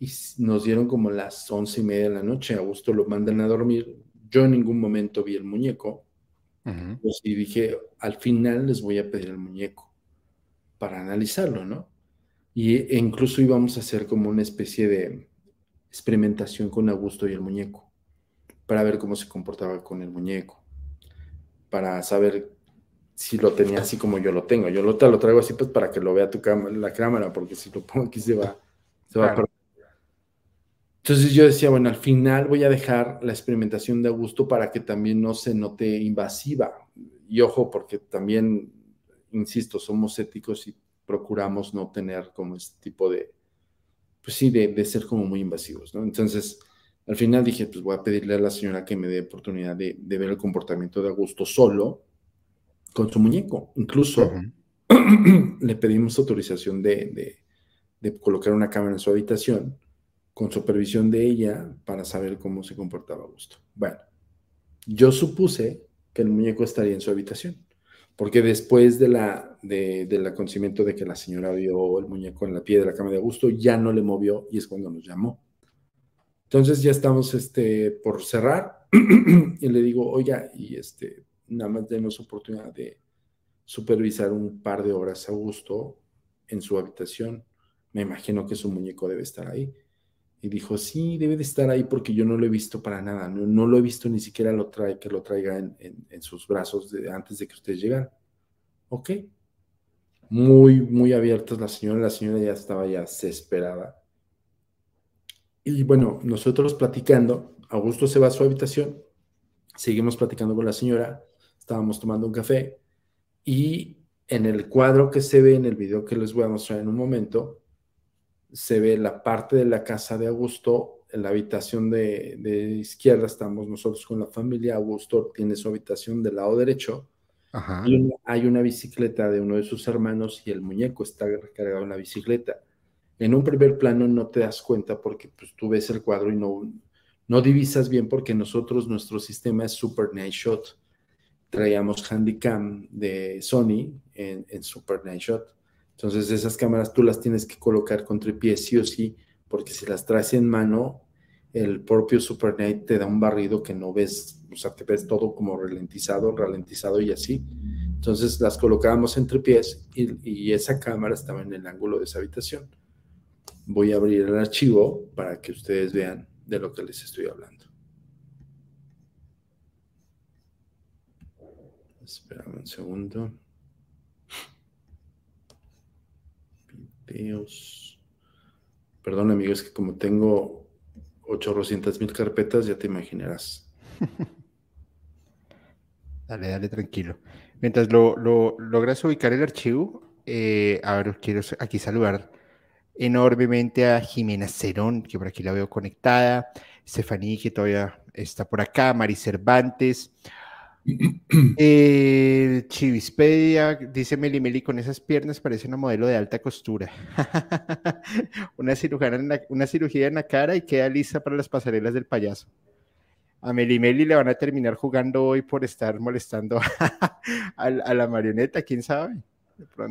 y nos dieron como las once y media de la noche. Augusto lo mandan a dormir. Yo en ningún momento vi el muñeco. Pues, y dije, al final les voy a pedir el muñeco para analizarlo, ¿no? Y, e incluso íbamos a hacer como una especie de experimentación con Augusto y el muñeco, para ver cómo se comportaba con el muñeco. para saber si lo tenía así como yo lo tengo. Yo lo, lo traigo así pues para que lo vea tu cámara, la cámara, porque si lo pongo aquí se va, se va a perder. Entonces yo decía, bueno, al final voy a dejar la experimentación de Augusto para que también no se note invasiva. Y ojo, porque también, insisto, somos éticos y procuramos no tener como este tipo de, pues sí, de, ser como muy invasivos, ¿no? Entonces, al final dije, pues voy a pedirle a la señora que me dé oportunidad de, ver el comportamiento de Augusto solo con su muñeco. Incluso [clears throat] le pedimos autorización de, de, colocar una cámara en su habitación con supervisión de ella para saber cómo se comportaba Augusto. Bueno, yo supuse que el muñeco estaría en su habitación, porque después de la, de, del acontecimiento de que la señora vio el muñeco en la pie de la cama de Augusto, ya no le movió y es cuando nos llamó. Entonces ya estamos este, por cerrar [clears throat] y le digo, oiga, y este, nada más denos oportunidad de supervisar un par de horas a Augusto en su habitación. Me imagino que su muñeco debe estar ahí. Y dijo, sí, debe de estar ahí porque yo no lo he visto para nada. No, lo he visto ni siquiera lo trae, que lo traiga en, sus brazos antes de que usted llegara. Ok. Muy, muy abiertas la señora. La señora ya estaba ya desesperada. Y bueno, nosotros platicando, Augusto se va a su habitación, seguimos platicando con la señora, estábamos tomando un café y en el cuadro que se ve en el video que les voy a mostrar en un momento, se ve la parte de la casa de Augusto, en la habitación de, izquierda estamos nosotros con la familia, Augusto tiene su habitación del lado derecho, Y hay una bicicleta de uno de sus hermanos y el muñeco está recargado en la bicicleta en un primer plano no te das cuenta porque pues, tú ves el cuadro y no, no divisas bien porque nosotros, nuestro sistema es Super Night Shot. Traíamos Handycam de Sony en, Super Night Shot. Entonces esas cámaras tú las tienes que colocar con tripié sí o sí, porque si las traes en mano, el propio Super Night te da un barrido que no ves, o sea, te ves todo como ralentizado, ralentizado y así. Entonces las colocábamos entre pies y, y esa cámara estaba en el ángulo de esa habitación voy a abrir el archivo para que ustedes vean de lo que les estoy hablando. Espérame un segundo. Videos. Perdón, amigos, que como tengo 800 mil carpetas, ya te imaginarás. [laughs] dale, dale, tranquilo. Mientras lo, logras ubicar el archivo, eh, a ver, quiero aquí saludar enormemente a Jimena Cerón, que por aquí la veo conectada, Stefaní, que todavía está por acá, Mari Cervantes, eh, Chivispedia, dice Meli Meli, con esas piernas parece una modelo de alta costura. [laughs] una, cirugía una cirugía en la cara y queda lista para las pasarelas del payaso. A Meli Meli le van a terminar jugando hoy por estar molestando [laughs] a, la marioneta, ¿quién sabe?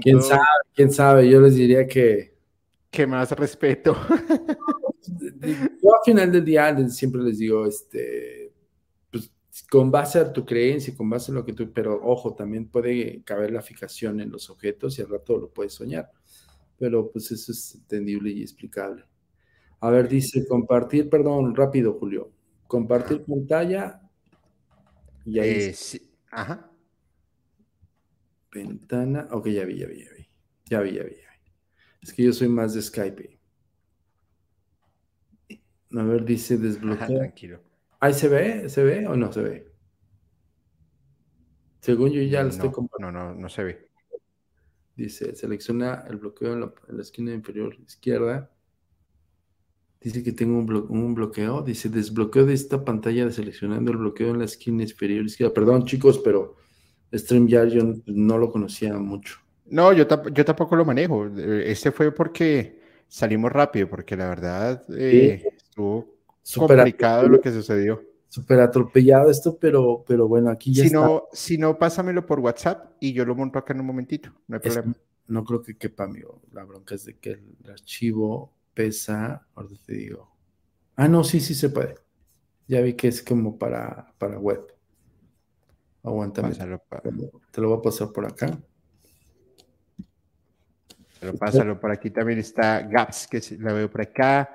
¿Quién sabe? ¿Quién sabe? Yo les diría que ¿Qué más respeto? [laughs] Yo al final del día siempre les digo, este, con base a tu creencia, con base a lo que tú, pero ojo, también puede caber la fijación en los objetos y al rato lo puedes soñar. Pero pues eso es entendible y explicable. A ver, dice compartir, perdón, rápido, Julio. Compartir pantalla. Y ahí. Eh, Ajá. Ventana. Ok, ya vi, ya vi, ya vi. Ya vi, ya vi. Es que yo soy más de Skype. A ver, dice desbloquear. tranquilo. ¿Ahí se ve? ¿Se ve o no se ve? Según yo ya lo estoy compartiendo. No, no, no se ve. Dice, selecciona el bloqueo en la, esquina inferior izquierda. Dice que tengo un, bloqueo. Dice, desbloqueo de esta pantalla seleccionando el bloqueo en la esquina inferior izquierda. Perdón, chicos, pero StreamYard yo no lo conocía mucho. No, yo, yo tampoco lo manejo. Este fue porque salimos rápido, porque la verdad eh, estuvo complicado lo que sucedió. Súper atropellado esto, pero, pero bueno, aquí ya si No, si no, pásamelo por WhatsApp y yo lo monto acá en un momentito, no hay problema. No creo que quepa, amigo. La bronca es de que el archivo pesa, ahora te digo. Ah, no, sí, sí se puede. Ya vi que es como para, para web. Aguántame. Te lo voy a pasar por acá. Pero pásalo, por aquí también está Gaps, que la veo por acá.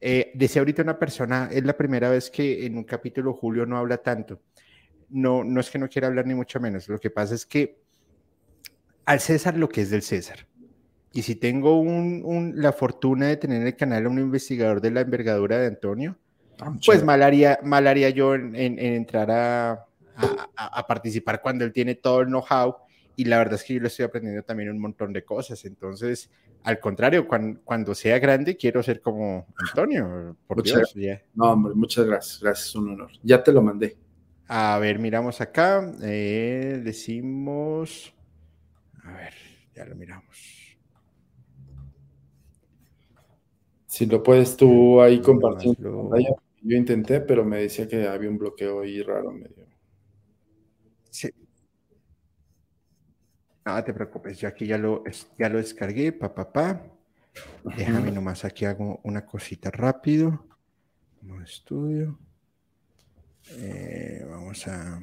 Eh, decía ahorita una persona, es la primera vez que en un capítulo Julio no habla tanto. no, no es que no quiera hablar ni mucho menos. Lo que pasa es que al César lo que es del César. Y si tengo un, la fortuna de tener en el canal a un investigador de la envergadura de Antonio, ah, pues mal haría, mal haría yo en, entrar a, a, participar cuando él tiene todo el know-how. Y la verdad es que yo le estoy aprendiendo también un montón de cosas. Entonces, al contrario, cuando, cuando sea grande, quiero ser como Antonio. Por muchas, Dios, No, hombre, muchas gracias. Gracias, un honor. Ya te lo mandé. A ver, miramos acá. Eh, decimos. A ver, ya lo miramos. Si lo puedes tú ahí compartir. Yo intenté, pero me decía que había un bloqueo ahí raro medio. Sí. No te preocupes, yo aquí ya lo, ya lo descargué, pa, pa, pa. Déjame nomás aquí hago una cosita rápido. Como estudio. Eh, vamos a.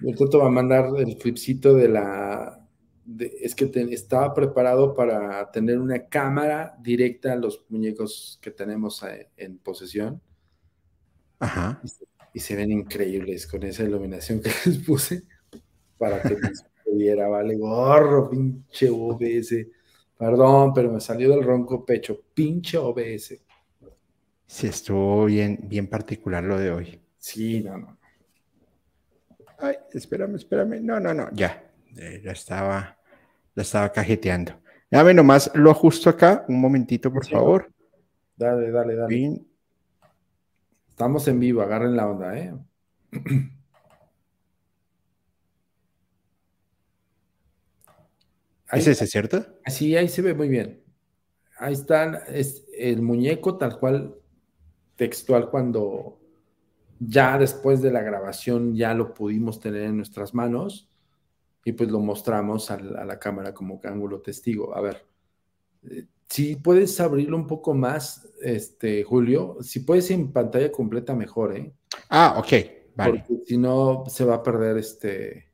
El Toto va a mandar el clipcito de la. Es que estaba preparado para tener una cámara directa a los muñecos que tenemos eh, en posesión. Ajá. Y se, ven increíbles con esa iluminación que [laughs] les puse para que pudiera, vale, gorro, pinche OBS. Perdón, pero me salió del ronco pecho, pinche OBS. Sí, estuvo bien, bien particular lo de hoy. Sí, no, no. Ay, espérame, espérame. No, no, no, ya. Eh, ya estaba, ya estaba cajeteando. Dame nomás, lo ajusto acá. Un momentito, por favor. Dale, dale, dale. Estamos en vivo, agarren la onda, ¿eh? [clears throat] ¿Es ese, cierto? Sí, ahí se ve muy bien. Ahí está es el muñeco tal cual textual cuando ya después de la grabación ya lo pudimos tener en nuestras manos y pues lo mostramos a la, cámara como ángulo testigo. A ver, eh, si puedes abrirlo un poco más, este, Julio, si puedes en pantalla completa mejor, ¿eh? Ah, ok, vale. Porque si no se va a perder este...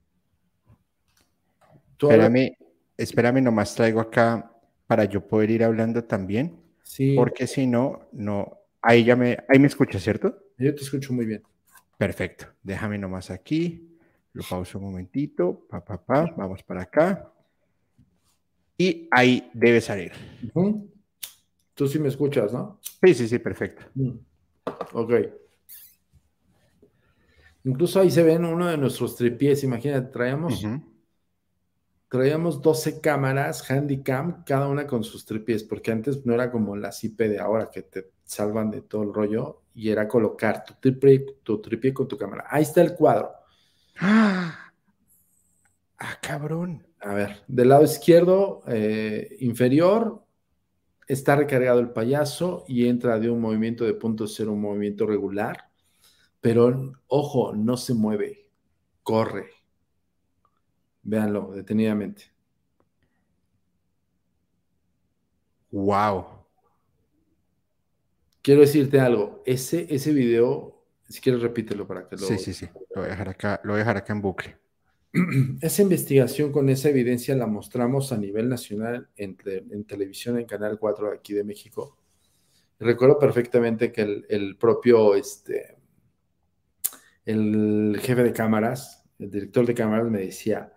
Espérame, espérame, nomás traigo acá para yo poder ir hablando también. Sí. Porque si no, no, ahí ya me, ahí me escucha, ¿cierto? Yo te escucho muy bien. Perfecto. Déjame nomás aquí. Lo pauso un momentito. Pa, pa, pa. Vamos para acá. Y ahí debe salir. Tú sí me escuchas, ¿no? Sí, sí, sí, perfecto. Mm. Ok. Incluso ahí se ven uno de nuestros tripies. Imagínate, traíamos, traíamos 12 cámaras Handycam, cada una con sus tripies, porque antes no era como las IP de ahora que te salvan de todo el rollo y era colocar tu tripié, tu con tu cámara. Ahí está el cuadro. ¡Ah! ah cabrón. A ver, del lado izquierdo eh, inferior está recargado el payaso y entra de un movimiento de punto cero, un movimiento regular, pero ojo, no se mueve, corre. Véanlo detenidamente. Wow quiero decirte algo, ese, ese video, si quieres repítelo para que lo... Sí, sí, sí, lo voy a dejar acá, lo voy a dejar acá en bucle. [clears throat] Esa investigación con esa evidencia la mostramos a nivel nacional en, en televisión en Canal 4 de aquí de México. Recuerdo perfectamente que el, el, propio, este, el jefe de cámaras, el director de cámaras me decía,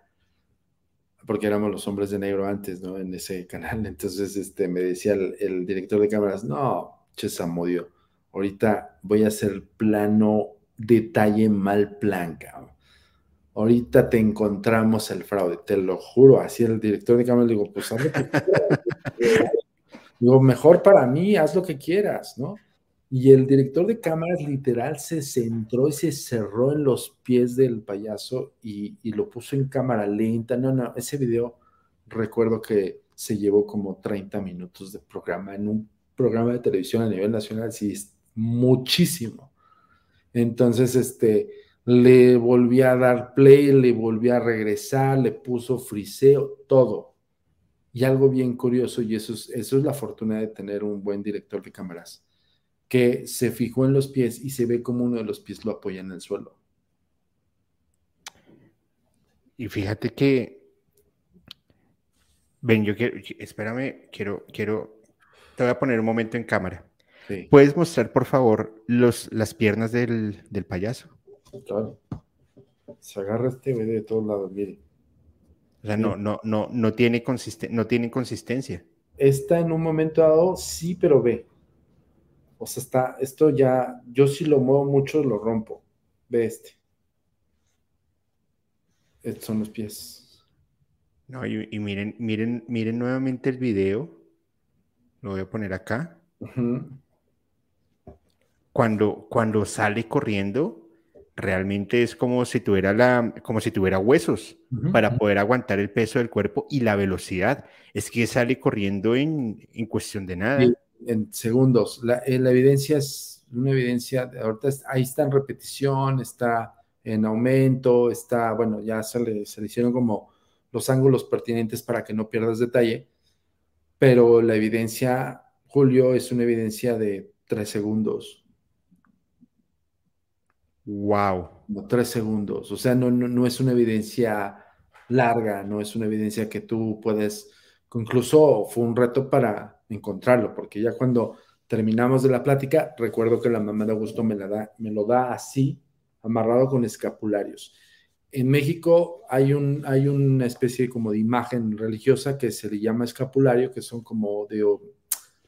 porque éramos los hombres de negro antes, ¿no? En ese canal. [laughs] Entonces, este, me decía el, el director de cámaras, no, Chesamodio, ahorita voy a hacer plano detalle mal plan, Ahorita te encontramos el fraude, te lo juro. Así el director de cámara le digo, pues haz lo [laughs] digo, mejor para mí, haz lo que quieras, ¿no? Y el director de cámaras literal se centró y se cerró en los pies del payaso y, y, lo puso en cámara lenta. No, no, ese video recuerdo que se llevó como 30 minutos de programa en un programa de televisión a nivel nacional, es muchísimo. Entonces, este, le volví a dar play, le volví a regresar, le puso friseo, todo. Y algo bien curioso, y eso es, eso es la fortuna de tener un buen director de cámaras, que se fijó en los pies y se ve como uno de los pies lo apoya en el suelo. Y fíjate que Ven, yo quiero, espérame, quiero, quiero, te voy a poner un momento en cámara. ¿Puedes mostrar, por favor, los, las piernas del, del payaso? Claro. Se agarra este de todos lados, mire. O sea, no, no, no, no tiene no tiene consistencia. Está en un momento dado, sí, pero ve. O sea, está, esto ya, yo si lo muevo mucho, lo rompo. Ve este. Estos son los pies. No, y, miren, miren, miren nuevamente el video. Lo voy a poner acá. Cuando, cuando sale corriendo, realmente es como si tuviera la, como si tuviera huesos para poder aguantar el peso del cuerpo y la velocidad. Es que sale corriendo en, en cuestión de nada. En segundos. La, eh, la, evidencia es una evidencia, ahorita ahí está en repetición, está en aumento, está, bueno, ya se le, se le hicieron como los ángulos pertinentes para que no pierdas detalle, pero la evidencia, Julio, es una evidencia de tres segundos. Wow. No, tres segundos. O sea, no, no, no es una evidencia larga, no es una evidencia que tú puedes, incluso fue un reto para encontrarlo, porque ya cuando terminamos de la plática, recuerdo que la mamá de Augusto me, la da, me lo da así, amarrado con escapularios. En México hay, un, hay una especie como de imagen religiosa que se le llama escapulario, que son como de...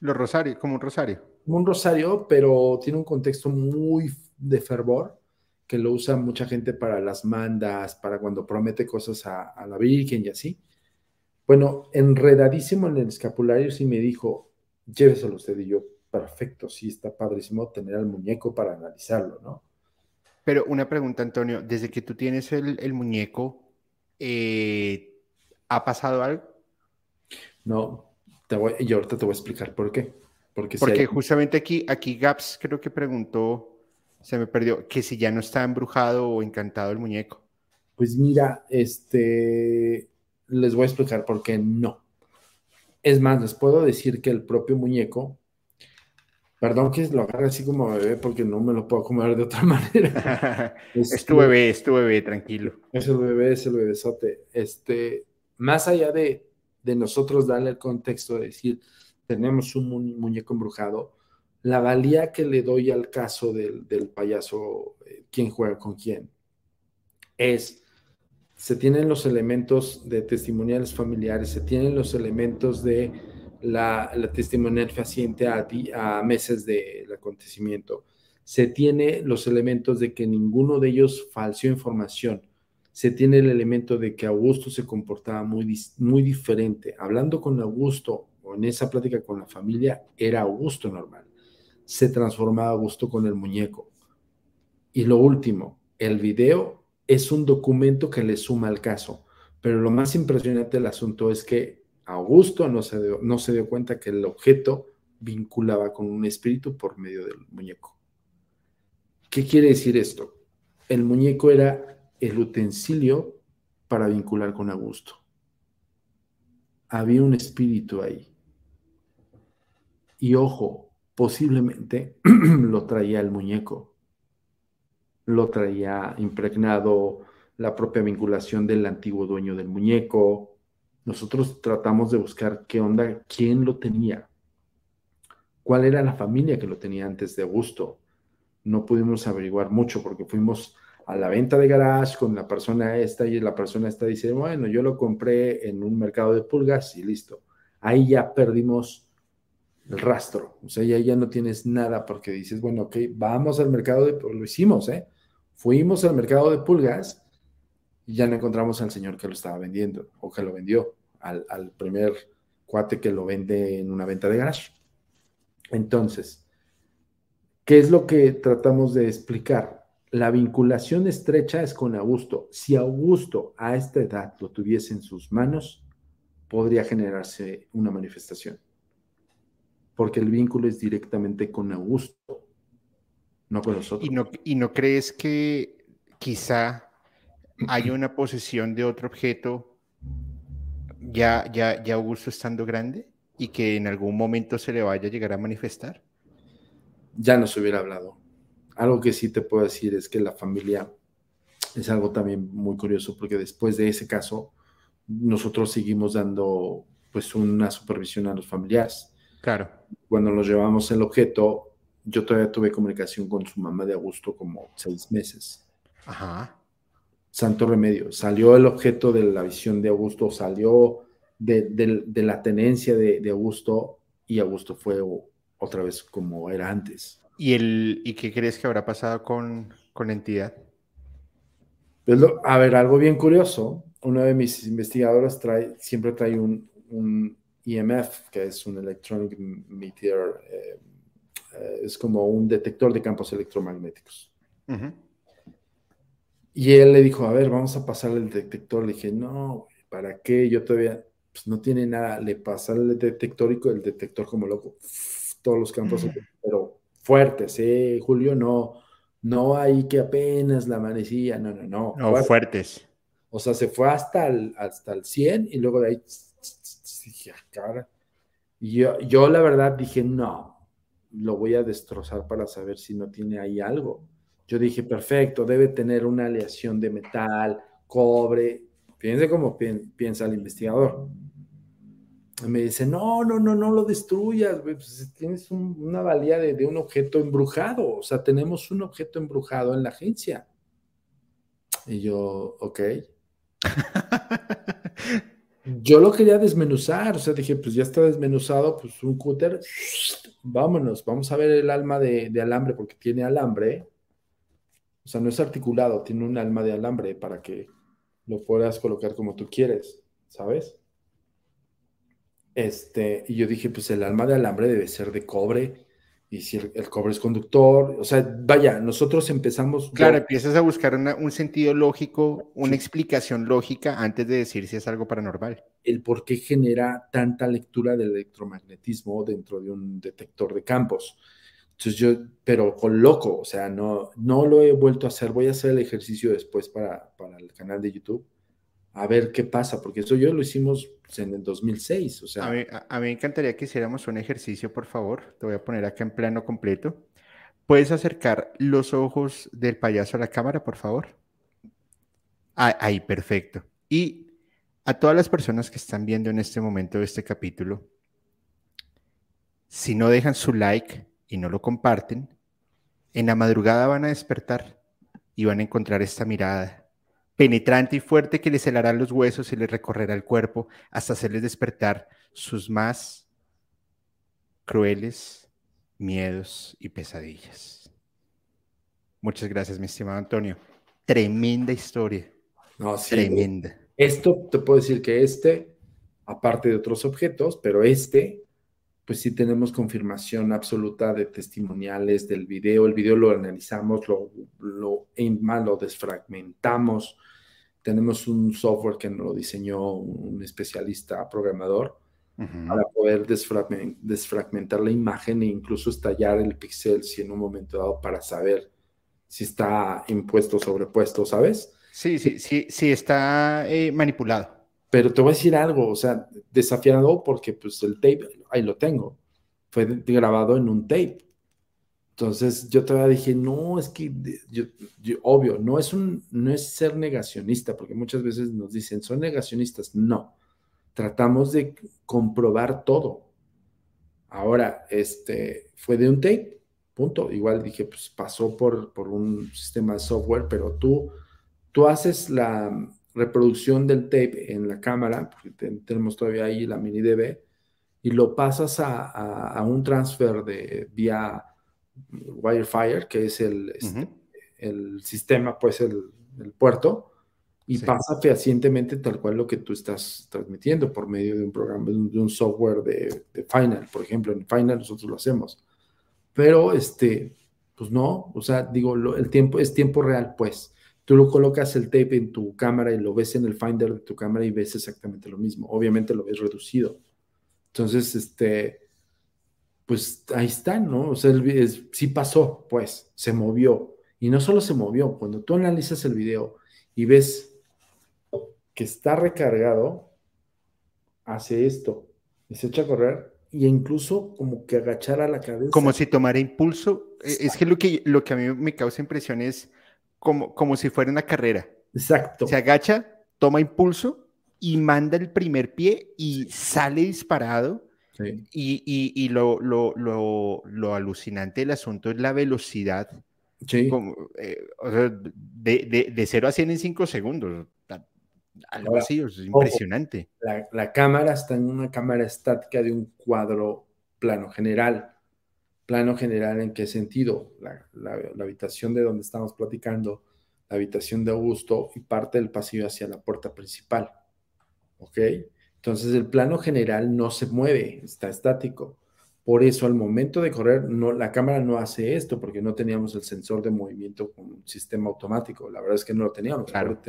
Los rosarios, como un rosario. Como un rosario, pero tiene un contexto muy de fervor, que lo usa mucha gente para las mandas, para cuando promete cosas a, a la Virgen y así. Bueno, enredadísimo en el escapulario, sí me dijo, lléveselo usted y yo, perfecto, sí, está padrísimo tener al muñeco para analizarlo, ¿no? Pero una pregunta, Antonio, desde que tú tienes el, muñeco, eh, ¿ha pasado algo? No, te voy, y ahorita te voy a explicar por qué. Porque, Porque justamente aquí, aquí Gaps creo que preguntó, se me perdió, que si ya no está embrujado o encantado el muñeco. Pues mira, este, les voy a explicar por qué no. Es más, les puedo decir que el propio muñeco Perdón que lo agarre así como bebé porque no me lo puedo comer de otra [laughs] manera. [laughs] es tu bebé, es tu bebé, tranquilo. Es el bebé, es el bebesote. Este, más allá de, de nosotros darle el contexto de decir, tenemos un muñeco embrujado, la valía que le doy al caso del, payaso, eh, quién juega con quién, es, se tienen los elementos de testimoniales familiares, se tienen los elementos de la, testimonial fehaciente a, a meses del acontecimiento. Se tiene los elementos de que ninguno de ellos falseó información. Se tiene el elemento de que Augusto se comportaba muy, muy diferente. Hablando con Augusto o en esa plática con la familia, era Augusto normal. Se transformaba Augusto con el muñeco. Y lo último, el video es un documento que le suma al caso. Pero lo más impresionante del asunto es que Augusto no se, no se dio cuenta que el objeto vinculaba con un espíritu por medio del muñeco. ¿Qué quiere decir esto? El muñeco era el utensilio para vincular con Augusto. Había un espíritu ahí. Y ojo, posiblemente [clears throat] lo traía el muñeco. Lo traía impregnado la propia vinculación del antiguo dueño del muñeco, nosotros tratamos de buscar qué onda, quién lo tenía, cuál era la familia que lo tenía antes de Augusto. No pudimos averiguar mucho porque fuimos a la venta de garage con la persona esta y la persona esta dice, bueno, yo lo compré en un mercado de pulgas y listo. Ahí ya perdimos el rastro, o sea, ya, ya no tienes nada porque dices, bueno, ok, vamos al mercado de, lo hicimos, ¿eh? Fuimos al mercado de pulgas y ya no encontramos al señor que lo estaba vendiendo o que lo vendió al, primer cuate que lo vende en una venta de garage. Entonces, ¿qué es lo que tratamos de explicar? La vinculación estrecha es con Augusto. Si Augusto a esta edad lo tuviese en sus manos, podría generarse una manifestación. Porque el vínculo es directamente con Augusto, no con nosotros. ¿Y no, y no crees que quizá hay una posesión de otro objeto ya, ya, ya Augusto estando grande y que en algún momento se le vaya a llegar a manifestar? Ya no se hubiera hablado. Algo que sí te puedo decir es que la familia es algo también muy curioso porque después de ese caso nosotros seguimos dando pues una supervisión a los familiares. Claro. Cuando nos llevamos el objeto, yo todavía tuve comunicación con su mamá de Augusto como seis meses. Ajá. Santo remedio. Salió el objeto de la visión de Augusto, salió de, la tenencia de, Augusto y Augusto fue otra vez como era antes. ¿Y, el, y qué crees que habrá pasado con, con la entidad? Pues a ver, algo bien curioso. Uno de mis investigadores trae, siempre trae un, un EMF, que es un Electronic Meteor, eh, eh, es como un detector de campos electromagnéticos. Y él le dijo, a ver, vamos a pasar el detector. Le dije, no, ¿para qué? Yo todavía, pues no tiene nada. Le pasa el detector y el detector como loco, todos los campos, pero fuertes, ¿eh? Julio? No, no hay que apenas la amanecía, no, no, no. No, fuertes. O sea, se fue hasta el, hasta el 100 y luego de ahí dije, ah, cara. Y yo, yo la verdad dije, no, lo voy a destrozar para saber si no tiene ahí algo. Yo dije, perfecto, debe tener una aleación de metal, cobre. Fíjense cómo piensa el investigador. me dice, no, no, no, no lo destruyas, pues, tienes una valía de, de, un objeto embrujado. O sea, tenemos un objeto embrujado en la agencia. Y yo, ok. [laughs] yo lo quería desmenuzar, o sea, dije, pues ya está desmenuzado, pues un cúter, vámonos, vamos a ver el alma de, alambre, porque tiene alambre, o sea, no es articulado, tiene un alma de alambre para que lo puedas colocar como tú quieres, ¿sabes? Este, y yo dije, pues el alma de alambre debe ser de cobre, y si el, cobre es conductor, o sea, vaya, nosotros empezamos... Claro, empiezas a buscar un sentido lógico, una explicación lógica antes de decir si es algo paranormal. El por qué genera tanta lectura del electromagnetismo dentro de un detector de campos. Entonces yo, pero con loco, o sea, no, no lo he vuelto a hacer, voy a hacer el ejercicio después para, para el canal de YouTube a ver qué pasa, porque eso yo lo hicimos pues, en el 2006. O sea. A mí, me encantaría que hiciéramos un ejercicio, por favor. Te voy a poner acá en plano completo. ¿Puedes acercar los ojos del payaso a la cámara, por favor? Ah, ahí, perfecto. Y a todas las personas que están viendo en este momento este capítulo, si no dejan su like y no lo comparten, en la madrugada van a despertar y van a encontrar esta mirada penetrante y fuerte que les helará los huesos y les recorrerá el cuerpo hasta hacerles despertar sus más crueles miedos y pesadillas. Muchas gracias, mi estimado Antonio. Tremenda historia. No, sí, Tremenda. Esto te puedo decir que este, aparte de otros objetos, pero este, pues sí tenemos confirmación absoluta de testimoniales del video. El video lo analizamos, lo, lo, lo desfragmentamos, tenemos un software que nos lo diseñó un especialista programador para poder desfragmentar la imagen e incluso estallar el pixel si en un momento dado para saber si está impuesto o sobrepuesto, ¿sabes? Sí, sí, sí, sí está eh, manipulado. Pero te voy a decir algo, o sea, desafiado porque pues el tape, ahí lo tengo, fue grabado en un tape. Entonces yo todavía dije, no, es que, yo, obvio, no es, un, no es ser negacionista, porque muchas veces nos dicen, son negacionistas. No, tratamos de comprobar todo. Ahora, este, fue de un tape, punto. Igual dije, pues pasó por, por un sistema de software, pero tú, tú haces la reproducción del tape en la cámara, porque tenemos todavía ahí la mini DB, y lo pasas a, a un transfer de vía Wirefire, que es el, este, el sistema, pues el, puerto, y pasa fehacientemente tal cual lo que tú estás transmitiendo por medio de un programa, de un, software de, Final, por ejemplo, en Final nosotros lo hacemos. Pero, este, pues no, o sea, digo, el tiempo es tiempo real, pues. Tú lo colocas el tape en tu cámara y lo ves en el Finder de tu cámara y ves exactamente lo mismo. Obviamente lo ves reducido. Entonces, este, pues ahí está, ¿no? O sea, el, sí pasó, pues, se movió. Y no solo se movió, cuando tú analizas el video y ves que está recargado, hace esto y se echa a correr y incluso como que agachara la cabeza. Como si tomara impulso. E, es que lo que, lo que a mí me causa impresión es como, como si fuera una carrera. Exacto. Se agacha, toma impulso y manda el primer pie y sale disparado. Y, lo, lo, alucinante del asunto es la velocidad. Sí. Eh, de, de, 0 a 100 en 5 segundos. Algo así, es impresionante. la, cámara está en una cámara estática de un cuadro plano general. Plano general, ¿en qué sentido? La, habitación de donde estamos platicando, la habitación de Augusto y parte del pasillo hacia la puerta principal. ¿Ok? Entonces el plano general no se mueve, está estático. Por eso al momento de correr, no, la cámara no hace esto porque no teníamos el sensor de movimiento con un sistema automático. La verdad es que no lo teníamos. Claro.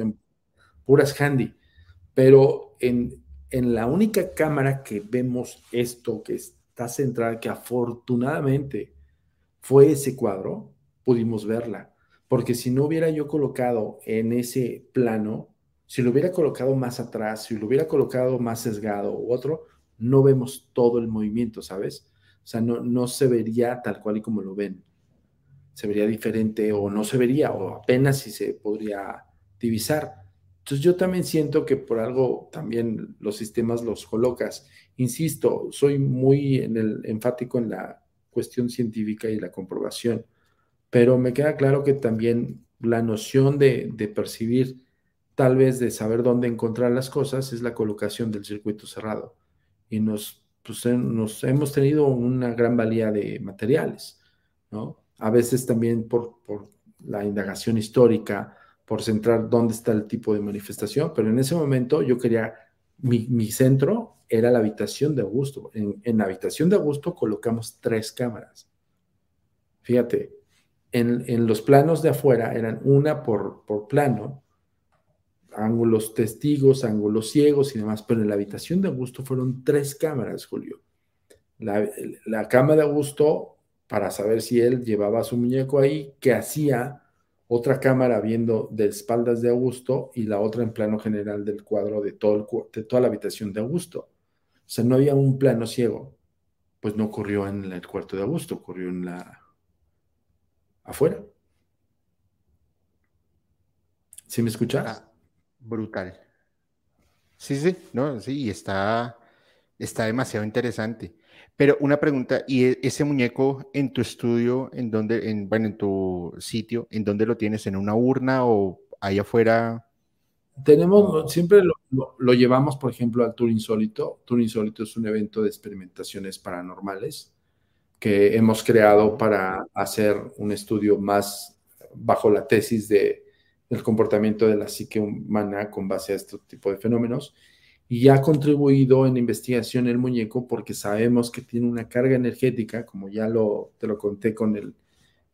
Puras handy. Pero en, en la única cámara que vemos esto, que es central que afortunadamente fue ese cuadro, pudimos verla. Porque si no hubiera yo colocado en ese plano, si lo hubiera colocado más atrás, si lo hubiera colocado más sesgado u otro, no vemos todo el movimiento, ¿sabes? O sea, no, no se vería tal cual y como lo ven. Se vería diferente o no se vería o apenas si se podría divisar. Entonces yo también siento que por algo también los sistemas los colocas Insisto, soy muy en el, enfático en la cuestión científica y la comprobación, pero me queda claro que también la noción de, percibir, tal vez de saber dónde encontrar las cosas, es la colocación del circuito cerrado. Y nos, pues, nos hemos tenido una gran valía de materiales, ¿no? A veces también por, por la indagación histórica, por centrar dónde está el tipo de manifestación, pero en ese momento yo quería, mi, mi centro era la habitación de Augusto. En, la habitación de Augusto colocamos tres cámaras. Fíjate, en, los planos de afuera eran una por, por, plano, ángulos testigos, ángulos ciegos y demás, pero en la habitación de Augusto fueron tres cámaras, Julio. La, la cámara de Augusto, para saber si él llevaba su muñeco ahí, que hacía otra cámara viendo de espaldas de Augusto y la otra en plano general del cuadro de, todo de toda la habitación de Augusto. O sea, no había un plano ciego. Pues no ocurrió en el cuarto de Augusto, ocurrió en la afuera. ¿Sí me escuchas? Ah, brutal. Sí, sí, no, sí, está, está demasiado interesante. Pero una pregunta, ¿y e, ese muñeco en tu estudio, en donde, en, bueno, en tu sitio, en dónde lo tienes? ¿En una urna o ahí afuera? Tenemos, siempre lo, llevamos, por ejemplo, al Tour Insólito. Tour Insólito es un evento de experimentaciones paranormales que hemos creado para hacer un estudio más bajo la tesis de el comportamiento de la psique humana con base a este tipo de fenómenos. Y ha contribuido en investigación el muñeco porque sabemos que tiene una carga energética, como ya lo, te lo conté con el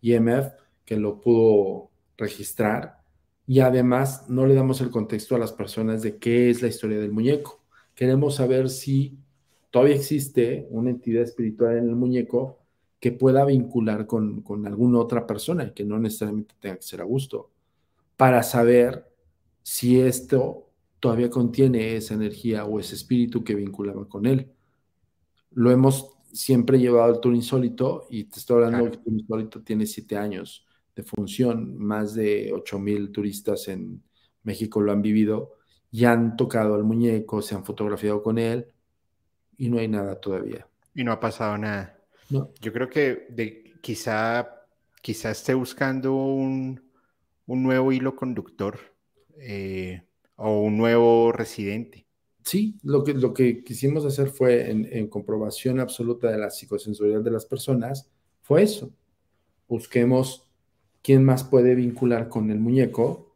IMF, que lo pudo registrar y además no le damos el contexto a las personas de qué es la historia del muñeco. Queremos saber si todavía existe una entidad espiritual en el muñeco que pueda vincular con, con alguna otra persona que no necesariamente tenga que ser a gusto, para saber si esto todavía contiene esa energía o ese espíritu que vinculaba con él. Lo hemos siempre llevado al Tour Insólito y te estoy hablando que el Tour Insólito tiene siete años de función. Más de 8 mil turistas en México lo han vivido y han tocado al muñeco, se han fotografiado con él y no hay nada todavía. Y no ha pasado nada. Yo creo que de, quizá, quizá esté buscando un, un nuevo hilo conductor eh, o un nuevo residente. Sí, lo que, lo que quisimos hacer fue en, en comprobación absoluta de la psicosensorial de las personas, fue eso. Busquemos quién más puede vincular con el muñeco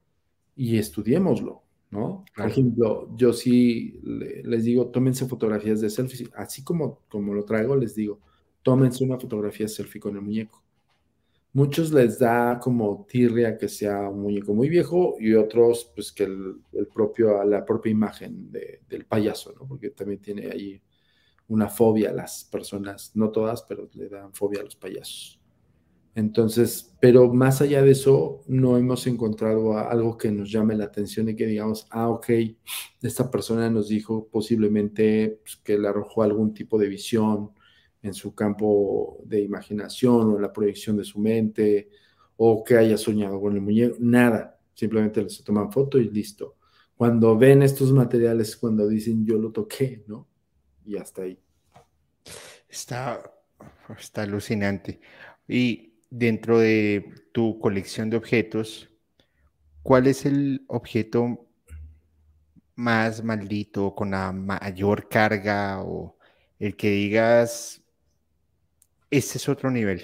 y estudiémoslo, ¿no? Por ejemplo, yo sí les digo, tómense fotografías de selfie, así como, como lo traigo, les digo, tómense una fotografía selfie con el muñeco. Muchos les da como tirria que sea un muñeco muy viejo y otros, pues que el, propio, la propia imagen del payaso, ¿no? Porque también tiene ahí una fobia a las personas, no todas, pero le dan fobia a los payasos. Entonces, pero más allá de eso, no hemos encontrado algo que nos llame la atención y que digamos, ah, ok, esta persona nos dijo posiblemente pues, que le arrojó algún tipo de visión en su campo de imaginación o en la proyección de su mente, o que haya soñado con el muñeco, nada, simplemente se toman foto y listo. cuando ven estos materiales, cuando dicen yo lo toqué, ¿no? Y hasta ahí. Está, está alucinante. Y dentro de tu colección de objetos, ¿cuál es el objeto más maldito, con la mayor carga o el que digas, ese es otro nivel?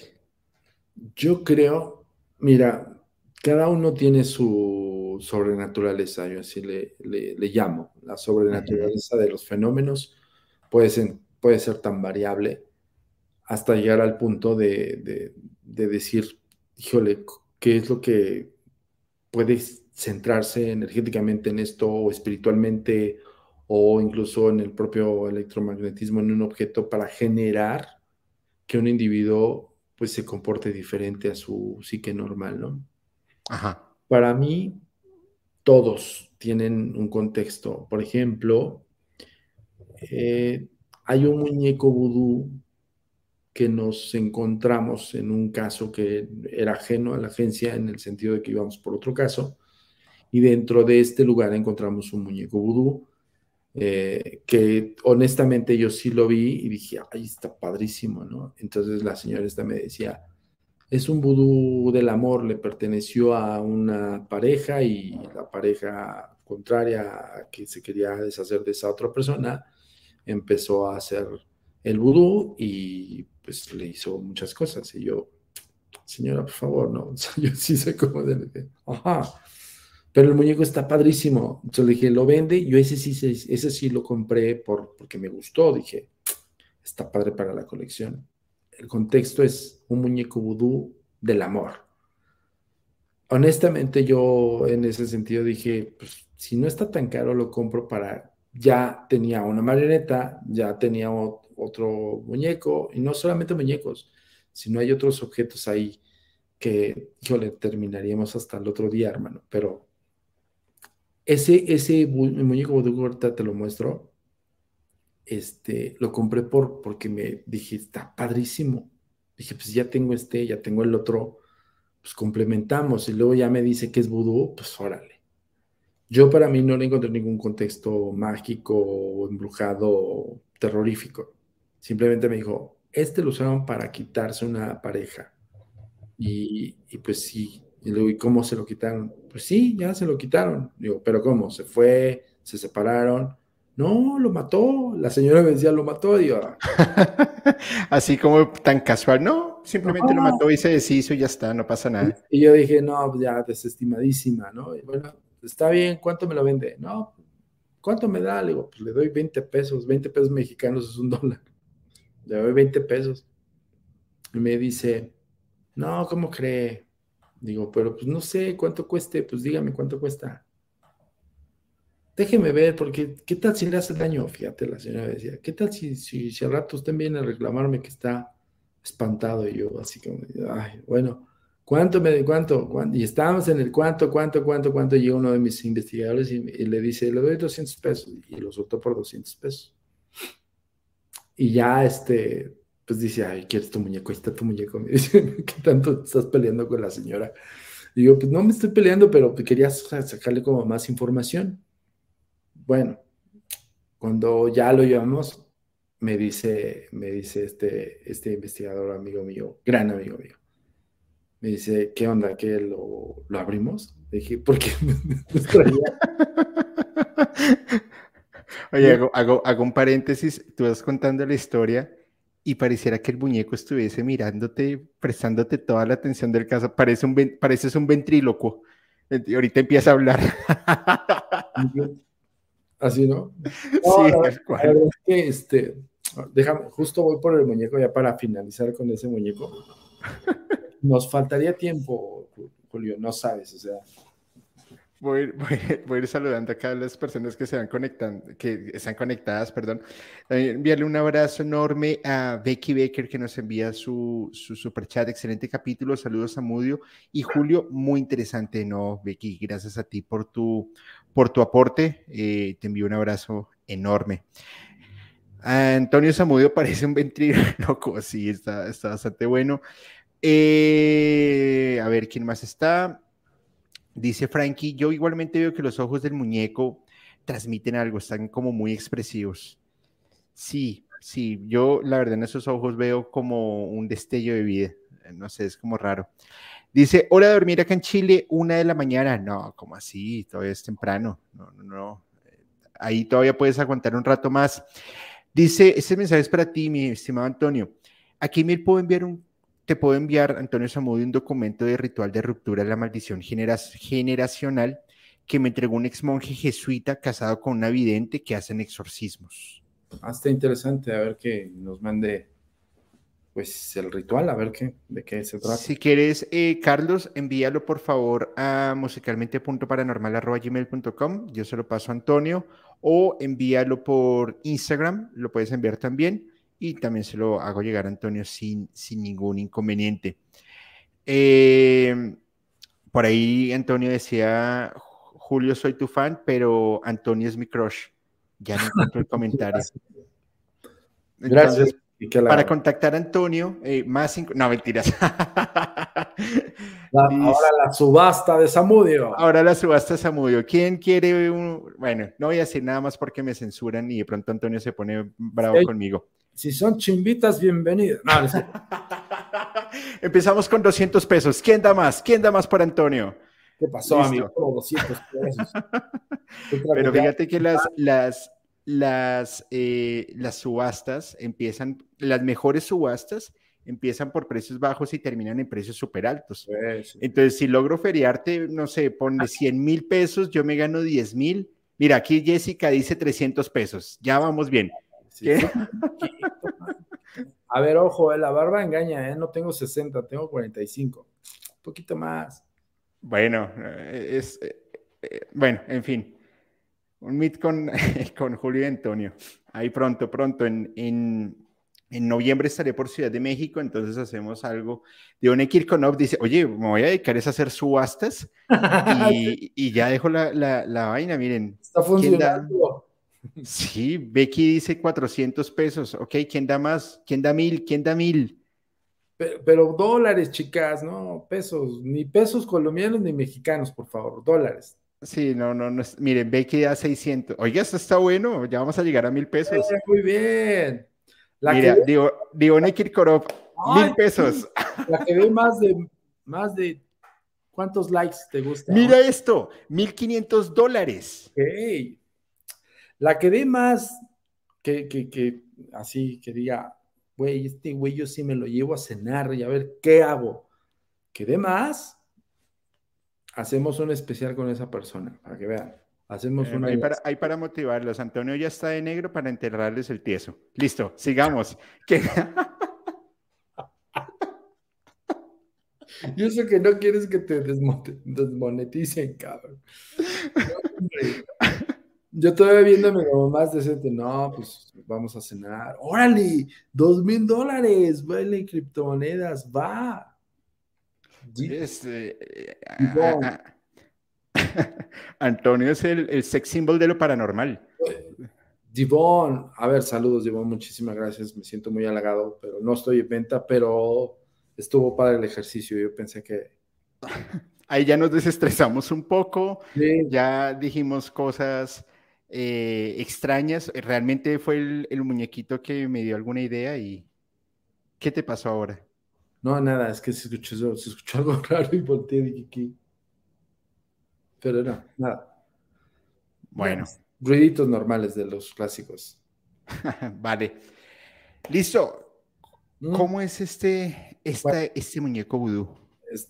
Yo creo, mira, cada uno tiene su sobrenaturaleza, yo así le, llamo, la sobrenaturaleza de los fenómenos puede ser, puede ser tan variable hasta llegar al punto de, decir, híjole, ¿qué es lo que puede centrarse energéticamente en esto o espiritualmente o incluso en el propio electromagnetismo en un objeto para generar que un individuo pues se comporte diferente a su psique normal, ¿no? Ajá. Para mí, todos tienen un contexto. Por ejemplo, eh, hay un muñeco vudú que nos encontramos en un caso que era ajeno a la agencia en el sentido de que íbamos por otro caso, y dentro de este lugar encontramos un muñeco vudú eh, que honestamente yo sí lo vi y dije, ay, está padrísimo, ¿no? Entonces la señora esta me decía, es un vudú del amor, le perteneció a una pareja y la pareja contraria que se quería deshacer de esa otra persona empezó a hacer el vudú y pues le hizo muchas cosas y yo, señora, por favor, no, [laughs] yo sí sé cómo de, ajá, pero el muñeco está padrísimo, entonces le dije, lo vende, yo ese sí, ese sí lo compré por, porque me gustó, dije, está padre para la colección el contexto es un muñeco vudú del amor. Honestamente, yo en ese sentido dije, pues si no está tan caro, lo compro para, ya tenía una marioneta, ya tenía otro muñeco, y no solamente muñecos, sino hay otros objetos ahí que, le terminaríamos hasta el otro día, hermano, pero ese, ese muñeco vudú, ahorita te lo muestro, este, lo compré por, porque me dije, está padrísimo. Dije, pues ya tengo este, ya tengo el otro, pues complementamos. Y luego ya me dice que es vudú, pues órale. Yo para mí no le encontré ningún contexto mágico, embrujado, terrorífico. Simplemente me dijo, este lo usaron para quitarse una pareja. Y pues sí. Y luego, ¿y cómo se lo quitaron? Pues sí, ya se lo quitaron. Digo, pero ¿cómo? Se fue, se separaron no, lo mató. La señora me decía, lo mató. Y [laughs] Así como tan casual, no, simplemente lo mató y se deshizo y ya está, no pasa nada. Y yo dije, no, pues ya desestimadísima, ¿no? Y bueno, está bien, ¿cuánto me lo vende? No, ¿cuánto me da? Le digo, pues le doy 20 pesos, 20 pesos mexicanos es un dólar. Le doy 20 pesos. Y me dice, no, ¿cómo cree? Digo, pero pues no sé cuánto cueste, pues dígame cuánto cuesta déjeme ver, porque ¿qué tal si le hace daño? Fíjate, la señora decía, ¿qué tal si, si, al rato usted viene a reclamarme que está espantado? Y yo, así como, ay, bueno, ¿cuánto me, cuánto, cuánto? Y estábamos en el cuánto, cuánto, cuánto, cuánto, llega uno de mis investigadores y, le dice, le doy 200 pesos, y lo soltó por 200 pesos. Y ya, este, pues dice, ay, ¿quieres tu muñeco? Ahí está tu muñeco. Me [laughs] dice, ¿qué tanto estás peleando con la señora? Y digo, pues no me estoy peleando, pero quería sacarle como más información. Bueno, cuando ya lo llevamos, me dice, me dice este, este investigador amigo mío, gran amigo mío, me dice, ¿qué onda? ¿Qué lo, lo abrimos? Le dije, ¿por qué [laughs] [laughs] Oye, hago, hago, un paréntesis, tú vas contando la historia y pareciera que el muñeco estuviese mirándote, prestándote toda la atención del caso. Parece un, pareces un ventrílocuo. Ahorita empieza a hablar. [laughs] Así, ¿no? [laughs] sí, es que este, déjame, justo voy por el muñeco ya para finalizar con ese muñeco. [laughs] Nos faltaría tiempo, Julio, no sabes, o sea. [laughs] Voy, a ir saludando acá a las personas que se van conectando, que están conectadas, perdón. envíale un abrazo enorme a Becky Baker que nos envía su, su super chat. Excelente capítulo. Saludos a Mudio y Julio. Muy interesante, ¿no, Becky? Gracias a ti por tu, por tu aporte. Eh, te envío un abrazo enorme. Antonio Zamudio [laughs] parece un [laughs] loco, sí, está, está bastante bueno. Eh, a ver, ¿quién más está? Dice Frankie, yo igualmente veo que los ojos del muñeco transmiten algo, están como muy expresivos. Sí, sí, yo la verdad en esos ojos veo como un destello de vida, no sé, es como raro. Dice, hora de dormir acá en Chile, una de la mañana. No, como así? Todavía es temprano. No, no, no. Ahí todavía puedes aguantar un rato más. Dice, este mensaje es para ti, mi estimado Antonio. Aquí me puedo enviar un, te puedo enviar, Antonio Samudio, un documento de ritual de ruptura de la maldición generacional que me entregó un ex monje jesuita casado con una vidente que hacen exorcismos. Hasta interesante, a ver que nos mande pues el ritual, a ver qué, de qué se trata. Si quieres, eh, Carlos, envíalo por favor a musicalmente.paranormal.gmail.com, yo se lo paso a Antonio, o envíalo por Instagram, lo puedes enviar también, y también se lo hago llegar a Antonio sin, sin ningún inconveniente. Eh, por ahí Antonio decía, Julio, soy tu fan, pero Antonio es mi crush. Ya no encuentro el [laughs] comentario. Gracias. Para contactar a Antonio, eh, más no mentiras. [laughs] ahora la subasta de Samudio. Ahora la subasta de Samudio. ¿Quién quiere un... Bueno, no voy a decir nada más porque me censuran y de pronto Antonio se pone bravo conmigo. Si son chimbitas, bienvenidos. [laughs] Empezamos con 200 pesos. ¿Quién da más? ¿Quién da más por Antonio? ¿Qué pasó, amigo? 200 pesos. [laughs] Pero fíjate que las, las, las, eh, las subastas empiezan, las mejores subastas empiezan por precios bajos y terminan en precios súper altos. Entonces, si logro feriarte, no sé, ponle 100 mil pesos, yo me gano 10 mil. Mira, aquí Jessica dice 300 pesos. Ya vamos bien. A ver, ojo, eh, la barba engaña, ¿eh? No tengo 60, tengo 45. Un poquito más. Bueno, eh, es, bueno, en fin un meet con, [laughs] con Julio y Antonio. Ahí pronto, pronto, en, en, en, noviembre estaré por Ciudad de México, entonces hacemos algo. Dione Kirkonov dice, oye, me voy a dedicar a hacer subastas [laughs] y, y ya dejo la, la, la, vaina, miren. Está funcionando. Sí, Becky dice 400 pesos. Ok, ¿quién da más? ¿Quién da mil? ¿Quién da mil? Pero, pero, dólares, chicas, no pesos, ni pesos colombianos ni mexicanos, por favor, dólares. Sí, no, no, no. Miren, Becky da 600. Oiga, esto está bueno. Ya vamos a llegar a mil pesos. muy bien. La Mira, que... digo, digo Kirkorov, mil pesos. La que ve más de, más de, ¿cuántos likes te gusta? Mira esto, 1500 dólares. Okay. La que ve más, que, que, que, así, que diga, güey, este güey yo sí me lo llevo a cenar y a ver qué hago. Que dé más, hacemos un especial con esa persona, para que vean. Hacemos eh, una. Hay para, motivarlos. Antonio ya está de negro para enterrarles el tieso. Listo, sigamos. [laughs] [laughs] Yo sé que no quieres que te desmoneticen, cabrón. [laughs] Yo todavía viéndome como más decente, no, pues vamos a cenar. ¡Órale! ¡Dos mil dólares! Vale, criptomonedas, va. Este, [laughs] Antonio es el, sex symbol de lo paranormal. Divon, a ver, saludos, Divon, muchísimas gracias. Me siento muy halagado, pero no estoy en venta, pero estuvo para el ejercicio. Yo pensé que. [laughs] Ahí ya nos desestresamos un poco, ya dijimos cosas eh, extrañas. Realmente fue el, el muñequito que me dio alguna idea y. ¿Qué te pasó ahora? No, nada, es que se escuchó, se escuchó [laughs] algo raro y volteé y dije que. Pero no, nada. Bueno. Ruiditos normales de los clásicos. [laughs] vale. Listo. Mm. ¿Cómo es este, este muñeco vudú?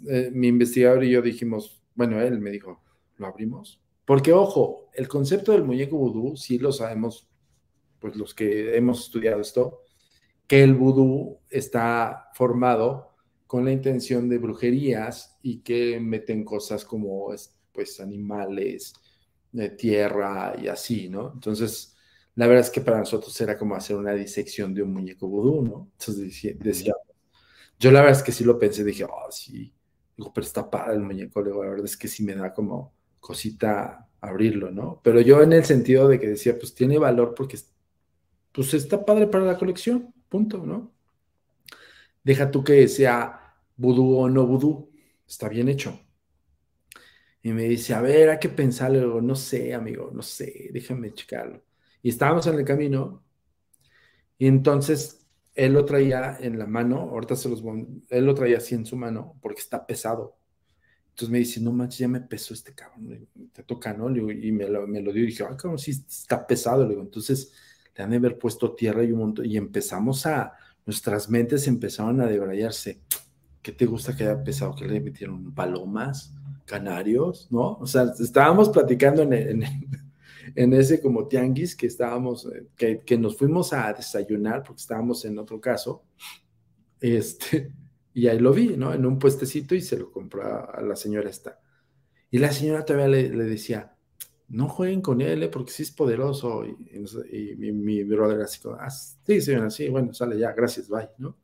Eh, mi investigador y yo dijimos, bueno, él me dijo, ¿lo abrimos? Porque, ojo, el concepto del muñeco vudú, sí lo sabemos, pues los que hemos estudiado esto, que el vudú está formado con la intención de brujerías y que meten cosas como pues animales, de tierra y así, ¿no? Entonces, la verdad es que para nosotros era como hacer una disección de un muñeco vudú, ¿no? Entonces decía, yo la verdad es que sí lo pensé, dije, oh, sí, digo, pero está padre el muñeco, la verdad es que sí me da como cosita abrirlo, ¿no? Pero yo en el sentido de que decía, pues tiene valor porque pues está padre para la colección, punto, ¿no? Deja tú que sea vudú o no vudú, está bien hecho. Y me dice, a ver, hay que pensarlo. no sé, amigo, no sé, déjame checarlo. Y estábamos en el camino. Y entonces él lo traía en la mano, ahorita se los él lo traía así en su mano porque está pesado. Entonces me dice, no manches, ya me pesó este cabrón, te toca, ¿no? y me lo, me lo dio y dije, ah, cabrón, sí está pesado. Le digo, entonces le han de haber puesto tierra y un montón. Y empezamos a, nuestras mentes empezaron a debrayarse. ¿Qué te gusta que haya pesado? ¿Que le metieron palomas, canarios? ¿No? O sea, estábamos platicando en, en, [laughs] ese como tianguis que estábamos, eh, que, que, nos fuimos a desayunar porque estábamos en otro caso. Este, y ahí lo vi, ¿no? En un puestecito y se lo compró a, la señora esta. Y la señora todavía le, le decía, no jueguen con él, ¿eh? porque sí es poderoso. Y, mi, brother así como, ah, sí, señora, sí, bueno, sale ya, gracias, bye, ¿no?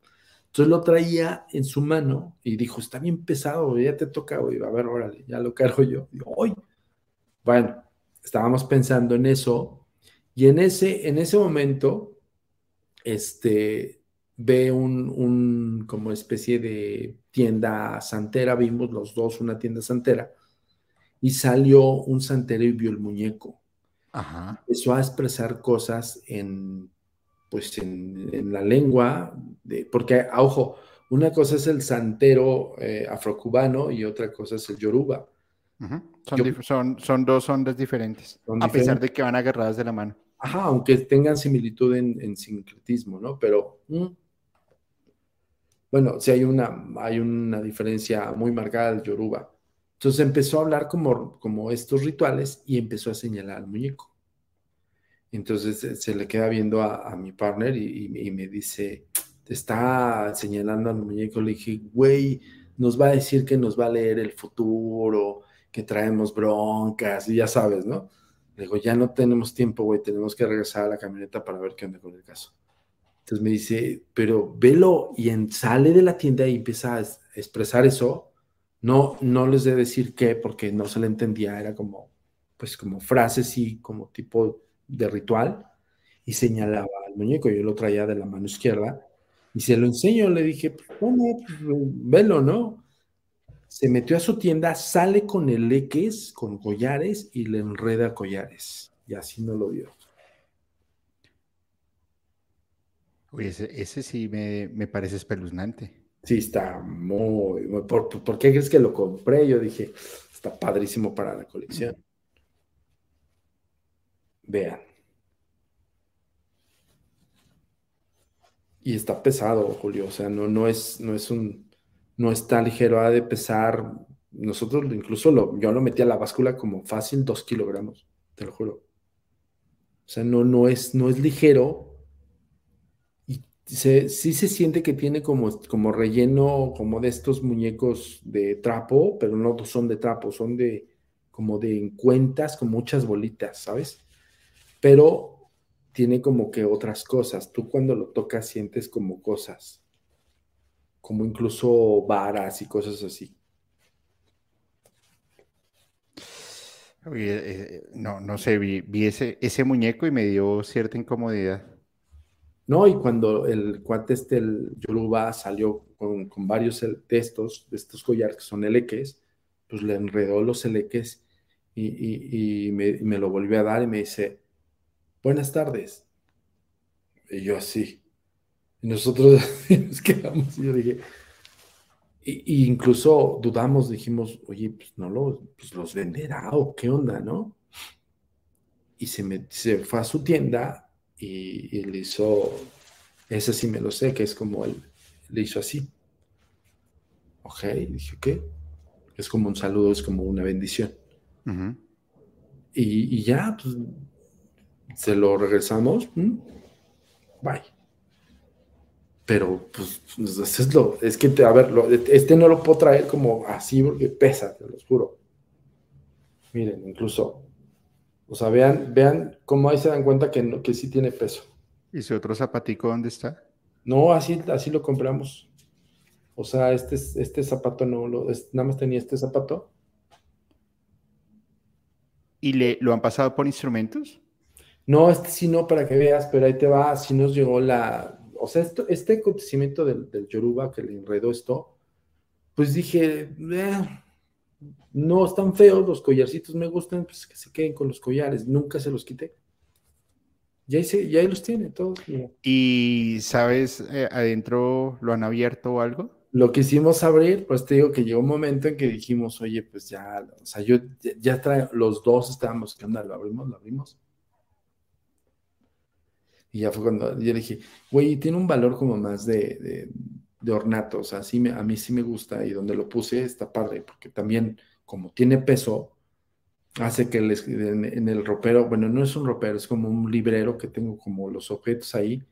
Entonces lo traía en su mano y dijo, está bien pesado, ya te toca, güey, a ver, órale, ya lo cargo yo. Digo, hoy. Bueno, estábamos pensando en eso y en ese, en ese momento, este, ve un, un como especie de tienda santera, vimos los dos una tienda santera y salió un santero y vio el muñeco. Ajá. Empezó a expresar cosas en, pues en, la lengua, de, porque, ojo, una cosa es el santero eh, afrocubano y otra cosa es el yoruba. son, son, dos ondas diferentes, a pesar de que van agarradas de la mano. Ajá, aunque tengan similitud en, sincretismo, ¿no? Pero, mm, bueno, sí hay una, hay una diferencia muy marcada del yoruba. Entonces empezó a hablar como, como estos rituales y empezó a señalar al muñeco. Entonces se le queda viendo a, mi partner y, me dice, te está señalando al muñeco. Le dije, güey, nos va a decir que nos va a leer el futuro, que traemos broncas, y ya sabes, ¿no? Le digo, ya no tenemos tiempo, güey, tenemos que regresar a la camioneta para ver qué onda con el caso. Entonces me dice, pero velo, y en, sale de la tienda y empieza a expresar eso no, no les de decir qué, porque no se le entendía, era como, pues como frases y como tipo de ritual, y señalaba al muñeco, yo lo traía de la mano izquierda, y se lo enseño, le dije, bueno, pues, velo, ¿no? Se metió a su tienda, sale con eleques, con collares, y le enreda collares, y así no lo vio. Oye, ese, sí me, me parece espeluznante. Sí, está muy, ¿por, qué crees que lo compré? Yo dije, está padrísimo para la colección. Vean. Y está pesado, Julio. O sea, no, no es, no es un, no está ligero, ha de pesar. Nosotros incluso lo, yo lo metí a la báscula como fácil dos kilogramos, te lo juro. O sea, no, no es, no es ligero, sí se siente que tiene como, como relleno, como de estos muñecos de trapo, pero no son de trapo, son de como de cuentas con muchas bolitas, ¿sabes? Pero tiene como que otras cosas. Tú cuando lo tocas sientes como cosas, como incluso varas y cosas así. Eh, no, no sé, vi, ese muñeco y me dio cierta incomodidad. ¿No? Y cuando el cuate este, el Yoruba, salió con, varios de estos, de estos collares que son eleques, pues le enredó los eleques y, me, lo volvió a dar y me dice, buenas tardes. Y yo así. Y nosotros [laughs] nos quedamos y yo dije, y, incluso dudamos, dijimos, oye, pues no lo, pues los venderá o qué onda, ¿no? Y se, me, se fue a su tienda y, le hizo, ese sí me lo sé, que es como él le hizo así. Ok, dije, ¿qué? Es como un saludo, es como una bendición. y, ya, pues, se lo regresamos. Bye. Pero, pues, es, lo, es que, a ver, este no lo puedo traer como así porque pesa, te lo juro. Miren, incluso o sea, vean, vean cómo ahí se dan cuenta que, que sí tiene peso. ¿Y su otro zapatico dónde está? No, así, así lo compramos. O sea, este, este zapato no, lo, nada más tenía este zapato. ¿Y le, lo han pasado por instrumentos? No, este sí no, para que veas, pero ahí te va, así nos llegó la... O sea, esto, este acontecimiento del, Yoruba que le enredó esto, pues dije, eh, no están feos, los collarcitos me gustan, pues que se queden con los collares, nunca se los quité. Ya ahí, ya los tiene todos. ¿Y sabes, eh, adentro lo han abierto o algo? Lo quisimos abrir, pues te digo que llegó un momento en que dijimos, oye, pues ya, o sea, yo ya, trae, los dos estábamos, ¿qué onda? ¿Lo abrimos? ¿Lo abrimos? Y ya fue cuando yo dije, güey, tiene un valor como más de, de, ornato, o sea, sí me, a mí sí me gusta y donde lo puse está padre, porque también como tiene peso, hace que el, en, el ropero, bueno, no es un ropero, es como un librero que tengo como los objetos ahí,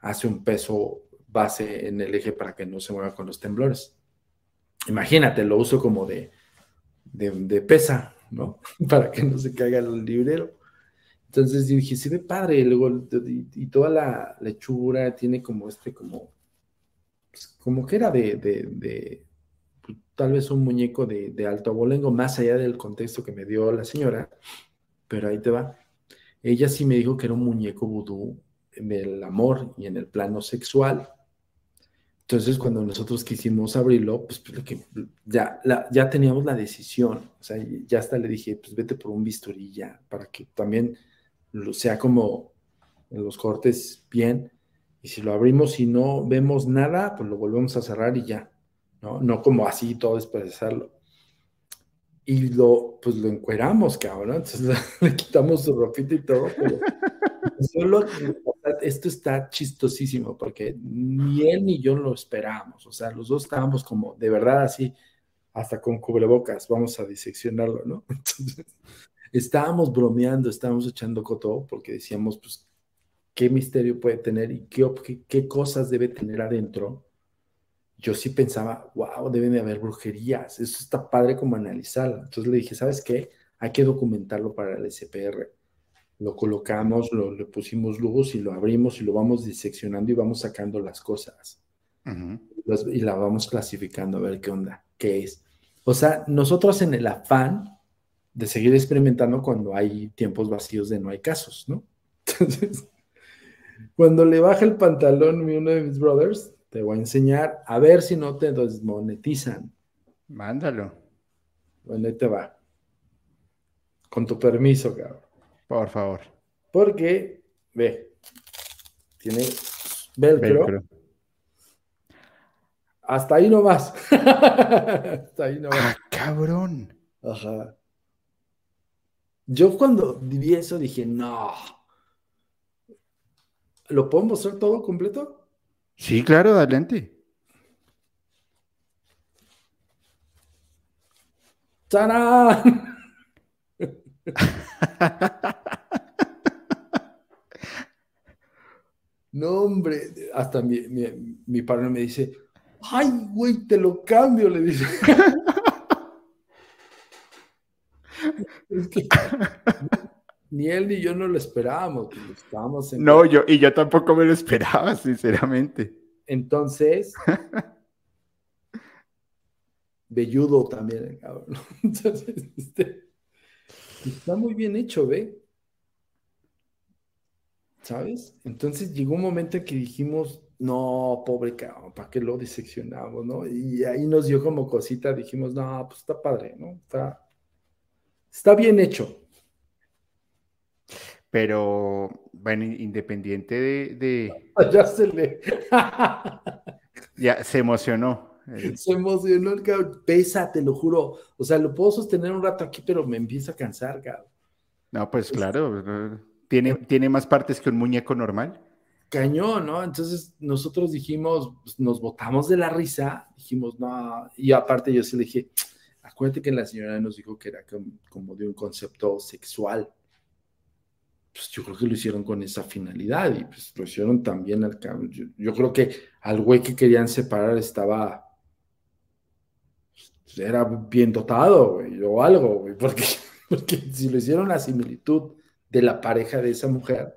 hace un peso base en el eje para que no se mueva con los temblores. Imagínate, lo uso como de, de, de pesa, ¿no? [laughs] para que no se caiga el librero. Entonces dije, sí ve padre, y luego, y, toda la lechura tiene como este, como, pues, como que era de, de, pues, tal vez un muñeco de, alto abolengo, más allá del contexto que me dio la señora, pero ahí te va. Ella sí me dijo que era un muñeco vudú en el amor y en el plano sexual. Entonces, cuando nosotros quisimos abrirlo, pues, ya, ya teníamos la decisión. O sea, ya hasta le dije, pues vete por un bisturí ya, para que también sea como en los cortes bien, y si lo abrimos y no vemos nada, pues lo volvemos a cerrar y ya, ¿no? No como así todo despedazarlo. Y lo, pues lo encueramos, cabrón, entonces [laughs] le quitamos su ropita y todo, pero [laughs] solo, esto está chistosísimo, porque ni él ni yo lo esperábamos, o sea, los dos estábamos como, de verdad, así, hasta con cubrebocas, vamos a diseccionarlo, ¿no? [laughs] Entonces, estábamos bromeando, estábamos echando coto, porque decíamos, pues, qué misterio puede tener y qué, qué, cosas debe tener adentro. Yo sí pensaba, wow, deben de haber brujerías, eso está padre como analizarlo. Entonces le dije, ¿sabes qué? Hay que documentarlo para el SPR. Lo colocamos, lo, le pusimos luz y lo abrimos y lo vamos diseccionando y vamos sacando las cosas. y la vamos clasificando a ver qué onda, qué es. O sea, nosotros en el afán de seguir experimentando cuando hay tiempos vacíos de no hay casos, ¿no? [laughs] Entonces, cuando le baja el pantalón a uno de mis brothers, te voy a enseñar a ver si no te desmonetizan. Mándalo. Bueno, ahí te va. Con tu permiso, cabrón. Por favor. Porque, ve, tiene velcro. Hasta ahí nomás. [laughs] Hasta ahí nomás. Ah, cabrón. Ajá. Yo cuando vi eso dije, no. ¿Lo puedo mostrar todo completo? Sí, claro, adelante. ¡Tarán! [laughs] no, hombre, hasta mi, mi, mi padre me dice, ay, güey, te lo cambio, le dice. [laughs] [laughs] ni él ni yo no lo esperábamos. Pues, no, yo, y yo tampoco me lo esperaba, [laughs] sinceramente. Entonces, [laughs] velludo también, cabrón. [laughs] Entonces, este, está muy bien hecho, ¿ve? ¿Sabes? Entonces llegó un momento en que dijimos, no, pobre cabrón, ¿para qué lo diseccionamos, no? Y ahí nos dio como cosita, dijimos, no, pues está padre, ¿no? Está, Está bien hecho. Pero, bueno, independiente de. [laughs] Ya se le. [laughs] ya se emocionó. Se emocionó el cabrón. Pesa, te lo juro. O sea, lo puedo sostener un rato aquí, pero me empieza a cansar, cabrón. No, pues claro. ¿Tiene, ¿Tiene más partes que un muñeco normal? Cañón, ¿no? Entonces nosotros dijimos, pues, nos botamos de la risa, dijimos, no, y aparte yo sí le dije, Acuérdate que la señora nos dijo que era como de un concepto sexual. Pues yo creo que lo hicieron con esa finalidad y pues lo hicieron también al yo, yo creo que al güey que querían separar estaba pues, era bien dotado, güey, o algo, güey, porque, [laughs] porque si lo hicieron la similitud de la pareja de esa mujer,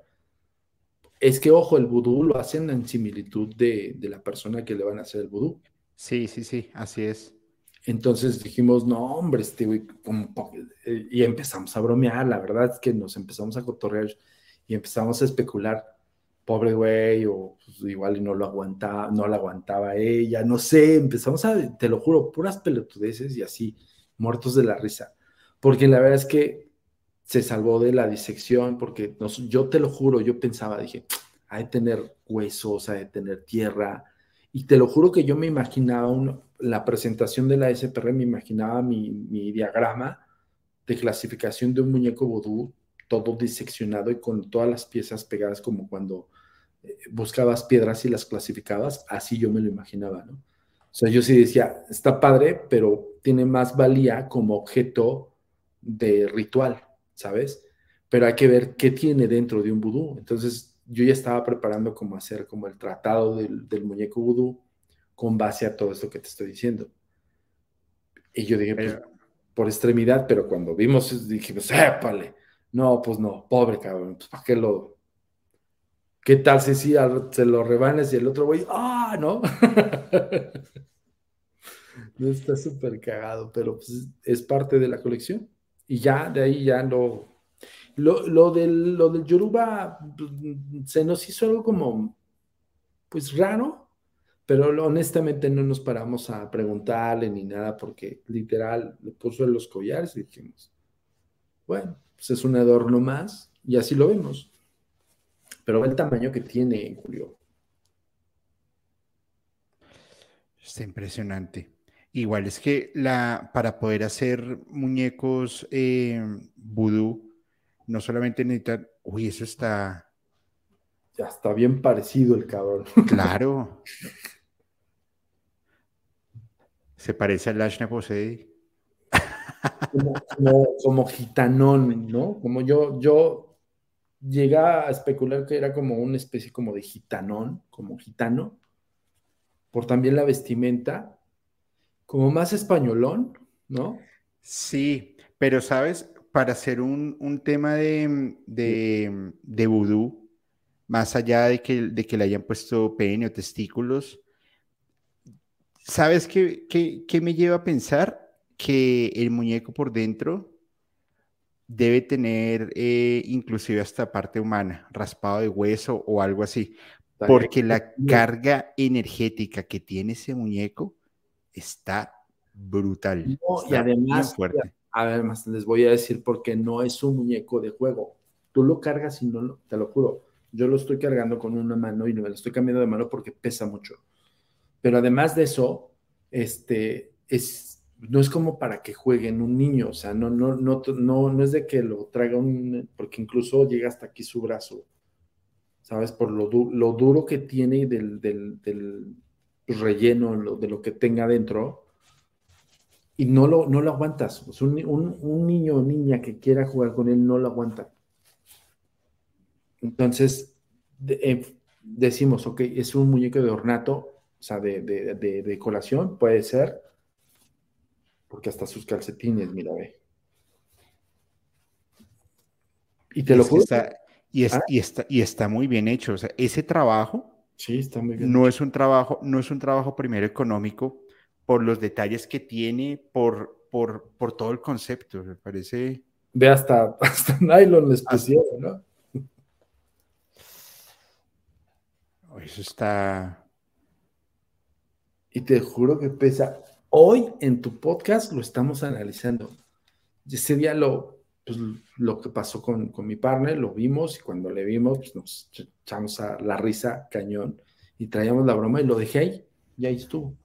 es que, ojo, el vudú lo hacen en similitud de, de la persona que le van a hacer el vudú. Sí, sí, sí, así es. Entonces dijimos, no, hombre, este güey, y empezamos a bromear, la verdad es que nos empezamos a cotorrear y empezamos a especular, pobre güey, o pues, igual y no lo aguantaba, no la aguantaba ella, no sé, empezamos a, te lo juro, puras pelotudeces y así. muertos de la risa, porque la verdad es que se salvó de la disección, porque yo te lo juro, yo pensaba, dije, hay de tener huesos, hay de tener tierra, y te lo juro que yo me imaginaba la presentación de la SPR, me imaginaba mi, diagrama de clasificación de un muñeco vudú, todo diseccionado y con todas las piezas pegadas como cuando eh, buscabas piedras y las clasificabas, así yo me lo imaginaba, ¿no? O sea, yo sí decía, está padre, pero tiene más valía como objeto de ritual, ¿sabes? Pero hay que ver qué tiene dentro de un vudú. Entonces, yo ya estaba preparando como hacer como el tratado del, muñeco vudú con base a todo esto que te estoy diciendo. Y yo dije, pues, por extremidad, pero cuando vimos, dije, pues, épale. No, pues no, pobre cabrón, pues, ¿para qué lo, ¿Qué tal si sí, se lo rebanes y el otro güey, ah, no? [laughs] no está súper cagado, pero pues es parte de la colección. Y ya, de ahí ya no. Lo, lo, del, lo del Yoruba pues, se nos hizo algo como, pues raro, pero honestamente no nos paramos a preguntarle ni nada, porque literal le puso en los collares y dijimos, bueno, pues es un adorno más y así lo vemos. Pero el tamaño que tiene, Julio. Está impresionante. Igual es que la, para poder hacer muñecos eh, vudú, no solamente necesitan. Uy, eso está. Ya está bien parecido el cabrón. [laughs] Claro. Se parece a Lashna Posey. Como, como, gitanón, ¿no? Como yo, yo llega a especular que era como una especie como de gitanón, como gitano, por también la vestimenta, como más españolón, ¿no? Sí, pero sabes, para hacer un, tema de, de, de vudú, más allá de que, de que le hayan puesto pene o testículos, ¿sabes qué, qué me lleva a pensar? Que el muñeco por dentro debe tener eh, inclusive hasta parte humana, raspado de hueso o algo así, porque la carga energética que tiene ese muñeco está brutal. y además, además les voy a decir porque no es un muñeco de juego. Tú lo cargas y no, te lo juro, yo lo estoy cargando con una mano y me lo estoy cambiando de mano porque pesa mucho. Pero además de eso, este, es no es como para que jueguen un niño, o sea, no, no, no, no, no es de que lo traiga un, porque incluso llega hasta aquí su brazo, ¿sabes? Por lo, lo duro que tiene del, del, del relleno, de lo que tenga dentro, y no lo, no lo aguantas. un, niño o niña que quiera jugar con él no lo aguanta. Entonces, eh, decimos, ok, es un muñeco de ornato, o sea, de, de, de decoración, puede ser, porque hasta sus calcetines, mira, ve. Y te lo juro. y, ah. y, está, y está muy bien hecho. O sea, ese trabajo. Sí, está muy bien. No es un trabajo, no es un trabajo primero económico por los detalles que tiene, por, por, por todo el concepto. Me parece. Ve hasta, [laughs] hasta nylon les ¿no? Eso está. Y te juro que pesa Hoy en tu podcast lo estamos analizando. Ese día lo, pues, lo que pasó con, mi partner, lo vimos y cuando le vimos pues, nos echamos a la risa cañón y traíamos la broma y lo dejé ahí, y ahí estuvo.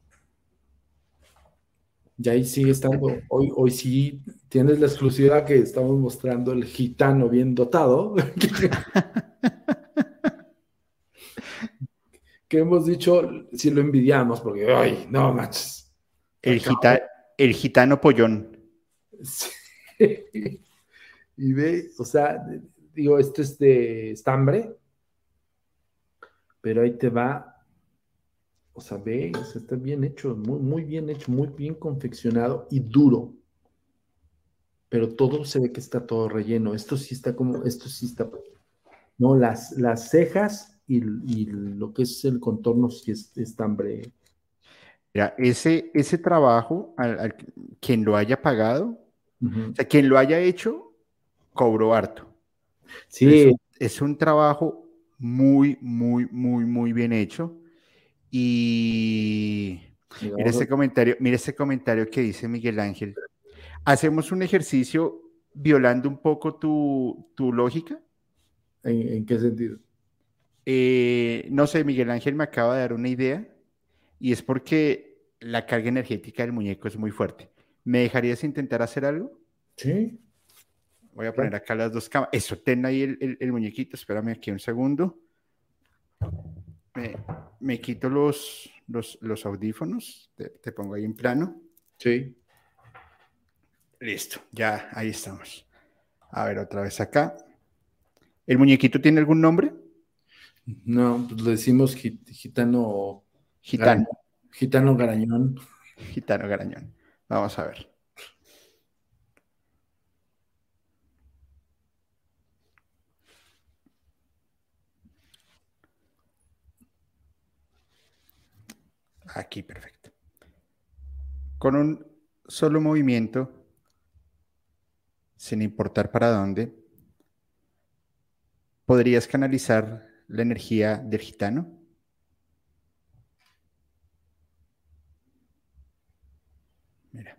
Y ahí sigue estando. Hoy, hoy sí tienes la exclusividad que estamos mostrando el gitano bien dotado. [laughs] que hemos dicho si lo envidiamos, porque, ay, no manches el, gitano pollón. [laughs] Y ve, o sea, digo, esto es de estambre, pero ahí te va, o sea, ve, está bien hecho, muy, muy bien hecho, muy bien confeccionado y duro. Pero todo se ve que está todo relleno. Esto sí está como, esto sí está, no, las, las cejas y, lo que es el contorno sí es estambre ese, ese trabajo, al, quien lo haya pagado, o sea, quien lo haya hecho, cobró harto. Sí. Es, un trabajo muy, muy, muy, muy bien hecho. Y mira ese comentario, mira ese comentario que dice Miguel Ángel. hacemos un ejercicio violando un poco tu, lógica. ¿En, qué sentido? Eh, no sé, Miguel Ángel me acaba de dar una idea y es porque la carga energética del muñeco es muy fuerte. ¿Me dejarías intentar hacer algo? Sí. Voy a poner acá las dos cámaras. Eso, ten ahí el, muñequito. Espérame aquí un segundo. Me, quito los, los, audífonos. Te, pongo ahí en plano. Sí. Listo, ya ahí estamos. A ver, otra vez acá. ¿El muñequito tiene algún nombre? No, pues le decimos gitano. Gitano. Gitano Garañón. Gitano Garañón. Vamos a ver. Aquí, perfecto. Con un solo movimiento, sin importar para dónde, ¿podrías canalizar la energía del gitano? Mira.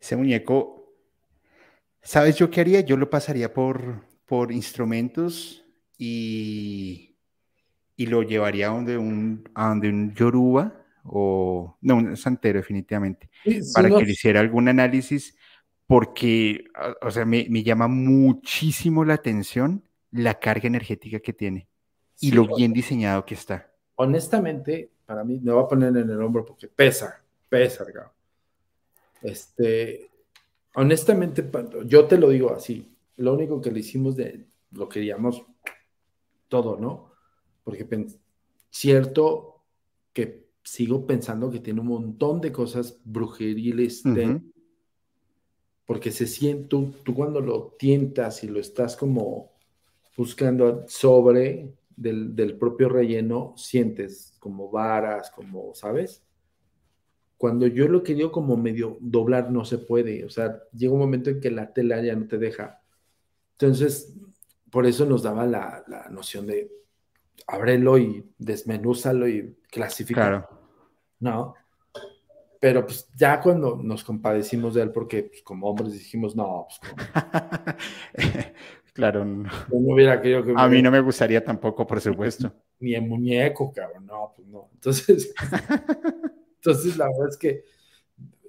Ese muñeco, ¿sabes yo qué haría? Yo lo pasaría por, por instrumentos y, y lo llevaría a donde un, a donde un yoruba o no, un santero definitivamente, para que le hiciera algún análisis, porque, o sea, me, me, llama muchísimo la atención la carga energética que tiene y lo bien diseñado que está. Honestamente, para mí, me voy a poner en el hombro porque pesa, pesa, Este, honestamente, yo te lo digo así, lo único que le hicimos de lo queríamos todo, ¿no? Porque cierto que sigo pensando que tiene un montón de cosas brujeriles, porque se siente, tú, tú, cuando lo tientas y lo estás como buscando sobre del, del propio relleno, sientes como varas, como, ¿sabes? Cuando yo lo quería como medio doblar, no se puede. O sea, llega un momento en que la tela ya no te deja. Entonces, por eso nos daba la, noción de ábrelo y desmenúzalo y clasifícalo. Claro. ¿No? Pero pues ya cuando nos compadecimos de él, porque pues, como hombres dijimos, no, pues [laughs] claro. No. hubiera querido que A mí no me gustaría tampoco, por supuesto. [laughs] Ni en muñeco, cabrón, no, pues no. Entonces, [laughs] entonces la verdad es que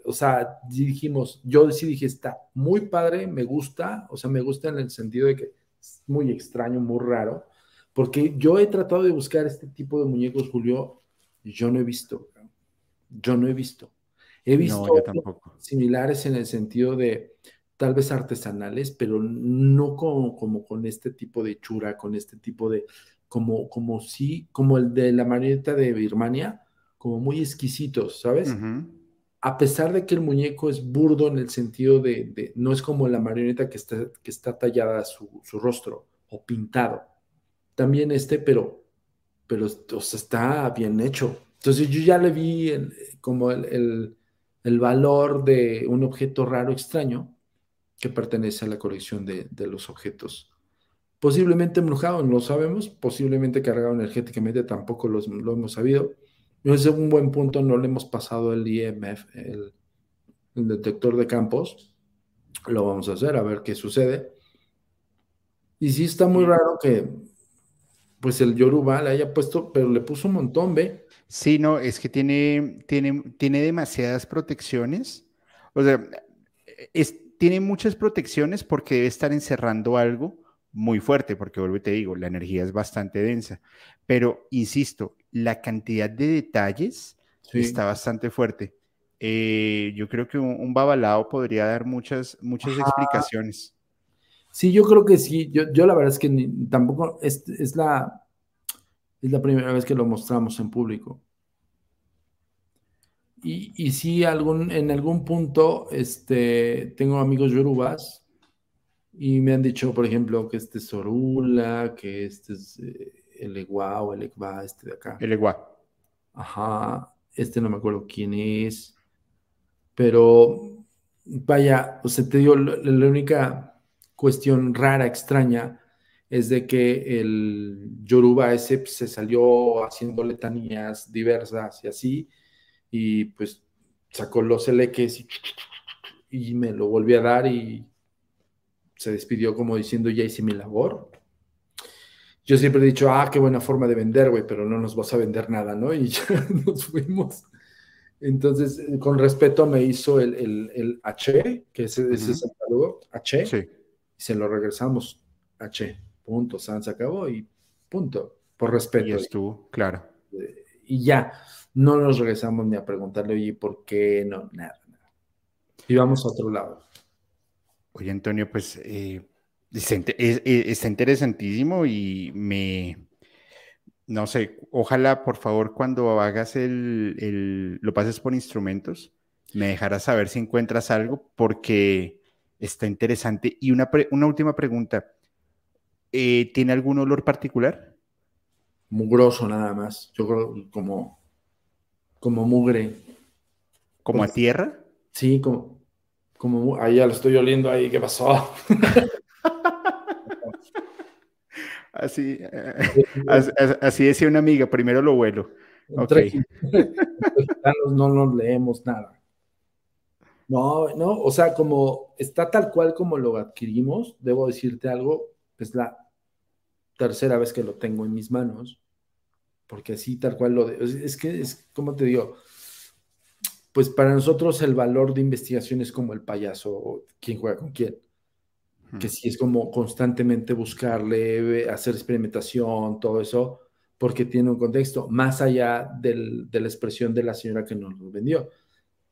o sea, dijimos, yo sí dije, está muy padre, me gusta, o sea, me gusta en el sentido de que es muy extraño, muy raro, porque yo he tratado de buscar este tipo de muñecos, Julio, y yo no he visto, yo no he visto. He visto similares en el sentido de tal vez artesanales, pero no como, como con este tipo de chura, con este tipo de, como, como sí, como el de la marioneta de Birmania, como muy exquisitos, ¿sabes? A pesar de que el muñeco es burdo en el sentido de, no es como la marioneta que está, que está tallada su, rostro o pintado. También este, pero, pero está bien hecho. Entonces yo ya le vi como el, valor de un objeto raro, extraño, que pertenece a la colección de, los objetos. Posiblemente embrujado, no lo sabemos, posiblemente cargado energéticamente, tampoco lo hemos sabido es un buen punto, no le hemos pasado el IMF, el, detector de campos. Lo vamos a hacer, a ver qué sucede. Y sí está muy raro que pues el Yoruba le haya puesto, pero le puso un montón, ¿ve? Sí, no, es que tiene, tiene, tiene demasiadas protecciones. O sea, es, tiene muchas protecciones porque debe estar encerrando algo muy fuerte, porque vuelvo y te digo, la energía es bastante densa. Pero, insisto, la cantidad de detalles está bastante fuerte. Eh, yo creo que un, babalao podría dar muchas, muchas explicaciones. Sí, yo creo que sí. Yo, yo la verdad es que tampoco es, es, la, es la primera vez que lo mostramos en público. Y, y sí, algún, en algún punto este, tengo amigos yorubas y me han dicho, por ejemplo, que este es Sorula, que este es eh, el Eguá o el Egba, este de acá. El Eguá. Ajá, este no me acuerdo quién es. Pero vaya, o sea, te digo, la, única cuestión rara, extraña, es de que el Yoruba ese pues, se salió haciendo letanías diversas y así, y pues sacó los eleques y, y me lo volví a dar y se despidió como diciendo, ya hice mi labor. Yo siempre he dicho, ah, qué buena forma de vender, güey, pero no nos vas a vender nada, ¿no? Y [laughs] ya nos fuimos. Entonces, con respeto me hizo el, el, H, que es ese saludo, H, sí. y se lo regresamos, H, punto, San se acabó y punto, por respeto. Y estuvo, claro. Y ya, no nos regresamos ni a preguntarle, oye, ¿por qué? No, nada, nada. Y vamos a otro lado. Oye, Antonio, pues eh, está interesantísimo y me, no sé, ojalá por favor cuando hagas el, lo pases por instrumentos, me dejarás saber si encuentras algo porque está interesante. Y una, última pregunta, eh, ¿tiene algún olor particular? Mugroso nada más, yo creo como, como mugre. ¿Como a tierra? Sí, como, como, ahí ya lo estoy oliendo ahí, ¿qué pasó? [laughs] Así, [laughs] así, decía una amiga, primero lo vuelo. Okay. [laughs] no nos leemos nada. No, no, o sea, como está tal cual como lo adquirimos, debo decirte algo, es la tercera vez que lo tengo en mis manos, porque así tal cual lo... es que es, como te digo, pues para nosotros el valor de investigación es como el payaso, quién juega con quién que sí es como constantemente buscarle, hacer experimentación, todo eso, porque tiene un contexto más allá del, de la expresión de la señora que nos lo vendió.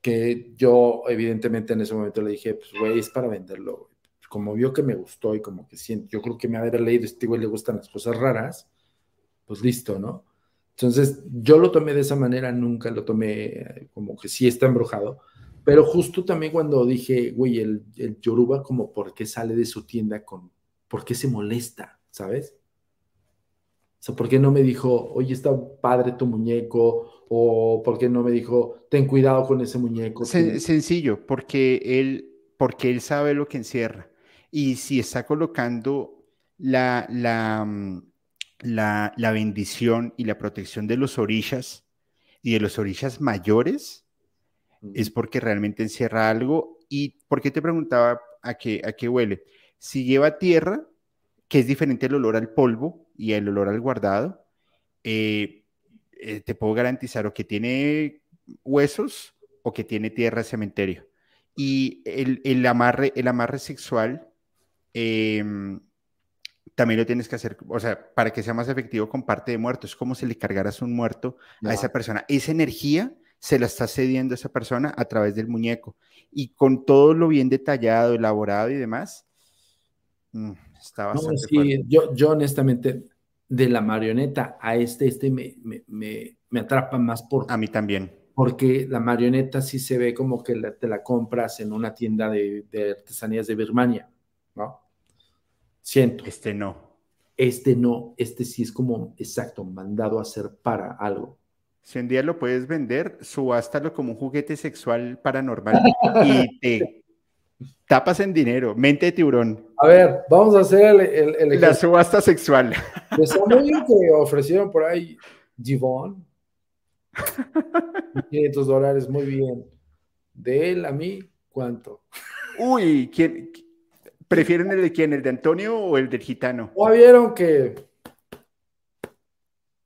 Que yo, evidentemente, en ese momento le dije, pues, güey, es para venderlo. Como vio que me gustó y como que siento, yo creo que me ha haber leído, este güey le gustan las cosas raras, pues listo, ¿no? Entonces, yo lo tomé de esa manera, nunca lo tomé eh, como que sí está embrujado pero justo también cuando dije, güey, el, el Yoruba, como por qué sale de su tienda con, por qué se molesta, ¿sabes? O sea, ¿por qué no me dijo, oye, está padre tu muñeco? O ¿por qué no me dijo, ten cuidado con ese muñeco? sencillo, porque él, porque él sabe lo que encierra. Y si está colocando la, la, mm, la, la bendición y la protección de los orillas y de los orillas mayores, es porque realmente encierra algo. ¿Y por qué te preguntaba a qué, a qué huele? Si lleva tierra, que es diferente el olor al polvo y el olor al guardado, eh, eh, te puedo garantizar o que tiene huesos o que tiene tierra de cementerio. Y el, amarre, el amarre sexual em, también lo tienes que hacer, o sea, para que sea más efectivo con parte de muerto. Es como si le cargaras un muerto a esa persona. Esa energía se la está cediendo esa persona a través del muñeco. Y con todo lo bien detallado, elaborado y demás, mm, está bastante sí, yo, yo honestamente, de la marioneta a este, este me, me, me, atrapa más por... A mí también. Porque la marioneta sí se ve como que te la compras en una tienda de, de artesanías de Birmania, ¿no? Siento. Este no. Este no, este sí es como, exacto, mandado a hacer para algo. Si un día lo puedes vender, subástalo como un juguete sexual paranormal y te tapas en dinero. Mente de tiburón. A ver, vamos a hacer el, el, la subasta sexual. Muy que ofrecieron por ahí Givon. 500 [laughs] dólares, muy bien. De él a mí, ¿cuánto? Uy, ¿quién? ¿Prefieren el de quién? ¿El de Antonio o el del gitano? ¿O vieron que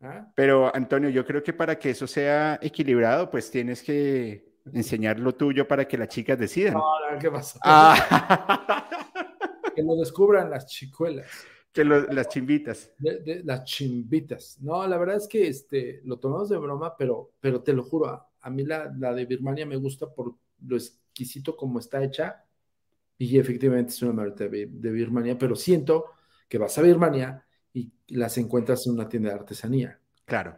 ¿Ah? Pero Antonio, yo creo que para que eso sea equilibrado, pues tienes que enseñar lo tuyo para que las chicas decidan. No, ¿qué pasa? Ah. [laughs] que lo descubran las chicuelas. Que las chimbitas. las chimbitas. No, la verdad es que este, lo tomamos de broma, pero, pero te lo juro, a, mí la, la, de Birmania me gusta por lo exquisito como está hecha. Y efectivamente es una marca de, de Birmania, pero siento que vas a Birmania y las encuentras en una tienda de artesanía. Claro.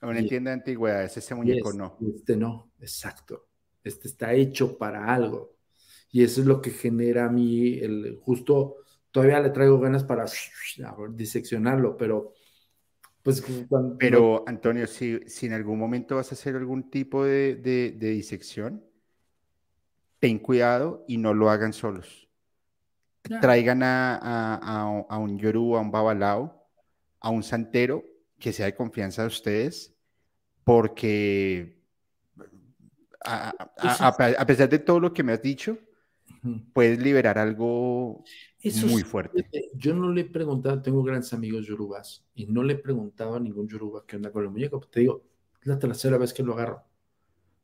Una tienda de antigüedades, ese muñeco no. Este no, exacto. Este está hecho para algo. Y eso es lo que genera a mí el justo, todavía le traigo ganas para [laughs] diseccionarlo, pero pues Pero Antonio, si, si, en algún momento vas a hacer algún tipo de, de disección, ten cuidado y no lo hagan solos traigan a, un yorú, a un babalao, a un santero que sea de confianza de ustedes, porque a, pesar de todo lo que me has dicho, puedes liberar algo muy fuerte. Yo no le he preguntado, tengo grandes amigos yorubas, y no le he preguntado a ningún yoruba qué onda con el muñeco. Te digo, es la tercera vez que lo agarro,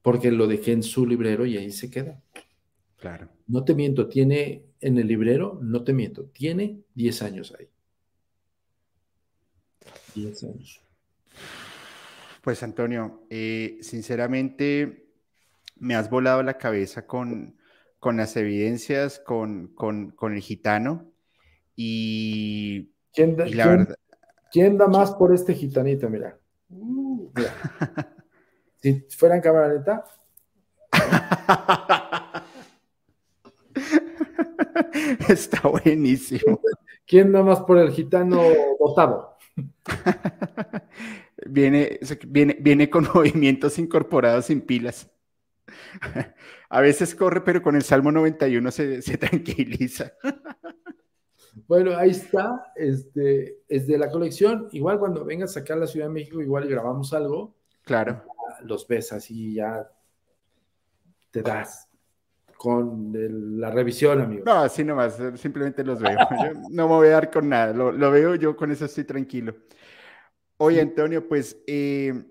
porque lo dejé en su librero y ahí se queda. Claro. No te miento, tiene en el librero, no te miento, tiene 10 años ahí. 10 años. Pues Antonio, eh, sinceramente me has volado la cabeza con, con las evidencias, con, con, el gitano y, ¿Quién da, la verdad... ¿quién da más por este gitanito? Mira. Uh, si fuera en cámara [laughs] [laughs] Está buenísimo. ¿Quién da más por el gitano dotado? [laughs] viene, viene, viene con [laughs] movimientos incorporados sin pilas. A veces corre, pero con el Salmo 91 se, se tranquiliza. Bueno, ahí está, este, es de la colección. Igual cuando vengas acá a la Ciudad de México, igual grabamos algo. Claro. Los ves así, ya te das con la revisión, amigo. No, así nomás, simplemente los veo. [laughs] no me voy a dar con nada, lo, lo, veo, yo con eso estoy tranquilo. Oye, Antonio, pues eh,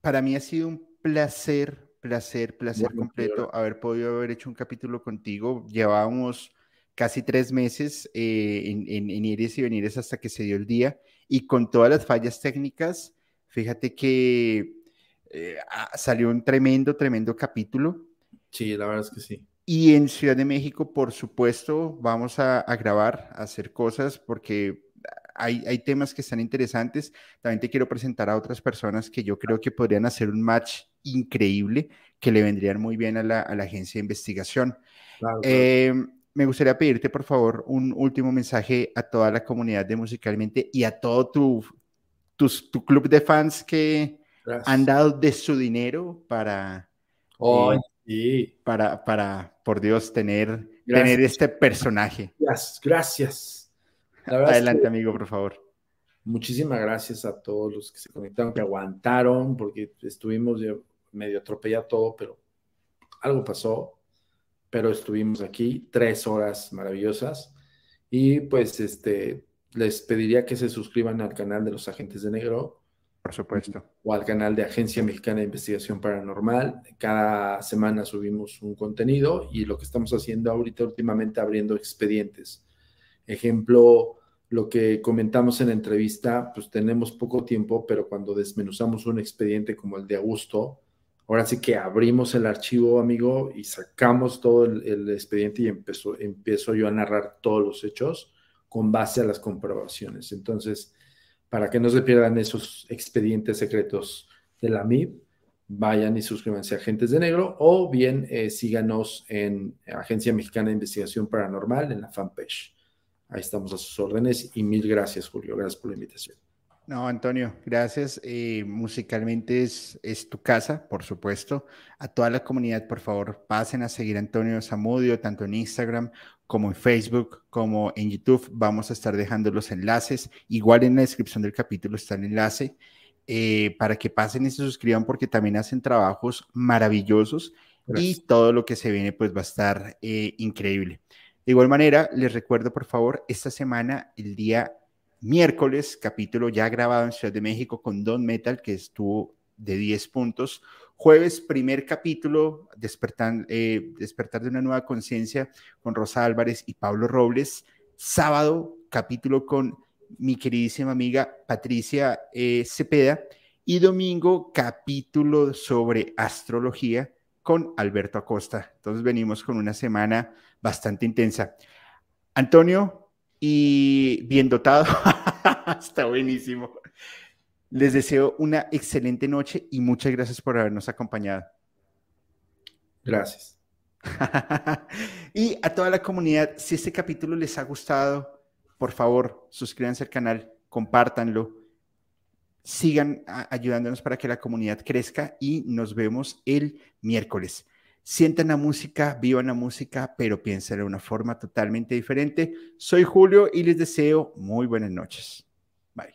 para mí ha sido un placer, placer, placer completo haber podido haber hecho un capítulo contigo. Llevábamos casi tres meses eh, en, en, ires y venires hasta que se dio el día y con todas las fallas técnicas, fíjate que eh, ah, salió un tremendo, tremendo capítulo. Sí, la verdad es que sí. Y en Ciudad de México, por supuesto, vamos a, a grabar, a hacer cosas, porque hay, temas que están interesantes. También te quiero presentar a otras personas que yo creo que podrían hacer un match increíble, que le vendrían muy bien a la, agencia de investigación. Eh, me gustaría pedirte, por favor, un último mensaje a toda la comunidad de Musicalmente y a todo tu, tu, club de fans que han dado de su dinero para, eh, para, para, por Dios, tener, tener este personaje. Gracias, gracias. Adelante, amigo, por favor. Muchísimas gracias a todos los que se conectaron, que aguantaron, porque estuvimos medio atropellado todo, pero algo pasó. Pero estuvimos aquí tres horas maravillosas. Y pues este les pediría que se suscriban al canal de los agentes de negro. Por supuesto. O al canal de Agencia Mexicana de Investigación Paranormal. Cada semana subimos un contenido y lo que estamos haciendo ahorita últimamente abriendo expedientes Ejemplo, lo que comentamos en la entrevista, pues tenemos poco tiempo, pero cuando desmenuzamos un expediente como el de Augusto, ahora sí que abrimos el archivo, amigo, y sacamos todo el, expediente y empezó, empiezo yo a narrar todos los hechos con base a las comprobaciones. Entonces, para que no se pierdan esos expedientes secretos de la MIB, vayan y suscríbanse a Agentes de Negro o bien eh, síganos en Agencia Mexicana de Investigación Paranormal en la fanpage. Ahí estamos a sus órdenes y mil gracias, Julio. Gracias por la invitación. No, Antonio, gracias. Eh, musicalmente es, es, tu casa, por supuesto. A toda la comunidad, por favor, pasen a seguir a Antonio Zamudio, tanto en Instagram como en Facebook, como en YouTube. Vamos a estar dejando los enlaces. Igual en la descripción del capítulo está el enlace eh, para que pasen y se suscriban porque también hacen trabajos maravillosos y todo lo que se viene pues va a estar eh, increíble. De igual manera, les recuerdo, por favor, esta semana, el día miércoles, capítulo ya grabado en Ciudad de México con Don Metal, que estuvo de 10 puntos. Jueves, primer capítulo, despertar, eh, despertar de una nueva conciencia con Rosa Álvarez y Pablo Robles. Sábado, capítulo con mi queridísima amiga Patricia eh, Cepeda. Y domingo, capítulo sobre astrología con Alberto Acosta. Entonces venimos con una semana bastante intensa. Antonio, y bien dotado, [laughs] está buenísimo. Les deseo una excelente noche y muchas gracias por habernos acompañado. Gracias. [laughs] y a toda la comunidad, si este capítulo les ha gustado, por favor, suscríbanse al canal, compártanlo, sigan ayudándonos para que la comunidad crezca y nos vemos el miércoles. Sientan la música, vivan la música, pero piensen de una forma totalmente diferente. Soy Julio y les deseo muy buenas noches. Bye.